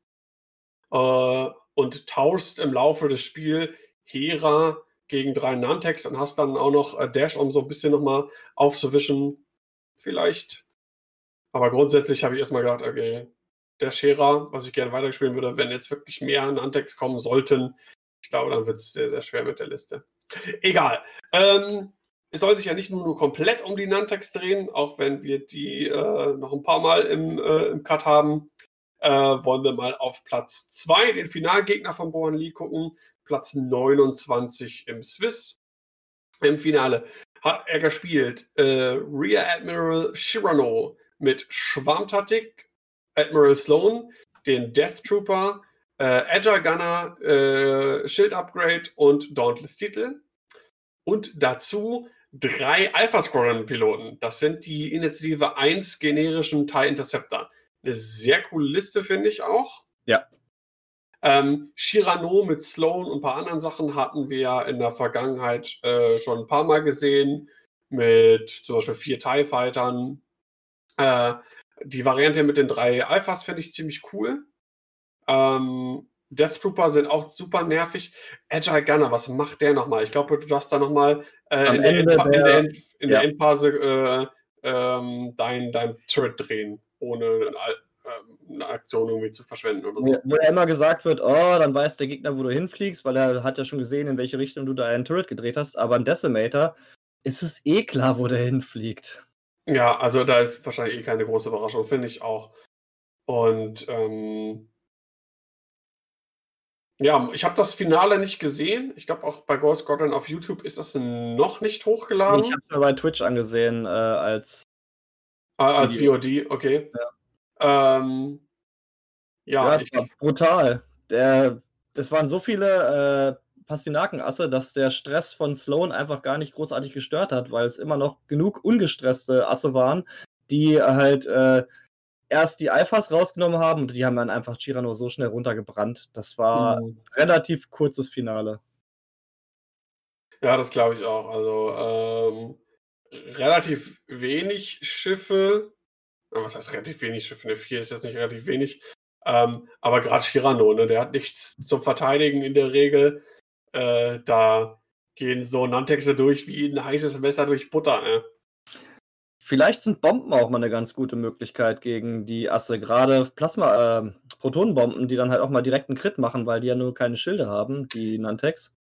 äh, und tauschst im Laufe des Spiels Hera gegen drei Nantex und hast dann auch noch äh, Dash, um so ein bisschen nochmal aufzuwischen. Vielleicht. Aber grundsätzlich habe ich erstmal gedacht, okay, der Scherer, was ich gerne weiterspielen würde, wenn jetzt wirklich mehr Nantex kommen sollten. Ich glaube, dann wird es sehr, sehr schwer mit der Liste. Egal. Ähm, es soll sich ja nicht nur, nur komplett um die Nantex drehen, auch wenn wir die äh, noch ein paar Mal im, äh, im Cut haben. äh, wollen wir mal auf Platz 2, den Finalgegner von Bohan Lee, gucken. Platz 29 im Swiss. Im Finale hat er gespielt äh, Rear Admiral Shirano mit Schwarmtatik, Admiral Sloan, den Death Trooper, äh, Agile Gunner, äh, Shield Upgrade und Dauntless Titel. Und dazu drei Alpha Squadron Piloten. Das sind die Initiative 1 generischen TIE Interceptor. Eine sehr coole Liste, finde ich auch. Ja. Ähm, Shirano mit Sloan und ein paar anderen Sachen hatten wir in der Vergangenheit äh, schon ein paar Mal gesehen. Mit zum Beispiel vier TIE Fightern. Äh, die Variante mit den drei Alphas finde ich ziemlich cool. Ähm, Death Trooper sind auch super nervig. Agile Gunner, was macht der nochmal? Ich glaube, du darfst da nochmal äh, in, der, in, der, End, in ja. der Endphase äh, ähm, dein, dein Turret drehen, ohne äh, eine Aktion irgendwie zu verschwenden oder so. Wo, immer gesagt wird, oh, dann weiß der Gegner, wo du hinfliegst, weil er hat ja schon gesehen, in welche Richtung du da einen Turret gedreht hast. Aber ein Decimator ist es eh klar, wo der hinfliegt. Ja, also da ist wahrscheinlich eh keine große Überraschung, finde ich auch. Und ähm, ja, ich habe das Finale nicht gesehen. Ich glaube, auch bei Ghost Squadron auf YouTube ist das noch nicht hochgeladen. Ich habe es mir bei Twitch angesehen äh, als. Ah, als VOD, okay. Ja, ähm, ja, ja ich, brutal. Der, das waren so viele äh, Pastinakenasse, dass der Stress von Sloan einfach gar nicht großartig gestört hat, weil es immer noch genug ungestresste Asse waren, die halt äh, erst die Alphas rausgenommen haben und die haben dann einfach Chirano so schnell runtergebrannt. Das war mhm. relativ kurzes Finale. Ja, das glaube ich auch. Also ähm, relativ wenig Schiffe. Was heißt relativ wenig Schiffe? Eine 4 ist jetzt nicht relativ wenig. Ähm, aber gerade Chirano, ne, der hat nichts zum Verteidigen in der Regel. Äh, da gehen so Nantexe durch wie ein heißes Messer durch Butter. Ne? Vielleicht sind Bomben auch mal eine ganz gute Möglichkeit gegen die Asse. Gerade Plasma, äh, Protonenbomben, die dann halt auch mal direkt einen Crit machen, weil die ja nur keine Schilde haben, die Nantex.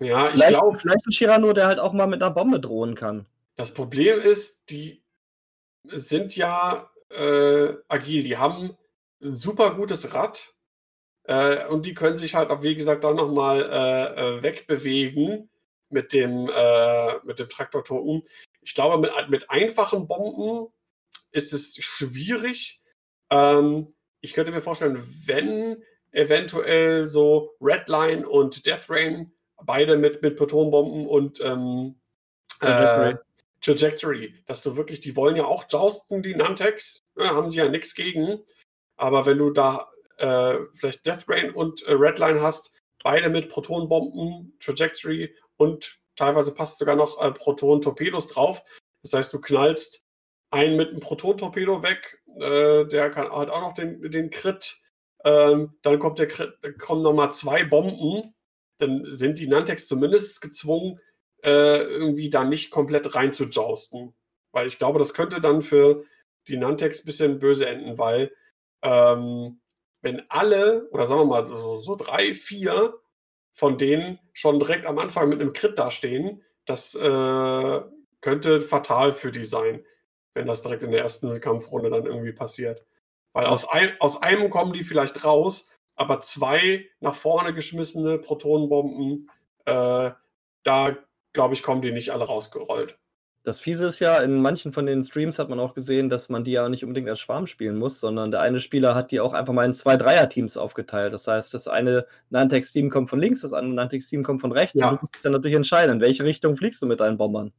Ja, ich glaube. Vielleicht ein Shirano, der halt auch mal mit einer Bombe drohen kann. Das Problem ist, die sind ja äh, agil. Die haben ein super gutes Rad. Äh, und die können sich halt auch, wie gesagt, dann nochmal äh, äh, wegbewegen mit dem, äh, mit dem Traktor-Token ich glaube, mit, mit einfachen Bomben ist es schwierig. Ähm, ich könnte mir vorstellen, wenn eventuell so Redline und Death Rain, beide mit, mit Protonbomben und ähm, Trajectory. Äh, Trajectory, dass du wirklich, die wollen ja auch jousten, die Nantex, ja, haben sie ja nichts gegen. Aber wenn du da äh, vielleicht Death Rain und äh, Redline hast, beide mit Protonbomben, Trajectory und teilweise passt sogar noch äh, Proton-Torpedos drauf. Das heißt, du knallst einen mit einem Proton-Torpedo weg, äh, der kann, hat auch noch den, den Crit. Ähm, dann kommt der Crit, kommen nochmal zwei Bomben. Dann sind die Nantex zumindest gezwungen, äh, irgendwie da nicht komplett rein zu jousten. Weil ich glaube, das könnte dann für die Nantex ein bisschen böse enden, weil ähm, wenn alle, oder sagen wir mal so, so drei, vier von denen schon direkt am Anfang mit einem Crit dastehen. Das äh, könnte fatal für die sein, wenn das direkt in der ersten Kampfrunde dann irgendwie passiert. Weil aus, ein, aus einem kommen die vielleicht raus, aber zwei nach vorne geschmissene Protonenbomben, äh, da glaube ich, kommen die nicht alle rausgerollt. Das Fiese ist ja, in manchen von den Streams hat man auch gesehen, dass man die ja nicht unbedingt als Schwarm spielen muss, sondern der eine Spieler hat die auch einfach mal in zwei Dreier-Teams aufgeteilt. Das heißt, das eine Nantex-Team kommt von links, das andere Nantex-Team kommt von rechts. Ja. Und du musst dich dann natürlich entscheiden, in welche Richtung fliegst du mit deinen Bombern.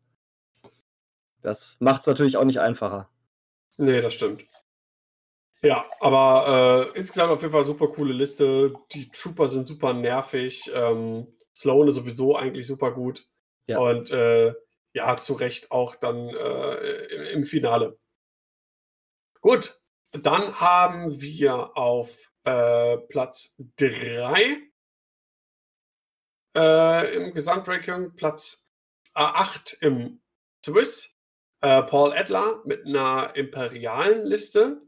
Das macht es natürlich auch nicht einfacher. Nee, das stimmt. Ja, aber äh, insgesamt auf jeden Fall super coole Liste. Die Trooper sind super nervig. Ähm, Sloan ist sowieso eigentlich super gut. Ja. Und äh, ja, zu Recht auch dann äh, im Finale. Gut, dann haben wir auf äh, Platz 3 äh, im Gesamtranking, Platz 8 im Swiss, äh, Paul Adler mit einer imperialen Liste.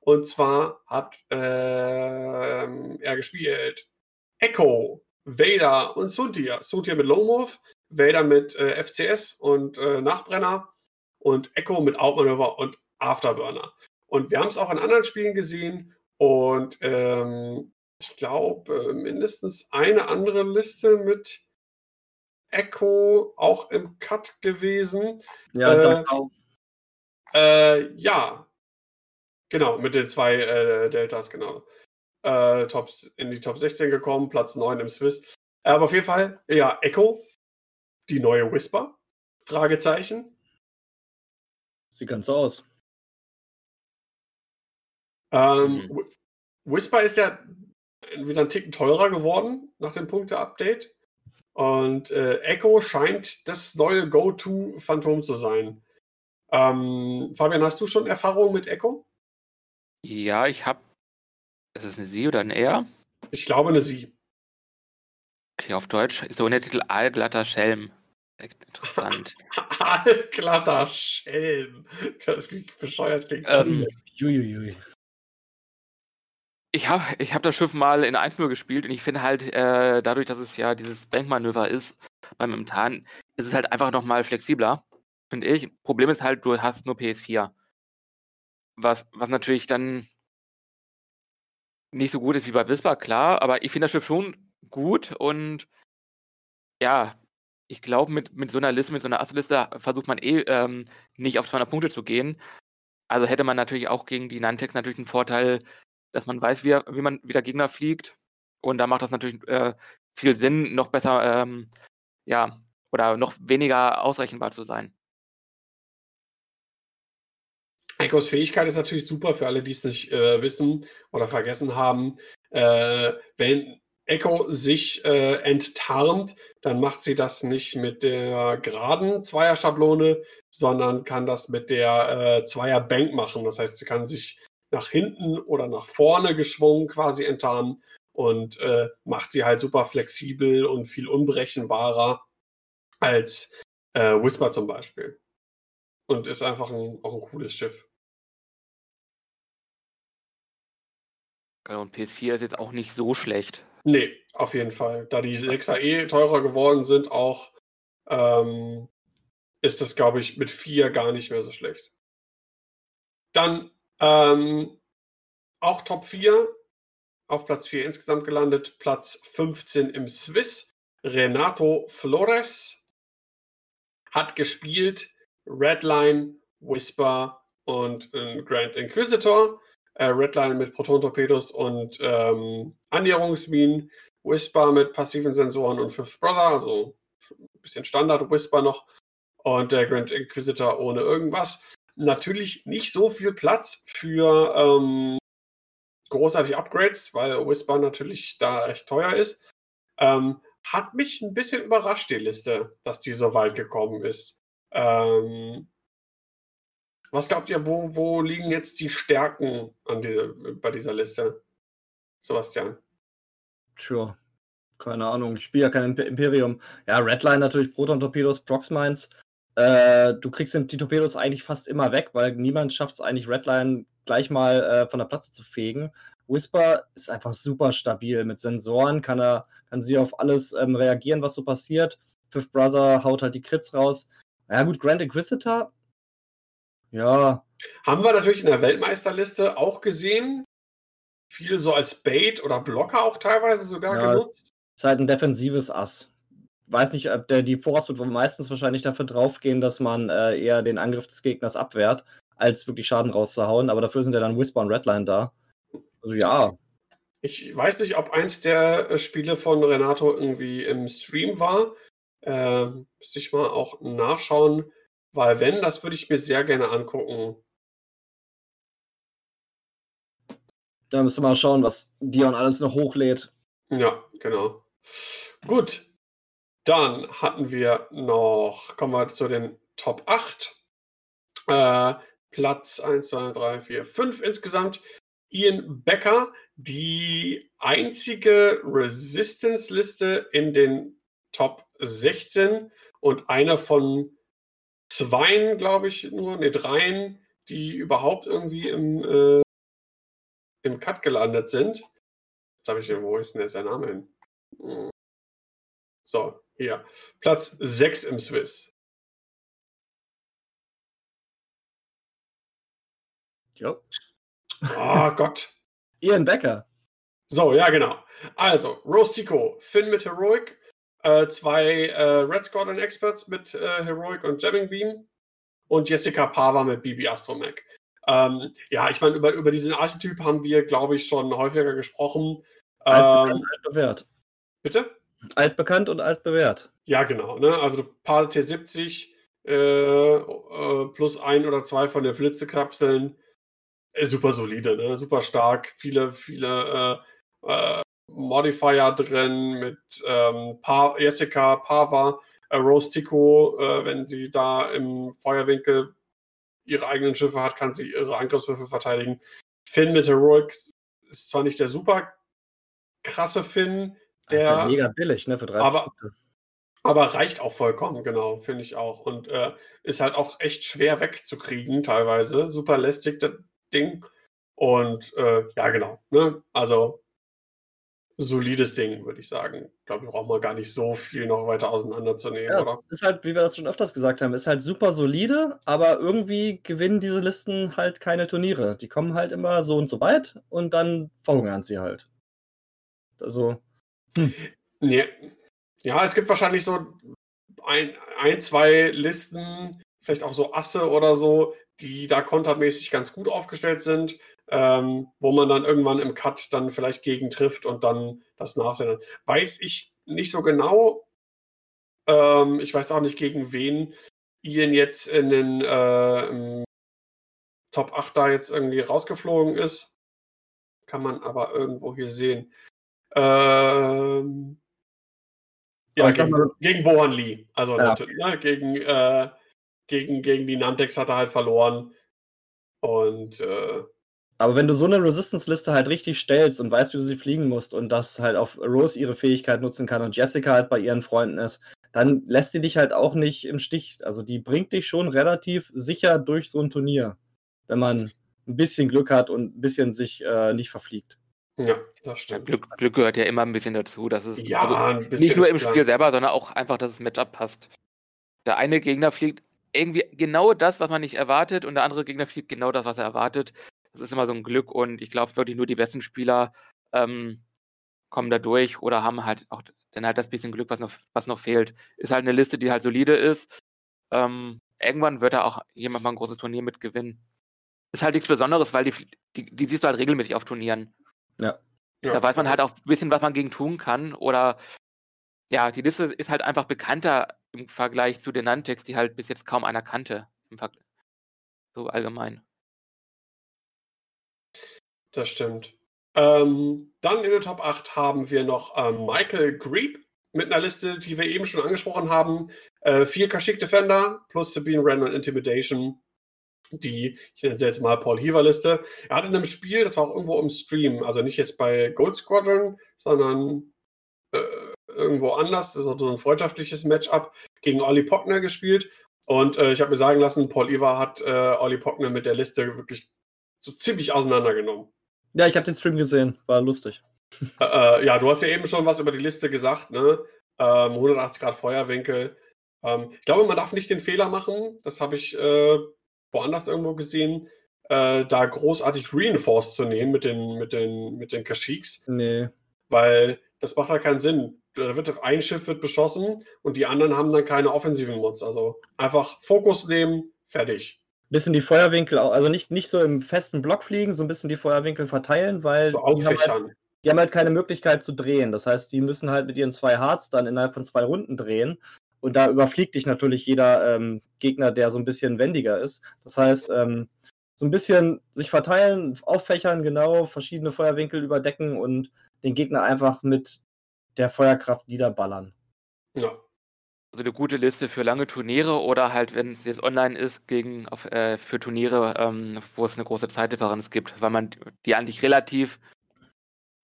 Und zwar hat ähm, er gespielt Echo, Vader und Suntia. Suntia mit Lone Wolf, Vader mit äh, FCS und äh, Nachbrenner und Echo mit Outmanöver und Afterburner. Und wir haben es auch in anderen Spielen gesehen Und ähm, ich glaube, mindestens eine andere Liste mit Echo auch im Cut gewesen. Ja, Äh, doch. Äh, ja. Genau, mit den zwei äh, Deltas, genau. Äh, Tops, in die Top 16 gekommen, Platz 9 im Swiss. Aber auf jeden Fall, ja, Echo, die neue Whisper? Fragezeichen. Sieht ganz so aus. Ähm, Mhm. Wh- Whisper ist ja wieder einen Ticken teurer geworden nach dem Punkte-Update. Und äh, Echo scheint das neue Go-To-Phantom zu sein. Ähm, Fabian, hast du schon Erfahrung mit Echo? Ja, ich habe. Ist es eine Sie oder ein Er? Ich glaube eine Sie. Okay, auf Deutsch ist der Untertitel Aalglatter Schelm. Echt interessant. Allglatter Schelm. Das klingt bescheuert klingt das. Ähm, Juiuiui. Ich habe ich hab das Schiff mal in 1.0 gespielt und ich finde halt, äh, dadurch, dass es ja dieses Bankmanöver ist beim Imtan, ist es halt einfach nochmal flexibler, finde ich. Problem ist halt, du hast nur PS4. Was, was natürlich dann nicht so gut ist wie bei Whisper, klar, aber ich finde das Schiff schon gut und ja, ich glaube, mit, mit so einer Liste, mit so einer Asseliste versucht man eh ähm, nicht auf 200 Punkte zu gehen. Also hätte man natürlich auch gegen die Nantex natürlich einen Vorteil, dass man weiß, wie, wie man wie der Gegner fliegt. Und da macht das natürlich äh, viel Sinn, noch besser, ähm, ja, oder noch weniger ausrechenbar zu sein. Echos Fähigkeit ist natürlich super für alle, die es nicht äh, wissen oder vergessen haben. Äh, wenn Echo sich äh, enttarnt, dann macht sie das nicht mit der geraden Zweier-Schablone, sondern kann das mit der äh, Zweier-Bank machen. Das heißt, sie kann sich nach hinten oder nach vorne geschwungen quasi enttarnen und äh, macht sie halt super flexibel und viel unberechenbarer als äh, Whisper zum Beispiel. Und ist einfach ein, auch ein cooles Schiff. Genau, Und PS4 ist jetzt auch nicht so schlecht. Nee, auf jeden Fall. Da die 6er eh teurer geworden sind, auch ähm, ist das, glaube ich, mit 4 gar nicht mehr so schlecht. Dann ähm, auch Top 4, auf Platz 4 insgesamt gelandet, Platz 15 im Swiss. Renato Flores hat gespielt Redline, Whisper und Grand Inquisitor. Äh, Redline mit Proton-Torpedos und ähm, Annäherungsminen. Whisper mit passiven Sensoren und Fifth Brother, also ein bisschen Standard Whisper noch. Und der Grand Inquisitor ohne irgendwas. Natürlich nicht so viel Platz für ähm, großartige Upgrades, weil Whisper natürlich da recht teuer ist. Ähm, hat mich ein bisschen überrascht, die Liste, dass die so weit gekommen ist. Ähm, was glaubt ihr, wo, wo liegen jetzt die Stärken die, bei dieser Liste? Sebastian. Tja, keine Ahnung. Ich spiele ja kein Imp- Imperium. Ja, Redline natürlich, Proton-Torpedos, Proxmines. Äh, du kriegst die Torpedos eigentlich fast immer weg, weil niemand schafft es eigentlich, Redline gleich mal äh, von der Platte zu fegen. Whisper ist einfach super stabil. Mit Sensoren kann er, kann sie auf alles ähm, reagieren, was so passiert. Fifth Brother haut halt die Crits raus. Ja, gut, Grand Inquisitor. Ja, Haben wir natürlich in der Weltmeisterliste auch gesehen. Viel so als Bait oder Blocker auch teilweise sogar Ja. genutzt. ist halt ein defensives Ass. Weiß nicht, ob der, die Force wird meistens wahrscheinlich dafür draufgehen, dass man äh, eher den Angriff des Gegners abwehrt, als wirklich Schaden rauszuhauen. Aber dafür sind ja dann Whisper und Redline da. Also ja, Ich weiß nicht, ob eins der äh, Spiele von Renato irgendwie im Stream war. Äh, müsste ich mal auch nachschauen, weil wenn, das würde ich mir sehr gerne angucken. da müssen wir mal schauen, was Dion alles noch hochlädt. Ja, genau. Gut. Dann hatten wir noch, kommen wir zu den Top 8. Äh, Platz 1, 2, 3, 4, 5 insgesamt. Ian Becker, die einzige Resistance-Liste in den Top 16 und einer von zweien, glaube ich, nur, ne, dreien, die überhaupt irgendwie im, äh, im Cut gelandet sind. Jetzt habe ich den, wo ist denn jetzt der Name hin? Hm. So, hier. Platz 6 im Swiss. Jo. Oh Gott. Ian Becker. So, ja, genau. Also, Rose Tico, Finn mit Heroic, äh, zwei äh, Red Squadron Experts mit äh, Heroic und Jamming Beam und Jessica Pava mit BB Astromech. Ähm, ja, ich meine, über, über diesen Archetyp haben wir, glaube ich, schon häufiger gesprochen. Altbekannt, ähm, altbewährt. Bitte? Altbekannt und altbewährt. Ja, genau. Ne? Also Paar T70 äh, äh, plus ein oder zwei von den Flitzekapseln. Äh, super solide, ne? super stark. Viele, viele Modifier drin mit ähm, pa Jessica Pava, äh, Rose Tico, äh, wenn sie da im Feuerwinkel ihre eigenen Schiffe hat, kann sie ihre Angriffswürfe verteidigen. Finn mit Heroic ist zwar nicht der super krasse Finn, der. Das ist halt mega billig, ne, für 30 aber, aber reicht auch vollkommen, genau, finde ich auch. Und äh, ist halt auch echt schwer wegzukriegen, teilweise. Super lästig, das Ding. Und äh, ja, genau. Ne? Also solides Ding, würde ich sagen. Ich glaube, wir brauchen mal gar nicht so viel noch weiter auseinanderzunehmen, ja, oder? Ist halt, wie wir das schon öfters gesagt haben, ist halt super solide, aber irgendwie gewinnen diese Listen halt keine Turniere. Die kommen halt immer so und so weit und dann verhungern sie halt. Also. Hm. Ja. ja, es gibt wahrscheinlich so ein, ein, zwei Listen, vielleicht auch so Asse oder so, die da kontermäßig ganz gut aufgestellt sind ähm, wo man dann irgendwann im Cut dann vielleicht gegen trifft und dann das nachsehen. Weiß ich nicht so genau. Ähm, ich weiß auch nicht, gegen wen Ian jetzt in den äh, Top 8 da jetzt irgendwie rausgeflogen ist. Kann man aber irgendwo hier sehen. Ähm, ja, gegen, mal, gegen Bohan Lee. Also ja. ne, gegen, äh, gegen, gegen die Nantex hat er halt verloren. Und äh, aber wenn du so eine Resistance-Liste halt richtig stellst und weißt, wie du sie fliegen musst und dass halt auf Rose ihre Fähigkeit nutzen kann und Jessica halt bei ihren Freunden ist, dann lässt die dich halt auch nicht im Stich. Also die bringt dich schon relativ sicher durch so ein Turnier, wenn man ein bisschen Glück hat und ein bisschen sich äh, nicht verfliegt. Ja, das stimmt. Glück, Glück, gehört ja immer ein bisschen dazu. Dass es ja, also nicht nur im Spiel selber, sondern auch einfach, dass das Matchup passt. Der eine Gegner fliegt irgendwie genau das, was man nicht erwartet, und der andere Gegner fliegt genau das, was er erwartet das ist immer so ein Glück und ich glaube wirklich nur die besten Spieler ähm, kommen da durch oder haben halt auch dann halt das bisschen Glück, was noch, was noch fehlt. Ist halt eine Liste, die halt solide ist. Ähm, irgendwann wird da auch jemand mal ein großes Turnier mitgewinnen. Ist halt nichts Besonderes, weil die, die, die siehst du halt regelmäßig auf Turnieren. Ja. Da ja. weiß man halt auch ein bisschen, was man gegen tun kann. Oder ja, die Liste ist halt einfach bekannter im Vergleich zu den Nantex, die halt bis jetzt kaum einer kannte. so allgemein. Das stimmt. Ähm, dann in der Top 8 haben wir noch ähm, Michael Greep mit einer Liste, die wir eben schon angesprochen haben. Äh, vier Kashyyyk Defender plus Sabine Wren und Intimidation. Die, ich nenne sie jetzt mal Paul Heaver Liste. Er hat in einem Spiel, das war auch irgendwo im Stream, also nicht jetzt bei Gold Squadron, sondern äh, irgendwo anders, so, so ein freundschaftliches Matchup gegen Olli Pockner gespielt. Und äh, ich habe mir sagen lassen, Paul Heaver hat äh, Olli Pockner mit der Liste wirklich so ziemlich auseinandergenommen. Ja, ich habe den Stream gesehen, war lustig. Äh, äh, ja, du hast ja eben schon was über die Liste gesagt, ne? Ähm, 180 Grad Feuerwinkel. Ähm, ich glaube, man darf nicht den Fehler machen, das habe ich äh, woanders irgendwo gesehen, äh, da großartig Reinforced zu nehmen mit den, mit den, mit den Kashyyyks. Nee. Weil das macht ja keinen Sinn. Da wird ein Schiff wird beschossen und die anderen haben dann keine offensiven Mods. Also einfach Fokus nehmen, fertig bisschen die Feuerwinkel, also nicht, nicht so im festen Block fliegen, so ein bisschen die Feuerwinkel verteilen, weil so die, haben halt, die, haben halt, keine Möglichkeit zu drehen. Das heißt, die müssen halt mit ihren zwei Hearts dann innerhalb von zwei Runden drehen. Und da überfliegt dich natürlich jeder ähm, Gegner, der so ein bisschen wendiger ist. Das heißt, ähm, so ein bisschen sich verteilen, auffächern, genau, verschiedene Feuerwinkel überdecken und den Gegner einfach mit der Feuerkraft niederballern. Ja, also eine gute Liste für lange Turniere oder halt, wenn es jetzt online ist, gegen auf, äh, für Turniere, ähm, wo es eine große Zeitdifferenz gibt, weil man die eigentlich relativ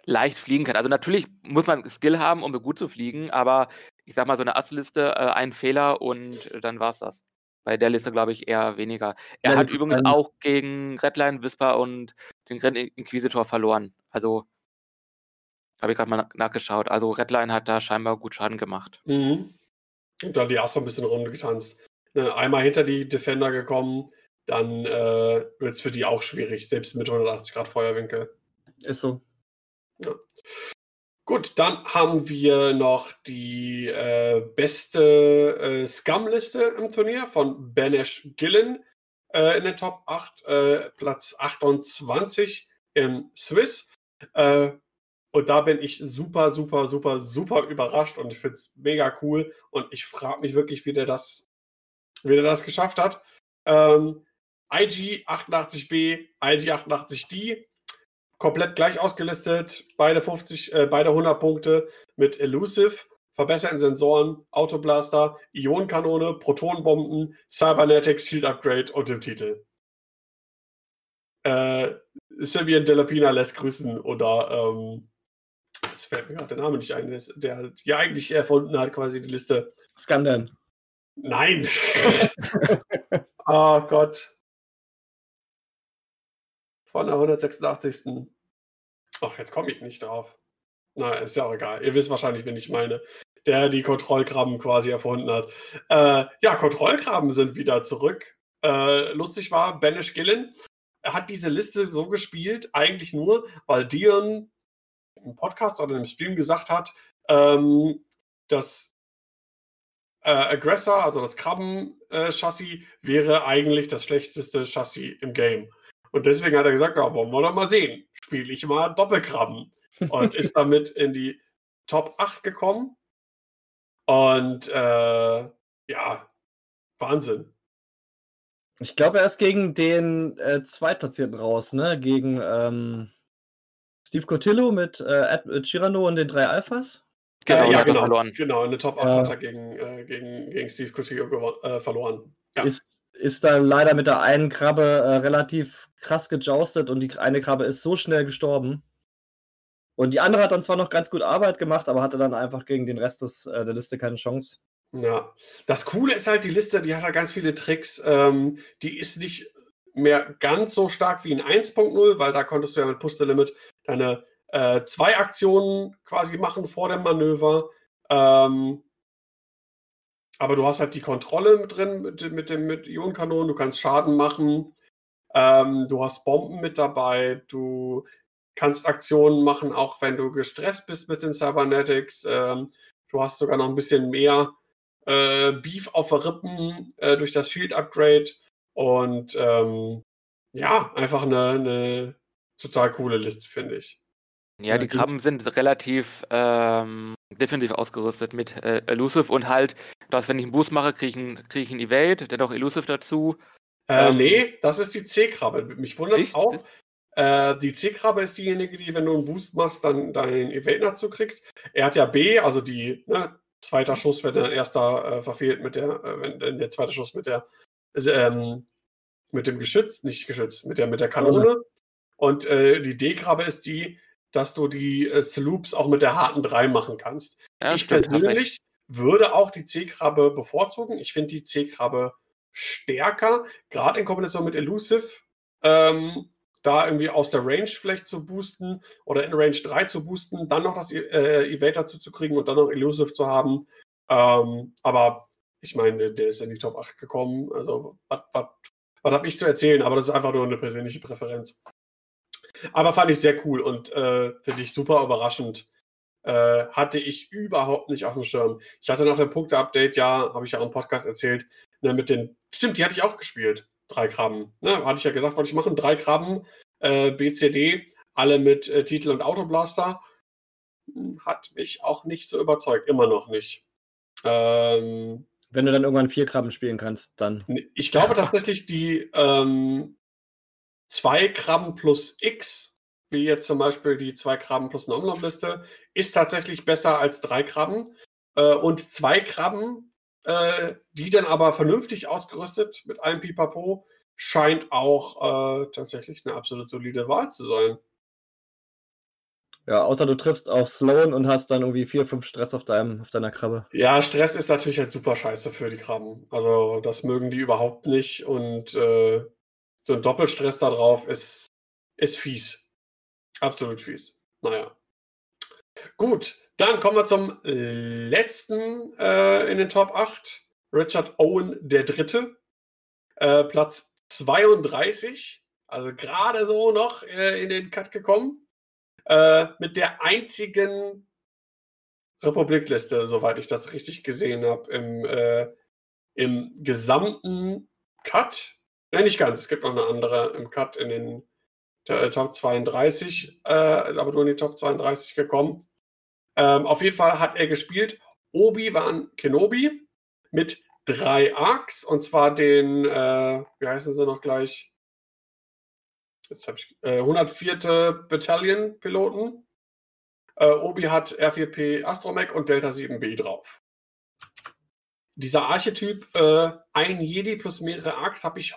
leicht fliegen kann. Also natürlich muss man Skill haben, um gut zu fliegen, aber ich sag mal, so eine Assliste, äh, ein Fehler und dann war's das. Bei der Liste glaube ich eher weniger. Er ja, hat übrigens ähm, auch gegen Redline, Whisper und den Grand Inquisitor verloren. Also habe ich gerade mal nachgeschaut. Also Redline hat da scheinbar gut Schaden gemacht. Mhm. Und dann die erste ein bisschen rumgetanzt. Ne, einmal hinter die Defender gekommen, dann äh, wird es für die auch schwierig, selbst mit 180 Grad Feuerwinkel. Ist so. Ja. Gut, dann haben wir noch die äh, beste äh, Scum-Liste im Turnier von Banesh Gillen äh, in den Top 8, äh, Platz 28 im Swiss. Und da bin ich super, super, super, super überrascht und ich finde es mega cool. Und ich frage mich wirklich, wie der das, wie der das geschafft hat. Ähm, IG 88B, IG 88D komplett gleich ausgelistet, beide 50, äh, beide 100 Punkte mit Elusive, verbesserten Sensoren, Autoblaster, Ionenkanone, Protonenbomben, Cybernetics, Shield Upgrade und dem Titel. Äh, Simeon Delapina lässt grüßen oder ähm, jetzt fällt mir gerade der Name nicht ein, der ja eigentlich erfunden hat, quasi die Liste. Scandan. Nein! oh Gott von der 186. Ach, jetzt komme ich nicht drauf. Na, ist ja auch egal. Ihr wisst wahrscheinlich, wen ich meine. Der die Kontrollkrabben quasi erfunden hat. Äh, ja, Kontrollkrabben sind wieder zurück. Äh, lustig war, Banish Gillen hat diese Liste so gespielt, eigentlich nur, weil Dion im Podcast oder im Stream gesagt hat, ähm, dass äh, Aggressor, also das Krabben-Chassis, wäre eigentlich das schlechteste Chassis im Game. Und deswegen hat er gesagt, ja, wollen wir doch mal sehen. Spiele ich mal Doppelkrabben. Und ist damit in die Top 8 gekommen. Und äh, ja, Wahnsinn. Ich glaube, er ist gegen den äh, Zweitplatzierten raus, ne? Gegen ähm, Steve Cotillo mit äh, Chirano und den drei Alphas. Genau, äh, ja, genau, verloren. genau. In der Top 8 ja. hat er gegen, äh, gegen, gegen Steve Cotillo äh, verloren. Ja. Ist, ist da leider mit der einen Krabbe äh, relativ krass gejoustet und die eine Krabbe ist so schnell gestorben. Und die andere hat dann zwar noch ganz gut Arbeit gemacht, aber hatte dann einfach gegen den Rest des, äh, der Liste keine Chance. Ja, das Coole ist halt, die Liste, die hat halt ganz viele Tricks. Ähm, die ist nicht mehr ganz so stark wie in 1.0, weil da konntest du ja mit Push the Limit deine äh, zwei Aktionen quasi machen vor dem Manöver. Ähm, aber du hast halt die Kontrolle mit drin mit, mit dem mit Ionenkanonen, du kannst Schaden machen. Ähm, du hast Bomben mit dabei, du kannst Aktionen machen, auch wenn du gestresst bist mit den Cybernetics. Ähm, du hast sogar noch ein bisschen mehr äh, Beef auf der Rippen äh, durch das Shield-Upgrade. Und ähm, ja, einfach eine, eine, total coole Liste, finde ich. Ja, die Krabben sind relativ ähm, defensiv ausgerüstet mit äh, Elusive und halt, dass wenn ich einen Boost mache, kriege ich, krieg ich einen Evade, dennoch Elusive dazu. Äh, ähm, nee, das ist die C-Krabbe. Mich wundert es auch. Äh, die C-Krabbe ist diejenige, die, wenn du einen Boost machst, dann deinen Evade dazu kriegst. Er hat ja B, also die ne, zweiter Schuss, wenn der erster äh, verfehlt mit der, äh, wenn, wenn, der zweite Schuss mit der ähm, mit dem Geschütz, nicht Geschütz, mit der, mit der Kanone. Und äh, die D-Krabbe ist die, dass du die äh, Sloops auch mit der harten 3 machen kannst. Ja, ich stimmt, persönlich würde auch die C-Krabbe bevorzugen. Ich finde die C-Krabbe stärker, gerade in Kombination mit Elusive, ähm, da irgendwie aus der Range vielleicht zu boosten oder in Range 3 zu boosten, dann noch das äh, Evade dazu zu kriegen und dann noch Elusive zu haben. Ähm, aber ich meine, der ist in die Top 8 gekommen. Also, was habe ich zu erzählen? Aber das ist einfach nur eine persönliche Präferenz. Aber fand ich sehr cool und äh, finde ich super überraschend. Äh, hatte ich überhaupt nicht auf dem Schirm. Ich hatte nach dem Punkte-Update, ja, habe ich ja auch im Podcast erzählt, ne, mit den, stimmt, die hatte ich auch gespielt. Drei Krabben. Ne, hatte ich ja gesagt, wollte ich machen. Drei Krabben, äh, BCD, alle mit äh, Titel und Autoblaster. Hm, hat mich auch nicht so überzeugt, immer noch nicht. Ähm, Wenn du dann irgendwann vier Krabben spielen kannst, dann. Ich glaube tatsächlich, die ähm, zwei Krabben plus X, wie jetzt zum Beispiel die zwei Krabben plus Nomnom-Liste, ist tatsächlich besser als drei Krabben. Äh, und zwei Krabben äh, die dann aber vernünftig ausgerüstet mit einem Pipapo, scheint auch äh, tatsächlich eine absolut solide Wahl zu sein. Ja, außer du triffst auf Sloan und hast dann irgendwie vier, fünf Stress auf, deinem, auf deiner Krabbe. Ja, Stress ist natürlich halt super scheiße für die Krabben. Also das mögen die überhaupt nicht und äh, so ein Doppelstress da drauf ist, ist fies. Absolut fies. Naja. Gut, dann kommen wir zum letzten äh, in den Top 8. Richard Owen der Dritte. Äh, Platz 32. Also gerade so noch äh, in den Cut gekommen. äh, mit der einzigen Republikliste, soweit ich das richtig gesehen habe, im, äh, im gesamten Cut. Nein, nicht ganz. Es gibt noch eine andere im Cut in den äh, Top 32, äh, aber nur in die Top 32 gekommen. Ähm, auf jeden Fall hat er gespielt Obi-Wan Kenobi mit drei Arcs und zwar den, äh, wie heißen sie noch gleich? Jetzt habe ich äh, 104. Battalion Piloten. Äh, Obi hat R4P Astromech und Delta 7B drauf. Dieser Archetyp, äh, ein Jedi plus mehrere Arcs, habe ich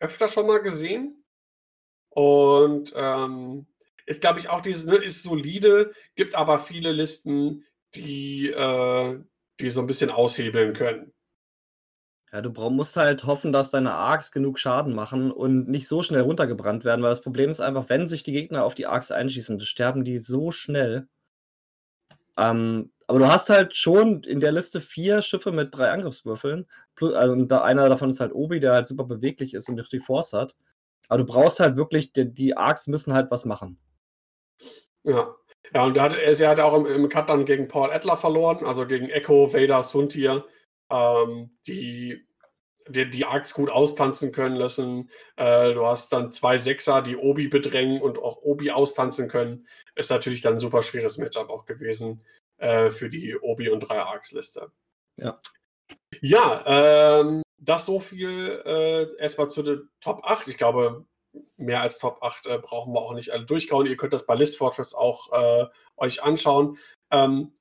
öfter schon mal gesehen. Und ähm, ist, glaube ich, auch dieses, ne, ist solide, gibt aber viele Listen, die, äh, die so ein bisschen aushebeln können. Ja, du musst halt hoffen, dass deine Arcs genug Schaden machen und nicht so schnell runtergebrannt werden, weil das Problem ist einfach, wenn sich die Gegner auf die Arcs einschießen, sterben die so schnell. Ähm, aber du hast halt schon in der Liste vier Schiffe mit drei Angriffswürfeln. Plus, also, einer davon ist halt Obi, der halt super beweglich ist und die Force hat. Aber du brauchst halt wirklich, die, die Arcs müssen halt was machen. Ja. Ja, und er hat, er hat auch im, im Cut dann gegen Paul Adler verloren, also gegen Echo, Vader, Suntir, ähm, die, die die Arcs gut austanzen können lassen. Äh, du hast dann zwei Sechser, die Obi bedrängen und auch Obi austanzen können. Ist natürlich dann ein super schweres Matchup auch gewesen äh, für die Obi- und drei Arcs-Liste. Ja. Ja, ähm, das so viel äh, erstmal zu den Top 8. Ich glaube, mehr als Top 8 äh, brauchen wir auch nicht alle durchkauen. Ihr könnt das bei List Fortress auch äh, euch anschauen. Ähm,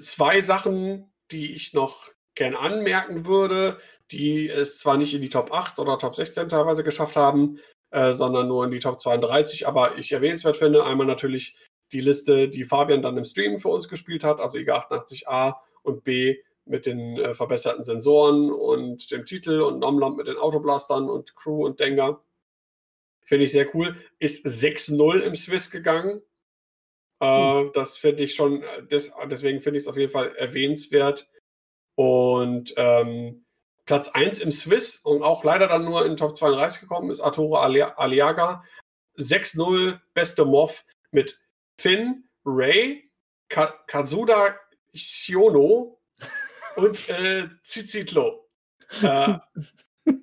zwei Sachen, die ich noch gern anmerken würde, die es zwar nicht in die Top 8 oder Top 16 teilweise geschafft haben, äh, sondern nur in die Top 32, aber ich erwähnenswert finde. Einmal natürlich die Liste, die Fabian dann im Stream für uns gespielt hat, also IGA 88a und B mit den äh, verbesserten Sensoren und dem Titel und Nomlamp mit den Autoblastern und Crew und Denker. Finde ich sehr cool. Ist 6-0 im Swiss gegangen. Äh, hm. Das finde ich schon, des, deswegen finde ich es auf jeden Fall erwähnenswert. Und ähm, Platz 1 im Swiss und auch leider dann nur in Top 32 gekommen ist Arturo Aliaga. 6-0 beste Moff mit Finn, Ray, Ka Kazuda Shiono und äh, Zizitlo. Äh,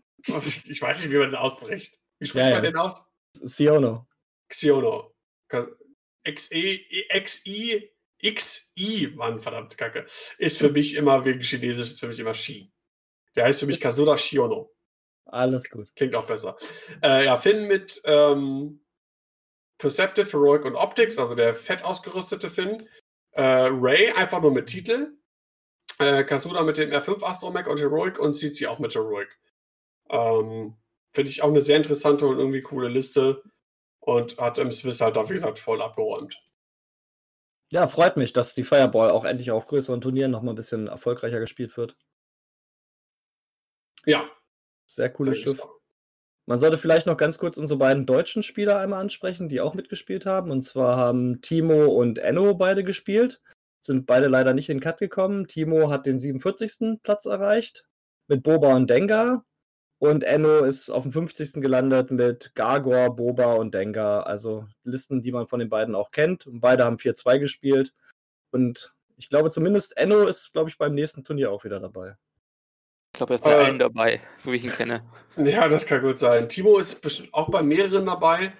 ich weiß nicht, wie man den ausspricht. Wie spricht ja, man ja. den aus? Xiono. Xiono. XI, XI, Mann, verdammt Kacke. Ist für mich immer wegen Chinesisch, ist für mich immer Shi. Der heißt für mich Kazuda Shiono. Alles gut. Klingt auch besser. Äh, ja, Finn mit ähm, Perceptive, Heroic und Optics, also der fett ausgerüstete Finn. Äh, Ray einfach nur mit Titel. Äh, Kasuda mit dem R5 Astromech und Heroic und Cici auch mit Heroic. Ähm, Finde ich auch eine sehr interessante und irgendwie coole Liste und hat im Swiss halt da, wie gesagt, voll abgeräumt. Ja, freut mich, dass die Fireball auch endlich auf größeren Turnieren noch mal ein bisschen erfolgreicher gespielt wird. Ja. Sehr cooles Schiff. Man sollte vielleicht noch ganz kurz unsere beiden deutschen Spieler einmal ansprechen, die auch mitgespielt haben. Und zwar haben Timo und Enno beide gespielt, sind beide leider nicht in den Cut gekommen. Timo hat den 47. Platz erreicht mit Boba und Dengar. Und Enno ist auf dem 50. gelandet mit Gargor, Boba und Dengar. Also Listen, die man von den beiden auch kennt. Und beide haben 4-2 gespielt. Und ich glaube zumindest Enno ist, glaube ich, beim nächsten Turnier auch wieder dabei. Ich glaube, er ist bei äh, allen dabei, so wie ich ihn kenne. Ja, das kann gut sein. Timo ist auch bei mehreren dabei.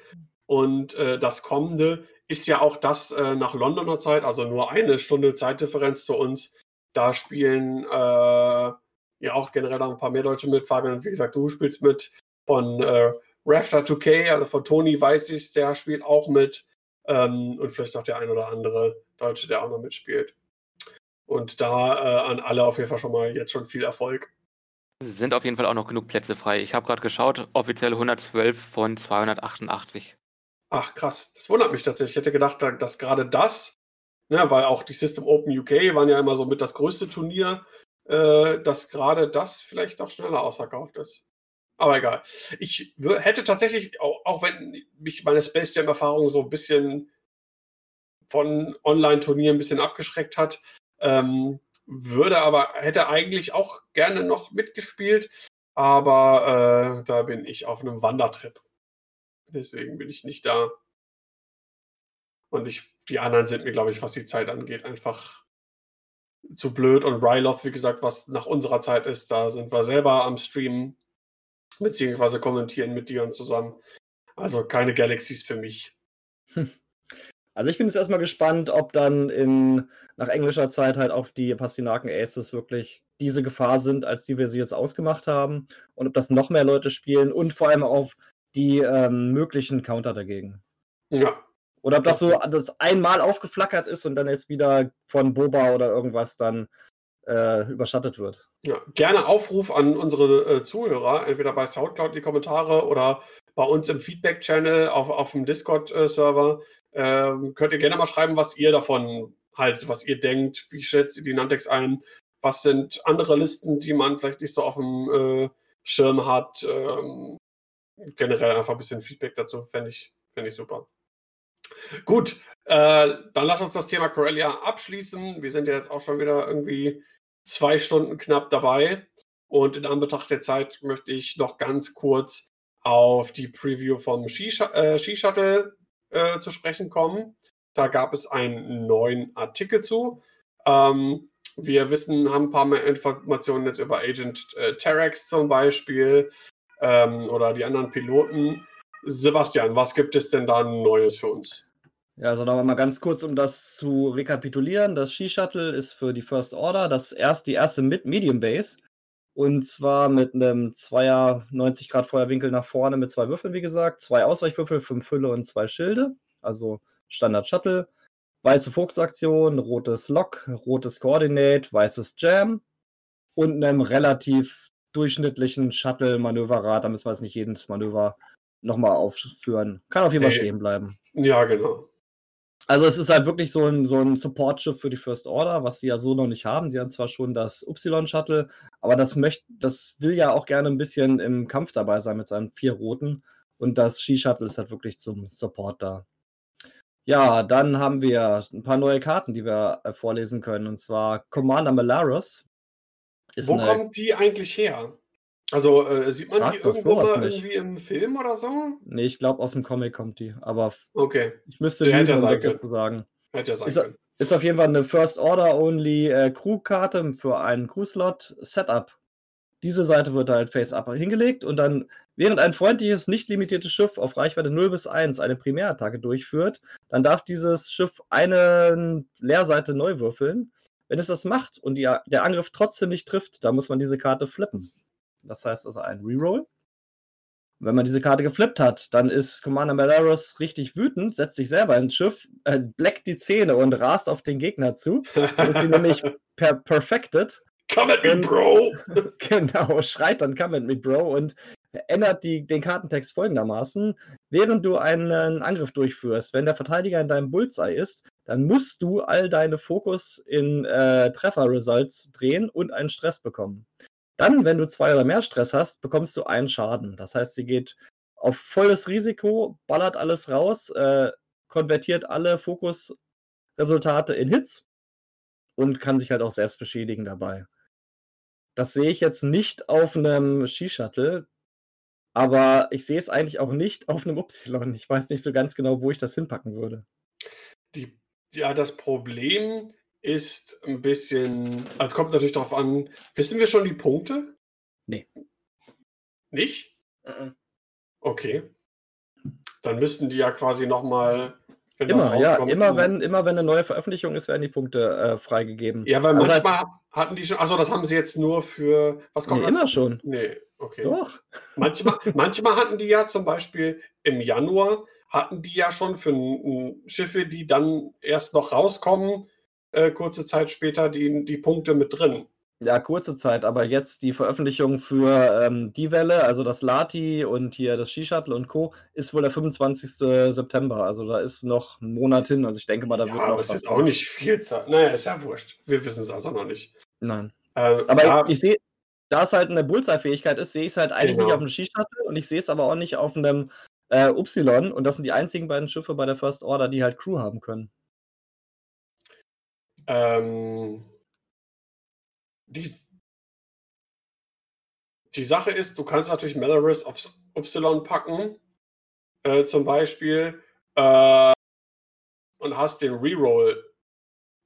Und äh, das kommende ist ja auch das äh, nach Londoner Zeit, also nur eine Stunde Zeitdifferenz zu uns. Da spielen äh, ja auch generell noch ein paar mehr Deutsche mit. Fabian, wie gesagt, du spielst mit. Von äh, Rafter 2K, also von Tony weiß ich der spielt auch mit. Ähm, und vielleicht auch der ein oder andere Deutsche, der auch noch mitspielt. Und da äh, an alle auf jeden Fall schon mal jetzt schon viel Erfolg sind auf jeden Fall auch noch genug Plätze frei. Ich habe gerade geschaut, offiziell 112 von 288. Ach krass, das wundert mich tatsächlich. Ich hätte gedacht, dass gerade das, ne, weil auch die System Open UK waren ja immer so mit das größte Turnier, äh, dass gerade das vielleicht auch schneller ausverkauft ist. Aber egal. Ich hätte tatsächlich, auch, auch wenn mich meine Space Jam-Erfahrung so ein bisschen von Online-Turnieren ein bisschen abgeschreckt hat, ähm, würde aber, hätte eigentlich auch gerne noch mitgespielt, aber äh, da bin ich auf einem Wandertrip. Deswegen bin ich nicht da. Und ich, die anderen sind mir, glaube ich, was die Zeit angeht, einfach zu blöd. Und Ryloth, wie gesagt, was nach unserer Zeit ist, da sind wir selber am Streamen, beziehungsweise kommentieren mit dir und zusammen. Also keine Galaxies für mich. Also ich bin jetzt erstmal gespannt, ob dann in, nach englischer Zeit halt auch die Pastinaken Aces wirklich diese Gefahr sind, als die wir sie jetzt ausgemacht haben. Und ob das noch mehr Leute spielen und vor allem auf die ähm, möglichen Counter dagegen. Ja. Oder ob das so das einmal aufgeflackert ist und dann jetzt wieder von Boba oder irgendwas dann äh, überschattet wird. Ja, gerne Aufruf an unsere äh, Zuhörer, entweder bei Soundcloud in die Kommentare oder bei uns im Feedback-Channel auf, auf dem Discord-Server. Ähm, könnt ihr gerne mal schreiben, was ihr davon haltet, was ihr denkt, wie schätzt ihr die Nantex ein, was sind andere Listen, die man vielleicht nicht so auf dem äh, Schirm hat. Ähm, generell einfach ein bisschen Feedback dazu, fände ich, fänd ich super. Gut, äh, dann lass uns das Thema Corellia abschließen. Wir sind ja jetzt auch schon wieder irgendwie zwei Stunden knapp dabei. Und in Anbetracht der Zeit möchte ich noch ganz kurz auf die Preview vom Ski-Shuttle äh, zu sprechen kommen. Da gab es einen neuen Artikel zu. Ähm, wir wissen, haben ein paar mehr Informationen jetzt über Agent äh, Terex zum Beispiel ähm, oder die anderen Piloten. Sebastian, was gibt es denn da Neues für uns? Ja, also noch mal ganz kurz, um das zu rekapitulieren. Das Ski-Shuttle ist für die First Order das erst, die erste mit Medium Base. Und zwar mit einem Zweier 90 Grad Feuerwinkel nach vorne mit zwei Würfeln, wie gesagt. Zwei Ausweichwürfel, fünf Fülle und zwei Schilde. Also Standard Shuttle. Weiße Fuchsaktion, rotes Lock, rotes Coordinate, weißes Jam. Und einem relativ durchschnittlichen Shuttle-Manöverrad. Da müssen wir jetzt nicht jedes Manöver nochmal aufführen. Kann auf jeden Fall stehen bleiben. Ja, genau. Also es ist halt wirklich so ein, so ein Support-Schiff für die First Order, was sie ja so noch nicht haben. Sie haben zwar schon das Y-Shuttle, aber das, möcht, das will ja auch gerne ein bisschen im Kampf dabei sein mit seinen vier Roten. Und das Ski-Shuttle ist halt wirklich zum Support da. Ja, dann haben wir ein paar neue Karten, die wir äh, vorlesen können. Und zwar Commander Malaros. Wo kommt die eigentlich her? Also äh, sieht man die irgendwo mal nicht. irgendwie im Film oder so? Nee, ich glaube aus dem Comic kommt die, aber okay. ich müsste ja, hätte dazu sagen. Hätte ja sein ist, können. Ist auf jeden Fall eine First Order Only äh, Crew-Karte für einen Crew-Slot Setup. Diese Seite wird halt face-up hingelegt und dann, während ein freundliches, nicht limitiertes Schiff auf Reichweite 0 bis 1 eine Primärattacke durchführt, dann darf dieses Schiff eine Leerseite neu würfeln. Wenn es das macht und die, der Angriff trotzdem nicht trifft, dann muss man diese Karte flippen. Das heißt also ein Reroll. Wenn man diese Karte geflippt hat, dann ist Commander Malaros richtig wütend, setzt sich selber ins Schiff, äh, bleckt die Zähne und rast auf den Gegner zu. Dann ist sie nämlich per perfected. Come at me, Bro! genau, schreit dann Come at me, Bro und ändert die, den Kartentext folgendermaßen. Während du einen Angriff durchführst, wenn der Verteidiger in deinem Bullseye ist, dann musst du all deine Fokus in äh, Treffer-Results drehen und einen Stress bekommen. Dann, wenn du zwei oder mehr Stress hast, bekommst du einen Schaden. Das heißt, sie geht auf volles Risiko, ballert alles raus, äh, konvertiert alle Fokusresultate in Hits und kann sich halt auch selbst beschädigen dabei. Das sehe ich jetzt nicht auf einem Skishuttle, aber ich sehe es eigentlich auch nicht auf einem Y. Ich weiß nicht so ganz genau, wo ich das hinpacken würde. Die, ja, das Problem ist ein bisschen, also kommt natürlich darauf an, wissen wir schon die Punkte? Nee. Nicht? Okay. Dann müssten die ja quasi nochmal, wenn immer, das ja, immer wenn, immer wenn eine neue Veröffentlichung ist, werden die Punkte äh, freigegeben. Ja, weil also manchmal heißt, hatten die schon, achso, das haben sie jetzt nur für, was kommt nee, immer schon. Nee, okay. Doch. Manchmal, manchmal hatten die ja zum Beispiel im Januar, hatten die ja schon für Schiffe, die dann erst noch rauskommen, äh, kurze Zeit später die, die Punkte mit drin. Ja, kurze Zeit, aber jetzt die Veröffentlichung für ähm, die Welle, also das Lati und hier das Skishuttle und Co., ist wohl der 25. September. Also da ist noch ein Monat hin. Also ich denke mal, da ja, wird noch. Aber es ist auch nicht viel Zeit. Naja, ist ja wurscht. Wir wissen es also noch nicht. Nein. Äh, aber ja, ich, ich sehe, da es halt eine Bullseye-Fähigkeit ist, sehe ich es halt eigentlich genau. nicht auf dem Skishuttle und ich sehe es aber auch nicht auf einem äh, Y. Und das sind die einzigen beiden Schiffe bei der First Order, die halt Crew haben können. Ähm, die, die Sache ist, du kannst natürlich Malaris aufs Y packen, äh, zum Beispiel. Äh, und hast den Reroll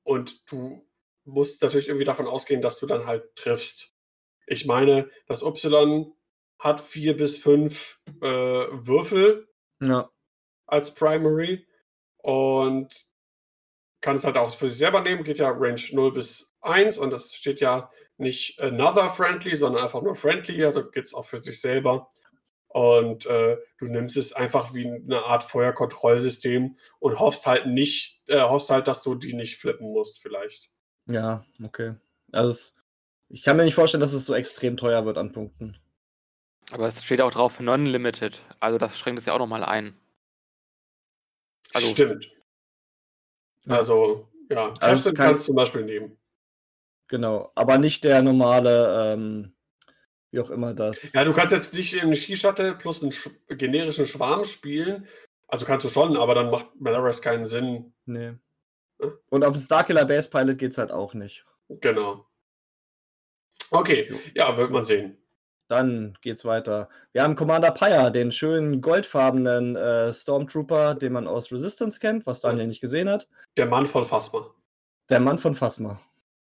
und du musst natürlich irgendwie davon ausgehen, dass du dann halt triffst. Ich meine, das Y hat vier bis fünf äh, Würfel Ja. als Primary und kann es halt auch für sich selber nehmen. Geht ja Range 0 bis 1 und das steht ja nicht another friendly, sondern einfach nur friendly, also geht es auch für sich selber. Und äh, du nimmst es einfach wie eine Art Feuerkontrollsystem und hoffst halt nicht, äh, hoffst halt, dass du die nicht flippen musst, vielleicht. Ja, okay. Also es, ich kann mir nicht vorstellen, dass es so extrem teuer wird an Punkten. Aber es steht auch drauf non-limited. Also das schränkt es ja auch nochmal ein. Also- Stimmt. Also, ja, Also Teflon kein- kannst du zum Beispiel nehmen. Genau. Aber nicht der normale, ähm, wie auch immer das. Ja, du kannst jetzt nicht im Ski-Shuttle plus einen sch generischen Schwarm spielen. Also kannst du schon, aber dann macht Malaris keinen Sinn. Nee. Hm? Und auf den Starkiller Base Pilot geht es halt auch nicht. Genau. Okay, ja, wird man sehen. Dann geht's weiter. Wir haben Commander Pyre, den schönen goldfarbenen äh, Stormtrooper, den man aus Resistance kennt, was Daniel nicht gesehen hat. Der Mann von Phasma. Der Mann von Phasma.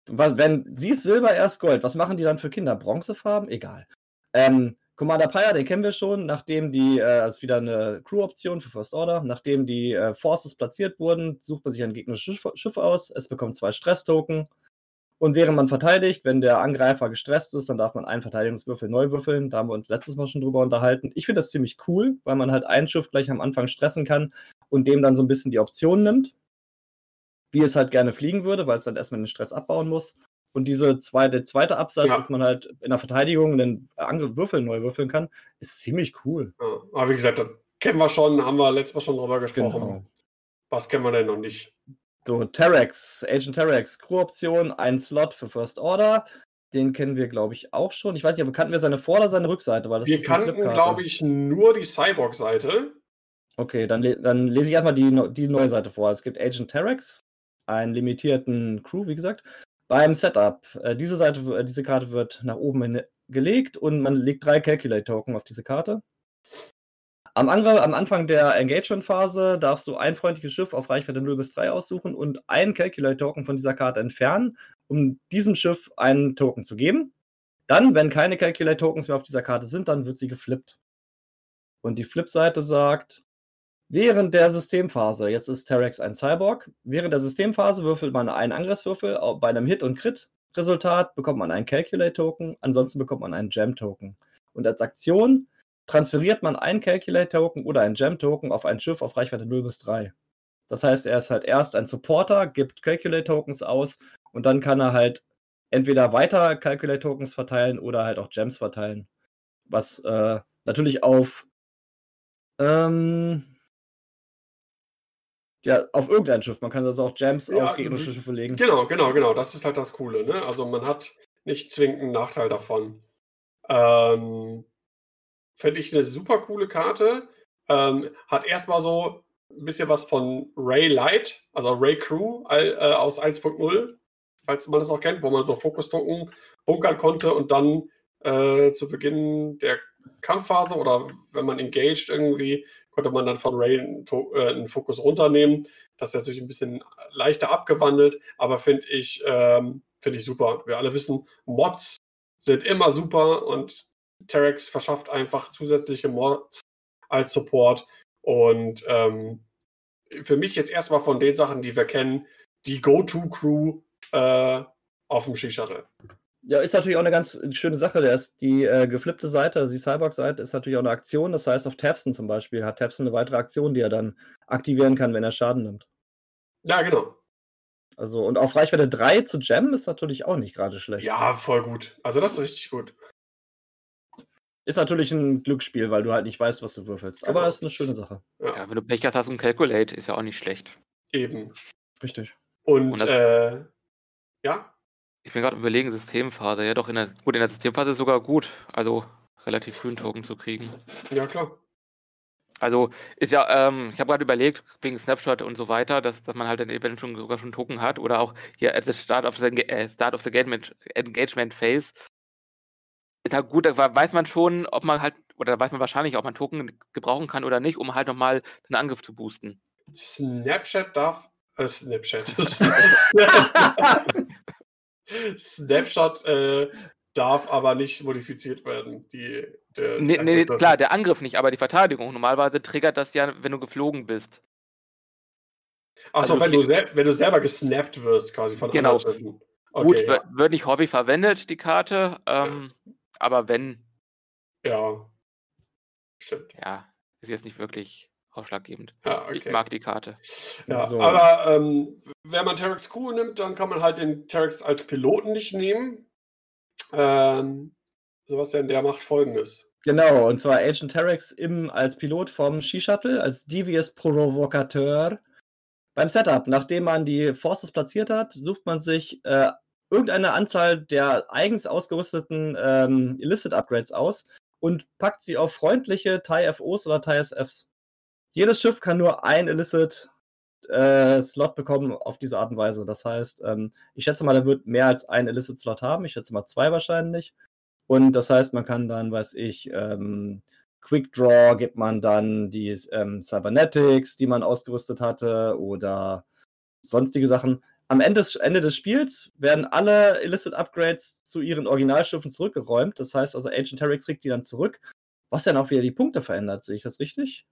Was, wenn sie ist Silber, erst Gold, was machen die dann für Kinder? Bronzefarben? Egal. Ähm, Commander Pyre, den kennen wir schon, nachdem die, äh, das ist wieder eine Crew-Option für First Order, nachdem die äh, Forces platziert wurden, sucht man sich ein gegnerisches Schiff, Schiff aus, es bekommt zwei Stress-Token und während man verteidigt, wenn der Angreifer gestresst ist, dann darf man einen Verteidigungswürfel neu würfeln, da haben wir uns letztes Mal schon drüber unterhalten. Ich finde das ziemlich cool, weil man halt ein Schiff gleich am Anfang stressen kann und dem dann so ein bisschen die Option nimmt, wie es halt gerne fliegen würde, weil es dann erstmal den Stress abbauen muss. Und diese zweite, zweite Absatz, Ja. dass man halt in der Verteidigung den Angriff Würfel neu würfeln kann, ist ziemlich cool. Ja, aber wie gesagt, das kennen wir schon, haben wir letztes Mal schon drüber gesprochen. Genau. Was kennen wir denn noch nicht? So, Terex, Agent Terex, Crew-Option, ein Slot für First Order. Den kennen wir, glaube ich, auch schon. Ich weiß nicht, aber kannten wir seine Vor- oder seine Rückseite? Weil das Wir kannten, glaube ich, nur die Cyborg-Seite. Okay, dann, le dann lese ich erstmal die, die neue Seite vor. Es gibt Agent Terex, einen limitierten Crew, wie gesagt. Beim Setup, äh, diese Seite, äh, diese Karte wird nach oben hin gelegt und man legt drei Calculate-Token auf diese Karte. Am, Angr am Anfang der Engagement-Phase darfst du ein freundliches Schiff auf Reichweite 0 bis 3 aussuchen und einen Calculate-Token von dieser Karte entfernen, um diesem Schiff einen Token zu geben. Dann, wenn keine Calculate-Tokens mehr auf dieser Karte sind, dann wird sie geflippt. Und die Flip-Seite sagt, während der Systemphase, jetzt ist Terex ein Cyborg, während der Systemphase würfelt man einen Angriffswürfel. Bei einem Hit- und Crit-Resultat bekommt man einen Calculate-Token, ansonsten bekommt man einen Gem-Token. Und als Aktion transferiert man einen Calculate-Token oder einen Gem-Token auf ein Schiff auf Reichweite 0 bis 3. Das heißt, er ist halt erst ein Supporter, gibt Calculate-Tokens aus und dann kann er halt entweder weiter Calculate-Tokens verteilen oder halt auch Gems verteilen. Was äh, natürlich auf ähm, ja, auf irgendein Schiff. Man kann also auch Gems Ja, auf gegnerische Schiffe legen. Genau, genau, genau. Das ist halt das Coole. Ne? Also man hat nicht zwingend einen Nachteil davon. Ähm, Finde ich eine super coole Karte. Ähm, hat erstmal so ein bisschen was von Ray Light, also Ray Crew äh, aus 1.0, falls man das auch kennt, wo man so Fokus-Token bunkern konnte und dann äh, zu Beginn der Kampfphase oder wenn man engaged irgendwie, konnte man dann von Ray einen, äh, einen Fokus runternehmen. Das ist natürlich ein bisschen leichter abgewandelt, aber finde ich, ähm, finde ich super. Wir alle wissen, Mods sind immer super und Terex verschafft einfach zusätzliche Mods als Support. Und ähm, für mich jetzt erstmal von den Sachen, die wir kennen, die Go-To-Crew äh, auf dem Skishuttle. Ja, ist natürlich auch eine ganz schöne Sache. Der ist die äh, geflippte Seite, also die Cyborg-Seite, ist natürlich auch eine Aktion. Das heißt, auf Tefson zum Beispiel hat Tefson eine weitere Aktion, die er dann aktivieren kann, wenn er Schaden nimmt. Ja, genau. Also, und auf Reichweite 3 zu jammen ist natürlich auch nicht gerade schlecht. Ja, voll gut. Also das ist richtig gut. Ist natürlich ein Glücksspiel, weil du halt nicht weißt, was du würfelst. Aber Genau. ist eine schöne Sache. Ja, wenn du Pech hast, hast du ein Calculate, ist ja auch nicht schlecht. Eben. Richtig. Und, Und das- äh, ja, Ich bin gerade überlegen, Systemphase. Ja, doch, in der, gut, in der Systemphase ist sogar gut. Also relativ früh einen Token zu kriegen. ja klar. Also ist ja, ähm, ich habe gerade überlegt, wegen Snapshot und so weiter, dass, dass man halt dann eventuell schon, sogar schon Token hat oder auch hier at the start of the, äh, start of the engagement, engagement Phase. Ist halt gut, da weiß man schon, ob man halt, oder da weiß man wahrscheinlich, ob man Token gebrauchen kann oder nicht, um halt nochmal den Angriff zu boosten. Snapchat darf Äh, Snapchat. Snapshot äh, darf aber nicht modifiziert werden. Die, der, nee, nee, klar, der Angriff nicht, aber die Verteidigung. Normalerweise triggert das ja, wenn du geflogen bist. Achso, also, wenn, du wenn du selber gesnappt wirst, quasi von genau. anderen Schiffen. Okay, Gut, ja. wird nicht häufig verwendet, die Karte, ähm, ja. Aber wenn. Ja. Stimmt. Ja, ist jetzt nicht wirklich ausschlaggebend. Ja, okay. Ich mag die Karte. Ja, so. aber ähm, wenn man Terex Crew nimmt, dann kann man halt den Terex als Piloten nicht nehmen. Ähm, Sebastian, der macht folgendes. Genau, und zwar Agent Terex im, als Pilot vom Ski-Shuttle, als Devious Provocateur. Beim Setup, nachdem man die Forces platziert hat, sucht man sich äh, irgendeine Anzahl der eigens ausgerüsteten ähm, Illicit-Upgrades aus und packt sie auf freundliche TIE-FOs oder TIE-SFs. Jedes Schiff kann nur ein Illicit äh, Slot bekommen auf diese Art und Weise. Das heißt, ähm, ich schätze mal, er wird mehr als einen Illicit Slot haben. Ich schätze mal zwei wahrscheinlich. Und das heißt, man kann dann, weiß ich, ähm, Quick Draw gibt man dann die ähm, Cybernetics, die man ausgerüstet hatte, oder sonstige Sachen. Am Ende des, Ende des Spiels werden alle Illicit Upgrades zu ihren Originalschiffen zurückgeräumt. Das heißt also, Agent Terex kriegt die dann zurück, was dann auch wieder die Punkte verändert. Sehe ich das richtig?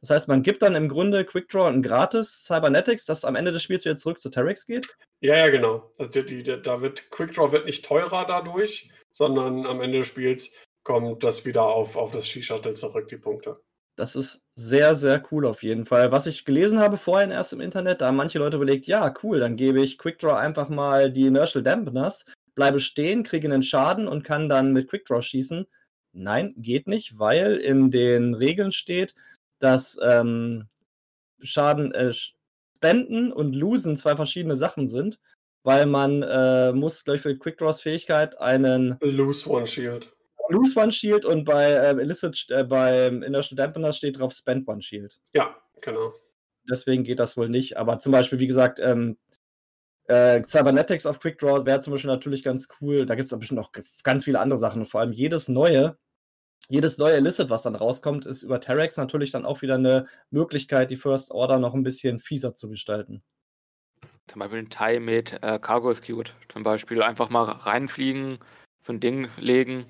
Das heißt, man gibt dann im Grunde Quickdraw ein gratis Cybernetics, das am Ende des Spiels wieder zurück zu Terex geht? Ja, ja, genau. Also die, die, da wird Quickdraw wird nicht teurer dadurch, sondern am Ende des Spiels kommt das wieder auf, auf das Ski-Shuttle zurück, die Punkte. Das ist sehr, sehr cool auf jeden Fall. Was ich gelesen habe vorhin erst im Internet, da haben manche Leute überlegt, ja, cool, dann gebe ich Quickdraw einfach mal die Inertial Dampeners, bleibe stehen, kriege einen Schaden und kann dann mit Quickdraw schießen. Nein, geht nicht, weil in den Regeln steht, dass ähm, Schaden, äh, Spenden und Losen zwei verschiedene Sachen sind, weil man äh, muss, gleich für Quickdraws Fähigkeit einen Lose One Shield. Lose One Shield und bei ähm, Illicit, äh, beim Inertial Dampener steht drauf Spend One Shield. Ja, genau. Deswegen geht das wohl nicht. Aber zum Beispiel, wie gesagt, ähm, äh, Cybernetics auf Quickdraw wäre zum Beispiel natürlich ganz cool. Da gibt es bestimmt noch ganz viele andere Sachen. Und vor allem jedes neue jedes neue Illicit, was dann rauskommt, ist über Terex natürlich dann auch wieder eine Möglichkeit, die First Order noch ein bisschen fieser zu gestalten. Zum Beispiel ein Tie mit äh, Cargo Skewed. Zum Beispiel einfach mal reinfliegen, so ein Ding legen.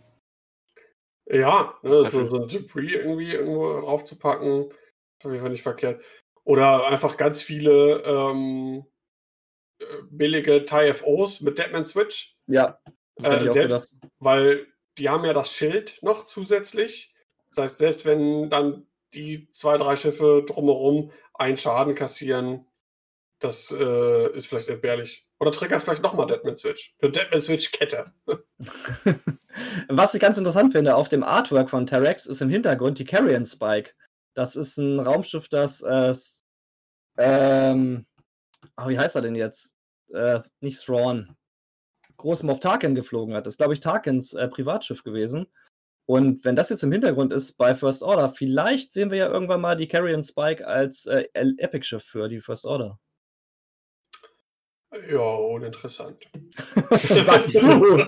Ja, ne, so, so ein Debris irgendwie irgendwo draufzupacken, ist auf jeden Fall nicht verkehrt. Oder einfach ganz viele ähm, äh, billige TIE-FOs mit Deadman Switch. Ja. Äh, selbst, weil die haben ja das Schild noch zusätzlich. Das heißt, selbst wenn dann die zwei, drei Schiffe drumherum einen Schaden kassieren, das äh, ist vielleicht entbehrlich. Oder triggert vielleicht nochmal Deadman Switch. Eine Deadman Switch Kette. Was ich ganz interessant finde, auf dem Artwork von Terex ist im Hintergrund die Carrion Spike. Das ist ein Raumschiff, das äh, ähm, oh, wie heißt er denn jetzt? Äh, nicht Thrawn großem auf Tarkin geflogen hat. Das ist, glaube ich, Tarkins äh, Privatschiff gewesen. Und wenn das jetzt im Hintergrund ist bei First Order, vielleicht sehen wir ja irgendwann mal die Carrion Spike als äh, Epic-Schiff für die First Order. Ja, uninteressant. Sagst du?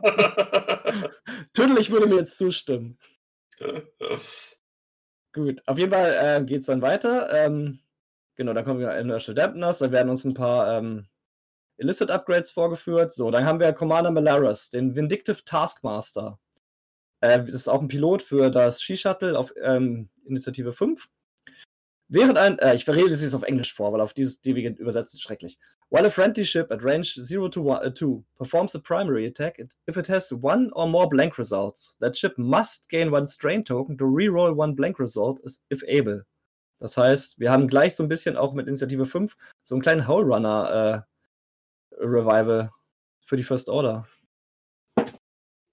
Tüdel, würde mir jetzt zustimmen. Gut, auf jeden Fall äh, geht es dann weiter. Ähm, genau, dann kommen wir in Inertial Dampeners. Da werden uns ein paar ähm, Illicit Upgrades vorgeführt. So, dann haben wir Commander Malaris, den Vindictive Taskmaster. Äh, das ist auch ein Pilot für das Ski-Shuttle auf ähm, Initiative 5. Während ein, äh, ich verrede es jetzt auf Englisch vor, weil auf dieses die wir übersetzen schrecklich. While a friendly ship at range 0 to 2 uh, performs a primary attack, it, if it has one or more blank results, that ship must gain one strain token to reroll one blank result if able. Das heißt, wir haben gleich so ein bisschen auch mit Initiative 5 so einen kleinen Howl Runner äh, Revival für die First Order?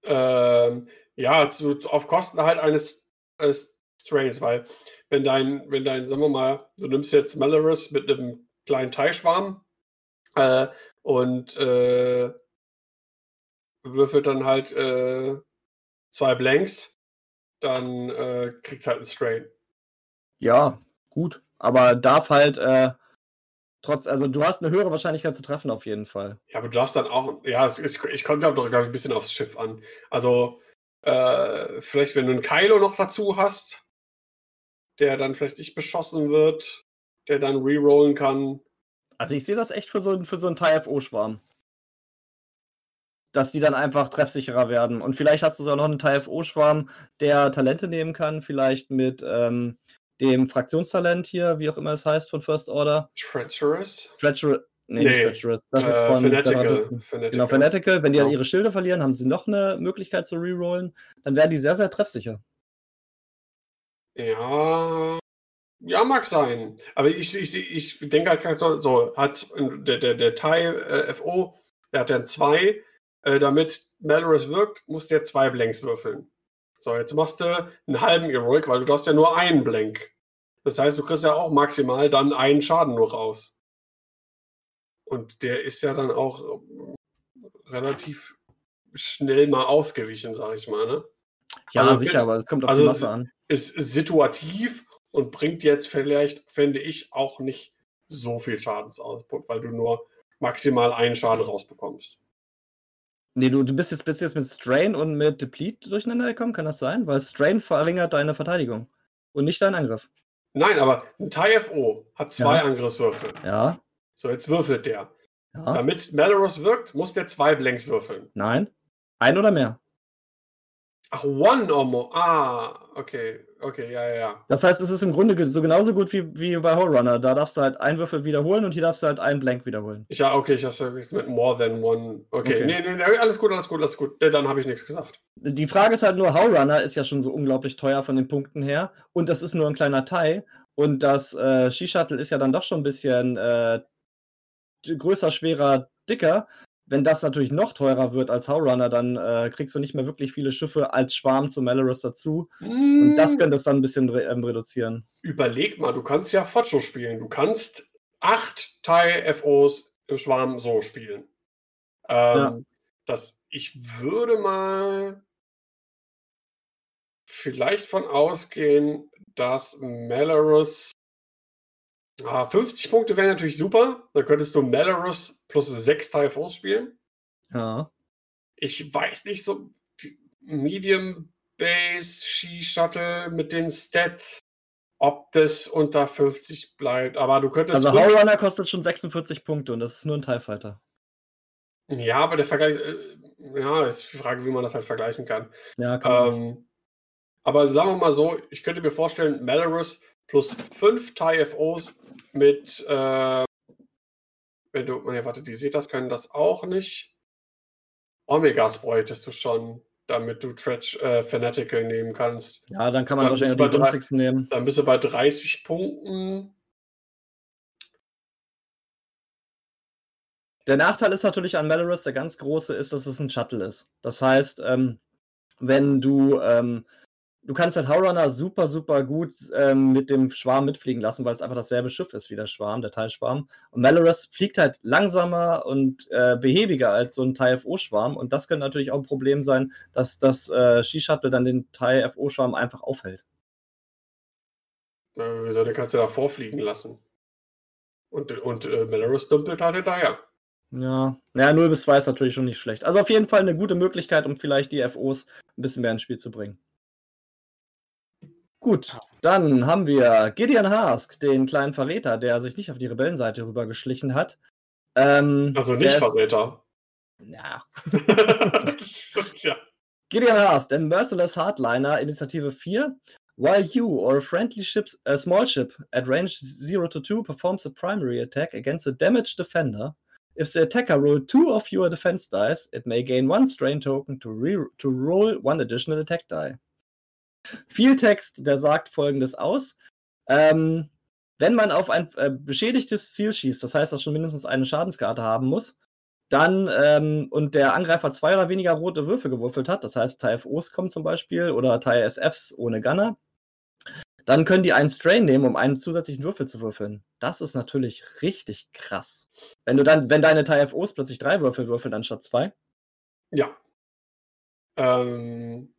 Ähm, ja, zu, auf Kosten halt eines, eines Strains, weil wenn dein, wenn dein, sagen wir mal, du nimmst jetzt Malorus mit einem kleinen Teilschwarm äh, und äh, würfelt dann halt äh, zwei Blanks, dann äh, kriegst halt einen Strain. Ja, gut. Aber darf halt äh, Trotz, also du hast eine höhere Wahrscheinlichkeit zu treffen auf jeden Fall. Ja, aber du darfst dann auch, ja, es ist, ich komme doch ein bisschen aufs Schiff an. Also äh, vielleicht, wenn du einen Kylo noch dazu hast, der dann vielleicht nicht beschossen wird, der dann rerollen kann. Also ich sehe das echt für so, für so einen TIFO-Schwarm. Dass die dann einfach treffsicherer werden. Und vielleicht hast du sogar noch einen TIFO-Schwarm, der Talente nehmen kann, vielleicht mit ähm, dem Fraktionstalent hier, wie auch immer es heißt, von First Order. Treacherous? Treacherous. Nee, Nee, Treacherous. Das ist Äh, von Fanatical. Genau, Fanatical. Wenn die dann Genau. ihre Schilde verlieren, haben sie noch eine Möglichkeit zu rerollen. Dann werden die sehr, sehr treffsicher. Ja, ja, mag sein. Aber ich, ich, ich denke halt gerade so, so hat der, der, der Teil äh, FO, der hat dann zwei, äh, damit Malorus wirkt, muss der zwei Blanks würfeln. So, jetzt machst du einen halben Heroic, weil du hast ja nur einen Blank. Das heißt, du kriegst ja auch maximal dann einen Schaden nur raus. Und der ist ja dann auch äh, relativ schnell mal ausgewichen, sag ich mal, ne? Ja, Also, sicher, aber es kommt auf also die Masse an. Ist situativ und bringt jetzt vielleicht, fände ich, auch nicht so viel Schadensoutput, weil du nur maximal einen Schaden rausbekommst. Nee, du, du bist, jetzt, bist jetzt mit Strain und mit Deplete durcheinander gekommen, kann das sein? Weil Strain verringert deine Verteidigung und nicht deinen Angriff. Nein, aber ein TIFO hat zwei Ja. Angriffswürfel. Ja, So, jetzt würfelt der. ja, Damit Malorus wirkt, muss der zwei Blanks würfeln. nein. Ein oder mehr. Ach, one or more. Ah, okay. Okay, ja, ja, ja. Das heißt, es ist im Grunde so genauso gut wie, wie bei Whole Runner. Da darfst du halt einen Würfel wiederholen und hier darfst du halt einen Blank wiederholen. Ja, okay, ich hab's vergessen mit more than one. Okay, Okay. nee, nee, nee, alles gut, alles gut, alles gut. Nee, dann habe ich nichts gesagt. Die Frage ist halt nur, How Runner ist ja schon so unglaublich teuer von den Punkten her und das ist nur ein kleiner Teil und das äh, Ski-Shuttle ist ja dann doch schon ein bisschen äh, größer, schwerer, dicker. Wenn das natürlich noch teurer wird als How Runner, dann äh, kriegst du nicht mehr wirklich viele Schiffe als Schwarm zu Malorus dazu und das Hm. könnte es dann ein bisschen re ähm, reduzieren. überleg mal, du kannst ja Focho spielen. Du kannst acht Teil-FOs im Schwarm so spielen. Ähm, Ja. das, ich würde mal vielleicht von ausgehen, dass Malorus. Ah, 50 Punkte wären natürlich super. Dann könntest du Malorus plus sechs Teil-FOs spielen. Ja. Ich weiß nicht so. Medium Base Ski Shuttle mit den Stats, ob das unter 50 bleibt. Aber du könntest. Also fünf- How Runner kostet schon 46 Punkte und das ist nur ein TIE Fighter. ja, aber der Vergleich. Äh, ja, ist die Frage, wie man das halt vergleichen kann. Ja, kann. Ähm, aber sagen wir mal so, ich könnte mir vorstellen, Malorus plus 5 TIE-FOs mit. Äh, wenn du. Ja, warte, die Setas können das auch nicht. Omegas bräuchtest du schon, damit du Tretch äh, Fanatical nehmen kannst. Ja, dann kann man dann wahrscheinlich die günstigsten nehmen. Dann bist du bei 30 Punkten. Der Nachteil ist natürlich an Malorus, der ganz große, ist, dass es ein Shuttle ist. Das heißt, ähm, wenn du, ähm, du kannst halt Howrunner super, super gut ähm, mit dem Schwarm mitfliegen lassen, weil es einfach dasselbe Schiff ist wie der Schwarm, der Teilschwarm. Und Malorus fliegt halt langsamer und äh, behäbiger als so ein TIE-FO-Schwarm. Und das könnte natürlich auch ein Problem sein, dass das äh, Ski-Shuttle dann den TIE-FO-Schwarm einfach aufhält. Äh, wieso, den kannst du da vorfliegen lassen. Und, und äh, Malorus dümpelt halt hinterher. Ja, ja, 0 bis 2 ist natürlich schon nicht schlecht. Also auf jeden Fall eine gute Möglichkeit, um vielleicht die FOs ein bisschen mehr ins Spiel zu bringen. Gut, dann haben wir Gideon Hask, den kleinen Verräter, der sich nicht auf die Rebellenseite rübergeschlichen hat. Ähm, Also nicht ist- Verräter. Ja. ja. Gideon Haas, der Merciless Hardliner, Initiative 4. While you or a friendly ship, a small ship at range 0 to 2 performs a primary attack against a damaged defender, if the attacker rolled two of your defense dice, it may gain one strain token to, re to roll one additional attack die. Viel Text, der sagt folgendes aus. Ähm, wenn man auf ein äh, beschädigtes Ziel schießt, das heißt, dass schon mindestens eine Schadenskarte haben muss, dann ähm, und der Angreifer zwei oder weniger rote Würfel gewürfelt hat, das heißt TFOs kommen zum Beispiel oder TSFs ohne Gunner, dann können die einen Strain nehmen, um einen zusätzlichen Würfel zu würfeln. Das ist natürlich richtig krass. Wenn du dann, wenn deine TFOs plötzlich drei Würfel würfeln anstatt zwei. Ja. Ähm,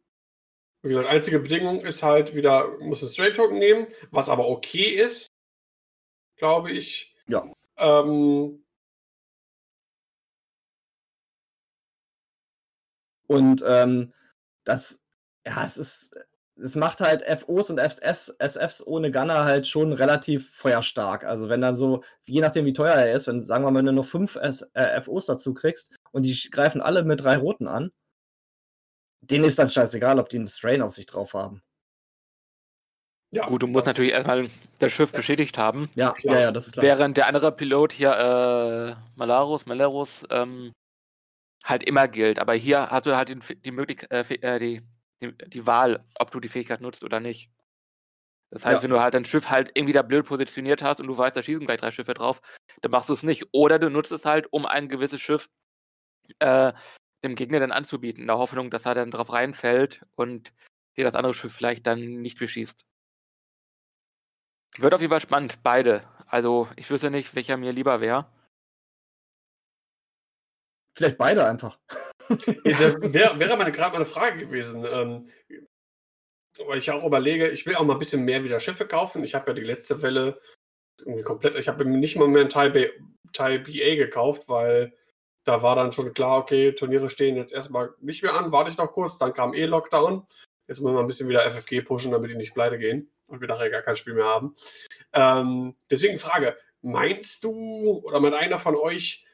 wie gesagt, einzige Bedingung ist halt wieder, muss ein Straight Token nehmen, was aber okay ist, glaube ich. Ja. Ähm, Und ähm, das, ja, es ist, es macht halt FOs und FS, SFs ohne Gunner halt schon relativ feuerstark. Also wenn dann so, je nachdem wie teuer er ist, wenn, sagen wir mal, wenn du noch fünf S, äh, FOs dazu kriegst und die greifen alle mit drei Roten an, denen ist dann scheißegal, ob die einen Strain auf sich drauf haben. Ja, Gut, du musst natürlich erstmal das Schiff beschädigt haben. Ja, ja, ja, das ist klar. Während der andere Pilot hier, äh, Malarus, Malerus, ähm, halt immer gilt. Aber hier hast du halt die, die Möglichkeit, äh, die, die, die, Wahl, ob du die Fähigkeit nutzt oder nicht. Das heißt, ja. wenn du halt dein Schiff halt irgendwie da blöd positioniert hast und du weißt, da schießen gleich drei Schiffe drauf, dann machst du es nicht. Oder du nutzt es halt, um ein gewisses Schiff äh, dem Gegner dann anzubieten, in der Hoffnung, dass er dann drauf reinfällt und dir das andere Schiff vielleicht dann nicht beschießt. Wird auf jeden Fall spannend, beide. Also ich wüsste nicht, welcher mir lieber wäre. Vielleicht beide einfach. wäre, wäre meine, gerade meine Frage gewesen. Ähm, weil ich auch überlege, ich will auch mal ein bisschen mehr wieder Schiffe kaufen. Ich habe ja die letzte Welle irgendwie komplett, ich habe nicht mal mehr ein Teil BA gekauft, weil da war dann schon klar, okay, Turniere stehen jetzt erstmal nicht mehr an, warte ich noch kurz, dann kam eh Lockdown. Jetzt müssen wir ein bisschen wieder FFG pushen, damit die nicht pleite gehen und wir nachher gar kein Spiel mehr haben. Ähm, deswegen Frage, meinst du oder meint einer von euch,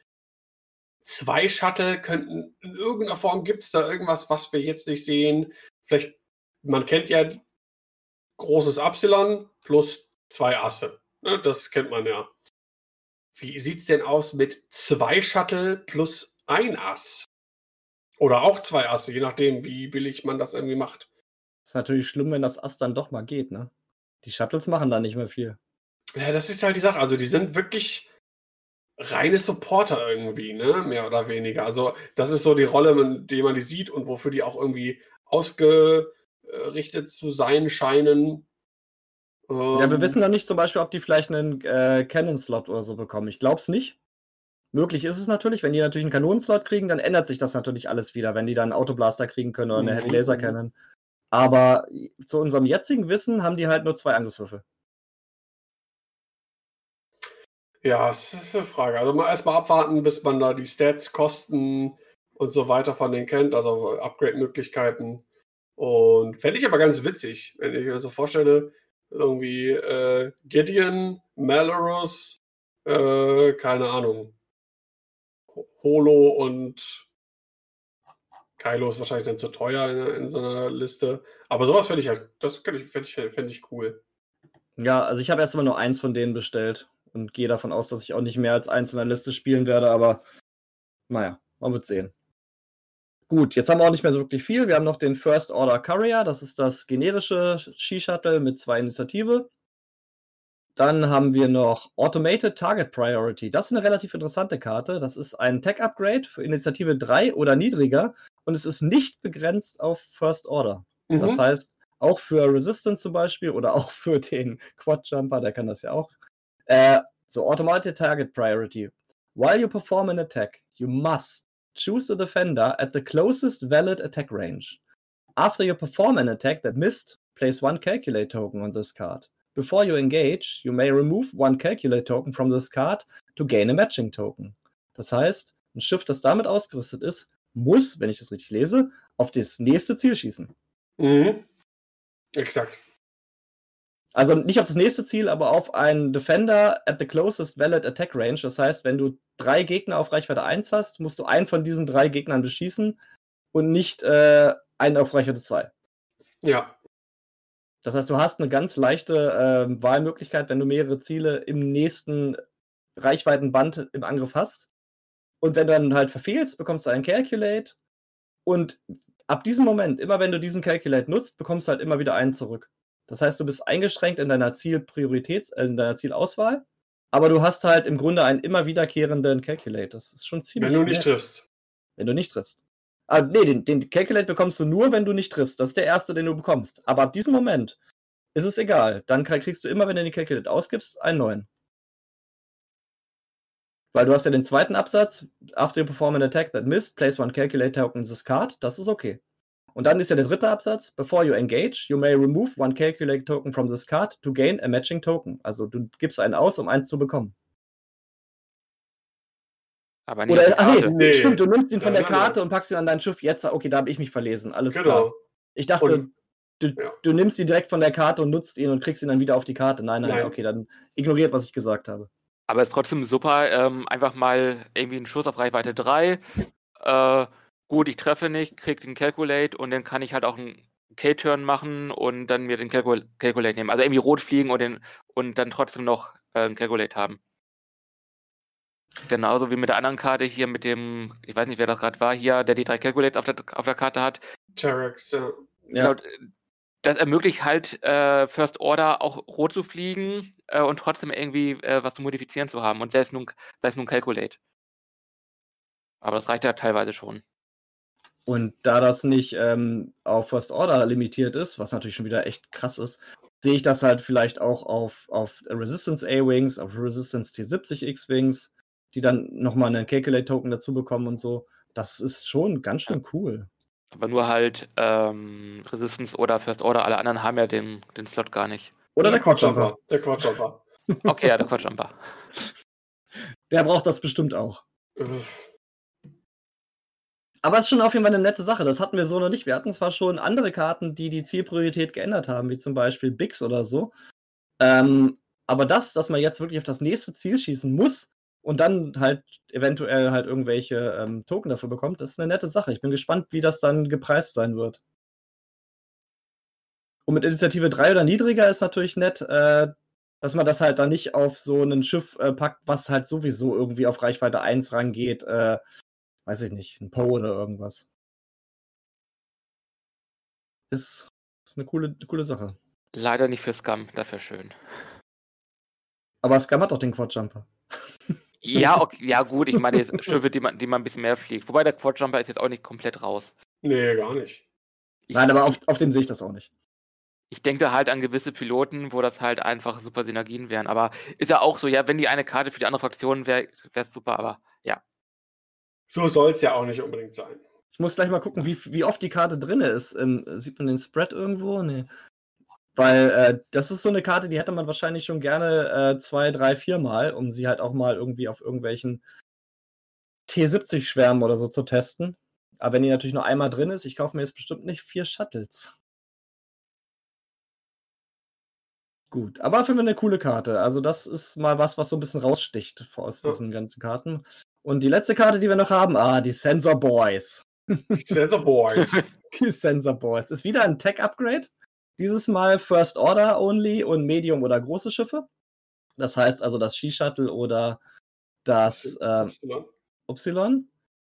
zwei Shuttle könnten in irgendeiner Form, gibt es da irgendwas, was wir jetzt nicht sehen? Vielleicht, man kennt ja großes Epsilon plus zwei Asse. Ne? Das kennt man ja. Wie sieht es denn aus mit zwei Shuttle plus ein Ass? Oder auch zwei Asse, je nachdem, wie billig man das irgendwie macht. Ist natürlich schlimm, wenn das Ass dann doch mal geht, ne? Die Shuttles machen da nicht mehr viel. Ja, das ist halt die Sache. Also, die sind wirklich reine Supporter irgendwie, ne? Mehr oder weniger. Also, das ist so die Rolle, die man die sieht und wofür die auch irgendwie ausgerichtet zu sein scheinen. Ja, wir ähm. wissen noch nicht zum Beispiel, ob die vielleicht einen äh, Cannon-Slot oder so bekommen. Ich glaube es nicht. Möglich ist es natürlich. Wenn die natürlich einen Kanonenslot kriegen, dann ändert sich das natürlich alles wieder, wenn die dann einen Autoblaster kriegen können oder eine Heavy Laser Cannon. Aber zu unserem jetzigen Wissen haben die halt nur zwei Angriffswürfel. Ja, das ist eine Frage. Also mal erstmal abwarten, bis man da die Stats, Kosten und so weiter von denen kennt, also Upgrade-Möglichkeiten. Und fände ich aber ganz witzig, wenn ich mir so vorstelle, irgendwie äh, Gideon, Malorus, äh, keine Ahnung, Holo und Kylo ist wahrscheinlich dann zu teuer in, in so einer Liste. Aber sowas fände ich halt, das fände ich, fänd ich, cool. Ja, also ich habe erst mal nur eins von denen bestellt und gehe davon aus, dass ich auch nicht mehr als eins in der Liste spielen werde, aber naja, man wird sehen. Gut, jetzt haben wir auch nicht mehr so wirklich viel. Wir haben noch den First Order Courier, das ist das generische Ski-Shuttle mit zwei Initiative. Dann haben wir noch Automated Target Priority. Das ist eine relativ interessante Karte. Das ist ein Tech-Upgrade für Initiative 3 oder niedriger und es ist nicht begrenzt auf First Order. Mhm. Das heißt, auch für Resistance zum Beispiel oder auch für den Quad-Jumper, der kann das ja auch. Äh, so, Automated Target Priority. While you perform an attack, you must choose the defender at the closest valid attack range. After you perform an attack that missed, place one calculate token on this card. Before you engage, you may remove one calculate token from this card to gain a matching token. Das heißt, ein Schiff, das damit ausgerüstet ist, muss, wenn ich das richtig lese, auf das nächste Ziel schießen. Mhm. Exakt. Also nicht auf das nächste Ziel, aber auf einen Defender at the closest valid attack range. Das heißt, wenn du drei Gegner auf Reichweite 1 hast, musst du einen von diesen drei Gegnern beschießen und nicht äh, einen auf Reichweite 2. Ja. Das heißt, du hast eine ganz leichte äh, Wahlmöglichkeit, wenn du mehrere Ziele im nächsten Reichweitenband im Angriff hast. Und wenn du dann halt verfehlst, bekommst du einen Calculate. Und ab diesem Moment, immer wenn du diesen Calculate nutzt, bekommst du halt immer wieder einen zurück. Das heißt, du bist eingeschränkt in deiner Zielprioritäts, äh, in deiner Zielauswahl, aber du hast halt im Grunde einen immer wiederkehrenden Calculate. Das ist schon ziemlich. Wenn du nicht nett. triffst. Wenn du nicht triffst. Ah, nee, den, den Calculate bekommst du nur, wenn du nicht triffst. Das ist der erste, den du bekommst. Aber ab diesem Moment ist es egal. Dann kriegst du immer, wenn du den Calculate ausgibst, einen neuen. Weil du hast ja den zweiten Absatz, after you perform an attack that missed, place one calculate token in this card. Das ist okay. Und dann ist ja der dritte Absatz, before you engage, you may remove one calculate token from this card to gain a matching token. Also du gibst einen aus, um eins zu bekommen. Aber nicht Oder, ach nee, nee, stimmt, du nimmst ihn von ja, der Karte ja. und packst ihn an dein Schiff. Jetzt, okay, da habe ich mich verlesen. Alles genau. klar. Ich dachte, und du, Ja. du nimmst ihn direkt von der Karte und nutzt ihn und kriegst ihn dann wieder auf die Karte. Nein, nein, Nein. okay, dann ignoriert, was ich gesagt habe. Aber ist trotzdem super, ähm, einfach mal irgendwie einen Schuss auf Reichweite 3. Äh, gut, ich treffe nicht, krieg den Calculate und dann kann ich halt auch einen K-Turn machen und dann mir den Calcul Calculate nehmen. Also irgendwie rot fliegen und, den, und dann trotzdem noch äh, einen Calculate haben. Genauso wie mit der anderen Karte hier mit dem, ich weiß nicht, wer das gerade war, hier, der die drei Calculates auf der, auf der Karte hat. Terex, ja. Ja. Genau, das ermöglicht halt äh, First Order auch rot zu fliegen äh, und trotzdem irgendwie äh, was zu modifizieren zu haben. Und sei es nun, sei es nun Calculate. Aber das reicht ja teilweise schon. Und da das nicht ähm, auf First Order limitiert ist, was natürlich schon wieder echt krass ist, sehe ich das halt vielleicht auch auf, auf Resistance A-Wings, auf Resistance T70 X-Wings, die dann nochmal einen Calculate-Token dazu bekommen und so. Das ist schon ganz schön cool. Aber nur halt ähm, Resistance oder First Order, alle anderen haben ja den, den Slot gar nicht. Oder der Quadjumper. Der Quadjumper. Okay, ja, der Quadjumper. Der braucht das bestimmt auch. Aber es ist schon auf jeden Fall eine nette Sache. Das hatten wir so noch nicht. Wir hatten zwar schon andere Karten, die die Zielpriorität geändert haben, wie zum Beispiel Bix oder so. Ähm, aber das, dass man jetzt wirklich auf das nächste Ziel schießen muss und dann halt eventuell halt irgendwelche ähm, Token dafür bekommt, das ist eine nette Sache. Ich bin gespannt, wie das dann gepreist sein wird. Und mit Initiative 3 oder niedriger ist natürlich nett, äh, dass man das halt dann nicht auf so ein Schiff äh, packt, was halt sowieso irgendwie auf Reichweite 1 rangeht. Äh, weiß ich nicht, ein Poe oder irgendwas. Ist, ist eine, coole, eine coole Sache. Leider nicht für Scum, dafür schön. Aber Scum hat doch den Quadjumper. Ja, okay, ja gut, ich meine jetzt Schiffe, die man, die man ein bisschen mehr fliegt. Wobei der Quadjumper ist jetzt auch nicht komplett raus. Nee, gar nicht. Ich, Nein, aber auf, auf dem sehe ich das auch nicht. ich denke halt an gewisse Piloten, wo das halt einfach super Synergien wären. Aber ist ja auch so, ja, wenn die eine Karte für die andere Fraktion wäre, wäre es super, aber ja. So soll es ja auch nicht unbedingt sein. Ich muss gleich mal gucken, wie, wie oft die Karte drin ist. Ähm, sieht man den Spread irgendwo? Nee. Weil äh, das ist so eine Karte, die hätte man wahrscheinlich schon gerne äh, zwei, drei, vier Mal, um sie halt auch mal irgendwie auf irgendwelchen T70-Schwärmen oder so zu testen. Aber wenn die natürlich nur einmal drin ist, ich kaufe mir jetzt bestimmt nicht vier Shuttles. Gut, aber für mich eine coole Karte. Also das ist mal was, was so ein bisschen raussticht aus diesen ganzen Karten. Und die letzte Karte, die wir noch haben, ah, die Sensor Boys. Sensor Boys. Die Sensor Boys. Ist wieder ein Tech-Upgrade. Dieses Mal First Order only und Medium oder große Schiffe. Das heißt also das Ski-Shuttle oder das Y. Y.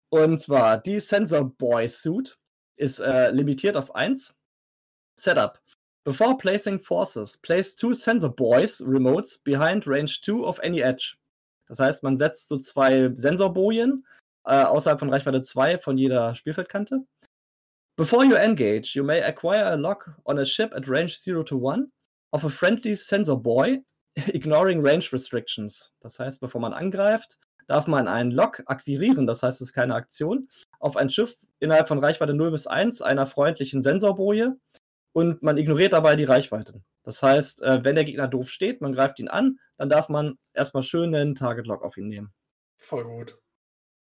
Und zwar die Sensor Boy Suit ist äh, limitiert auf 1. Setup. Before placing forces, place two Sensor Boys Remotes behind range 2 of any edge. Das heißt, man setzt so zwei Sensorbojen äh, außerhalb von Reichweite 2 von jeder Spielfeldkante. Before you engage, you may acquire a lock on a ship at range 0 to 1 of a friendly sensor boy, ignoring range restrictions. Das heißt, bevor man angreift, darf man einen Lock akquirieren, das heißt, es ist keine Aktion, auf ein Schiff innerhalb von Reichweite 0 bis 1 einer freundlichen Sensorboje und man ignoriert dabei die Reichweiten. Das heißt, äh, wenn der Gegner doof steht, man greift ihn an, dann darf man erstmal schön einen Target Lock auf ihn nehmen. Voll gut.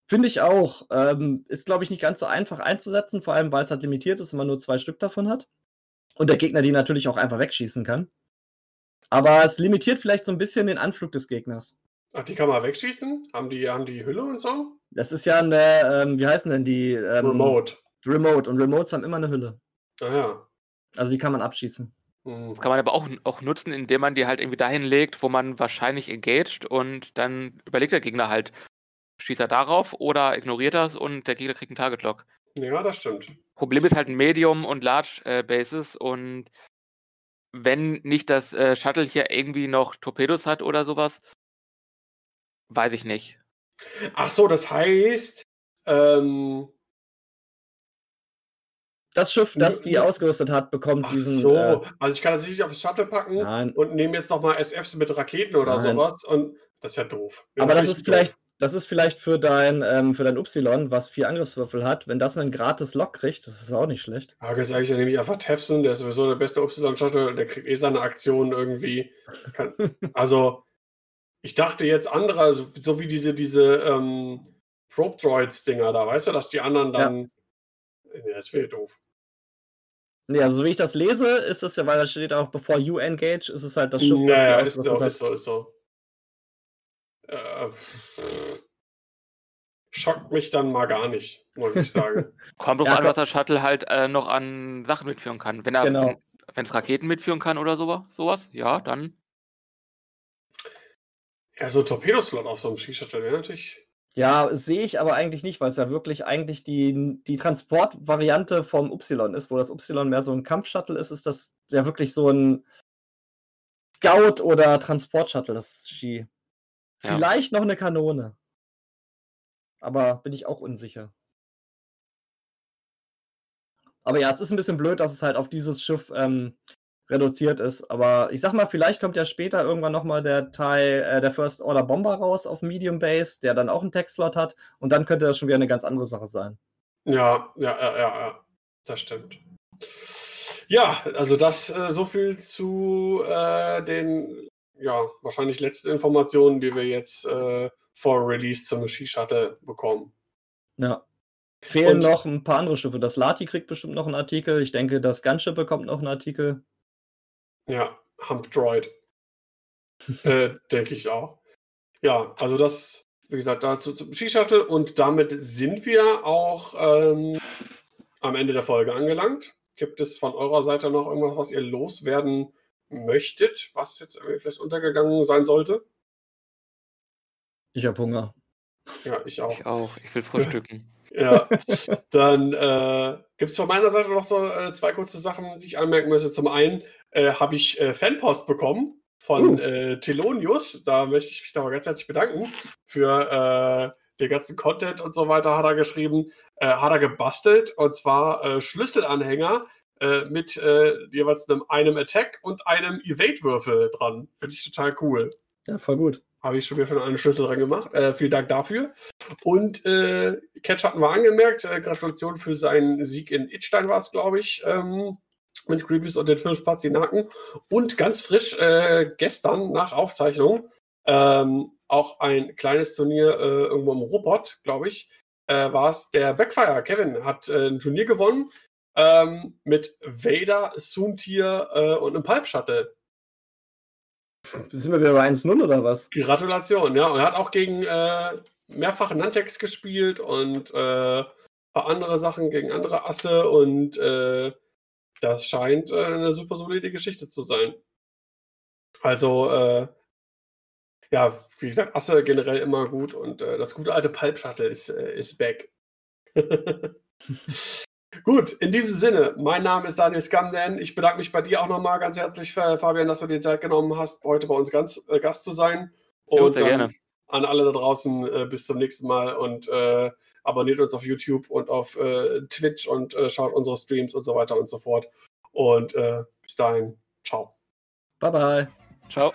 Finde ich auch. Ähm, ist, glaube ich, nicht ganz so einfach einzusetzen, vor allem weil es halt limitiert ist und man nur zwei Stück davon hat. Und der Gegner die natürlich auch einfach wegschießen kann. Aber es limitiert vielleicht so ein bisschen den Anflug des Gegners. Ach, die kann man wegschießen? Haben die, haben die Hülle und so? Das ist ja eine, ähm, wie heißen denn die? Ähm, Remote. Remote. Und Remotes haben immer eine Hülle. Ah ja. Also die kann man abschießen. Das kann man aber auch, auch nutzen, indem man die halt irgendwie dahin legt, wo man wahrscheinlich engaged und dann überlegt der Gegner halt, schießt er darauf oder ignoriert das und der Gegner kriegt einen Target Lock. Ja, das stimmt. Problem ist halt ein Medium und Large äh, Bases und wenn nicht das äh, Shuttle hier irgendwie noch Torpedos hat oder sowas, weiß ich nicht. Ach so, das heißt, ähm, Das Schiff, das die Ja. ausgerüstet hat, bekommt ach diesen. so. Äh, also ich kann das nicht aufs Shuttle packen nein, und nehme jetzt nochmal SFs mit Raketen oder Nein. sowas und das ist ja doof. Ja, aber das ist ich vielleicht, doof. das ist vielleicht für dein, ähm, für dein Y, was vier Angriffswürfel hat, wenn das einen gratis Lock kriegt, das ist auch nicht schlecht. Ja, ganz ehrlich, dann nehme ich einfach Tefson, der ist sowieso der beste Y-Shuttle, der kriegt eh seine Aktion irgendwie. Kann, also, ich dachte jetzt andere, so, so wie diese, diese ähm, Probe Droids-Dinger da, weißt du, dass die anderen dann. Nee, das wäre doof. Nee, also so wie ich das lese, ist es ja, weil da steht auch, bevor you engage, ist es halt das Schiff, Naja, du ist so, ist so, ist so. Äh, schockt mich dann mal gar nicht, muss ich sagen. Kommt drauf Ja, an, was der Shuttle halt äh, noch an Sachen mitführen kann. Wenn er Genau. wenn es Raketen mitführen kann oder sowas, sowas, ja, dann. ja, so ein Torpedoslot auf so einem Skishuttle wäre natürlich. Ja, sehe ich aber eigentlich nicht, weil es ja wirklich eigentlich die, die Transportvariante vom Y ist, wo das Y mehr so ein Kampfshuttle ist, ist das ja wirklich so ein Scout- oder Transportshuttle, das Ski. Ja. Vielleicht noch eine Kanone. Aber bin ich auch unsicher. Aber ja, es ist ein bisschen blöd, dass es halt auf dieses Schiff ähm, reduziert ist. Aber ich sag mal, vielleicht kommt ja später irgendwann nochmal der Teil, äh, der First Order Bomber raus auf Medium Base, der dann auch einen Textslot hat. Und dann könnte das schon wieder eine ganz andere Sache sein. Ja, ja, ja, ja, ja. Das stimmt. Ja, also das äh, so viel zu äh, den ja, wahrscheinlich letzten Informationen, die wir jetzt äh, vor Release zum Ski-Shuttle bekommen. Ja. Fehlen Und- noch ein paar andere Schiffe. Das Lati kriegt bestimmt noch einen Artikel. Ich denke, das Gunship bekommt noch einen Artikel. Ja, Hump Droid. äh, Denke ich auch. Ja, also das, wie gesagt, dazu zum Ski-Shuttle und damit sind wir auch ähm, am Ende der Folge angelangt. Gibt es von eurer Seite noch irgendwas, was ihr loswerden möchtet, was jetzt irgendwie vielleicht untergegangen sein sollte? Ich habe Hunger. Ja, ich auch. Ich auch. Ich will frühstücken. Ja, dann äh, gibt es von meiner Seite noch so äh, zwei kurze Sachen, die ich anmerken möchte. Zum einen äh, habe ich äh, Fanpost bekommen von Uh. äh, Telonius. Da möchte ich mich nochmal ganz herzlich bedanken für äh, den ganzen Content und so weiter, hat er geschrieben. Hat er gebastelt und zwar Schlüsselanhänger mit jeweils einem, einem Attack und einem Evade-Würfel dran. Finde ich total cool. Ja, voll gut. Habe ich schon wieder schon einen Schlüssel dran gemacht. Äh, vielen Dank dafür. Und äh, Catch hatten wir angemerkt. Äh, Gratulation für seinen Sieg in Itstein war es, glaube ich. Ähm, mit Grievous und den fünf Pazinaken. Und ganz frisch äh, gestern nach Aufzeichnung ähm, auch ein kleines Turnier äh, irgendwo im Robot, glaube ich, äh, war es der Backfire. Kevin hat ein Turnier gewonnen ähm, mit Vader, Soontier und einem Pipe Shuttle. Sind wir wieder bei 1-0 oder was? Gratulation, ja. Und er hat auch gegen äh, mehrfach Nantex gespielt und äh, ein paar andere Sachen gegen andere Asse und äh, das scheint äh, eine super solide Geschichte zu sein. Also, äh, ja, wie gesagt, Asse generell immer gut und äh, das gute alte Pulp Shuttle ist, äh, ist back. Gut, in diesem Sinne, mein Name ist Daniel Scamden. Ich bedanke mich bei dir auch nochmal ganz herzlich, Fa- Fabian, dass du dir Zeit genommen hast, heute bei uns ganz, äh, Gast zu sein. Und sehr dann gerne. an alle da draußen äh, bis zum nächsten Mal und äh, abonniert uns auf YouTube und auf äh, Twitch und äh, schaut unsere Streams und so weiter und so fort. Und äh, bis dahin, ciao. Bye bye. Ciao.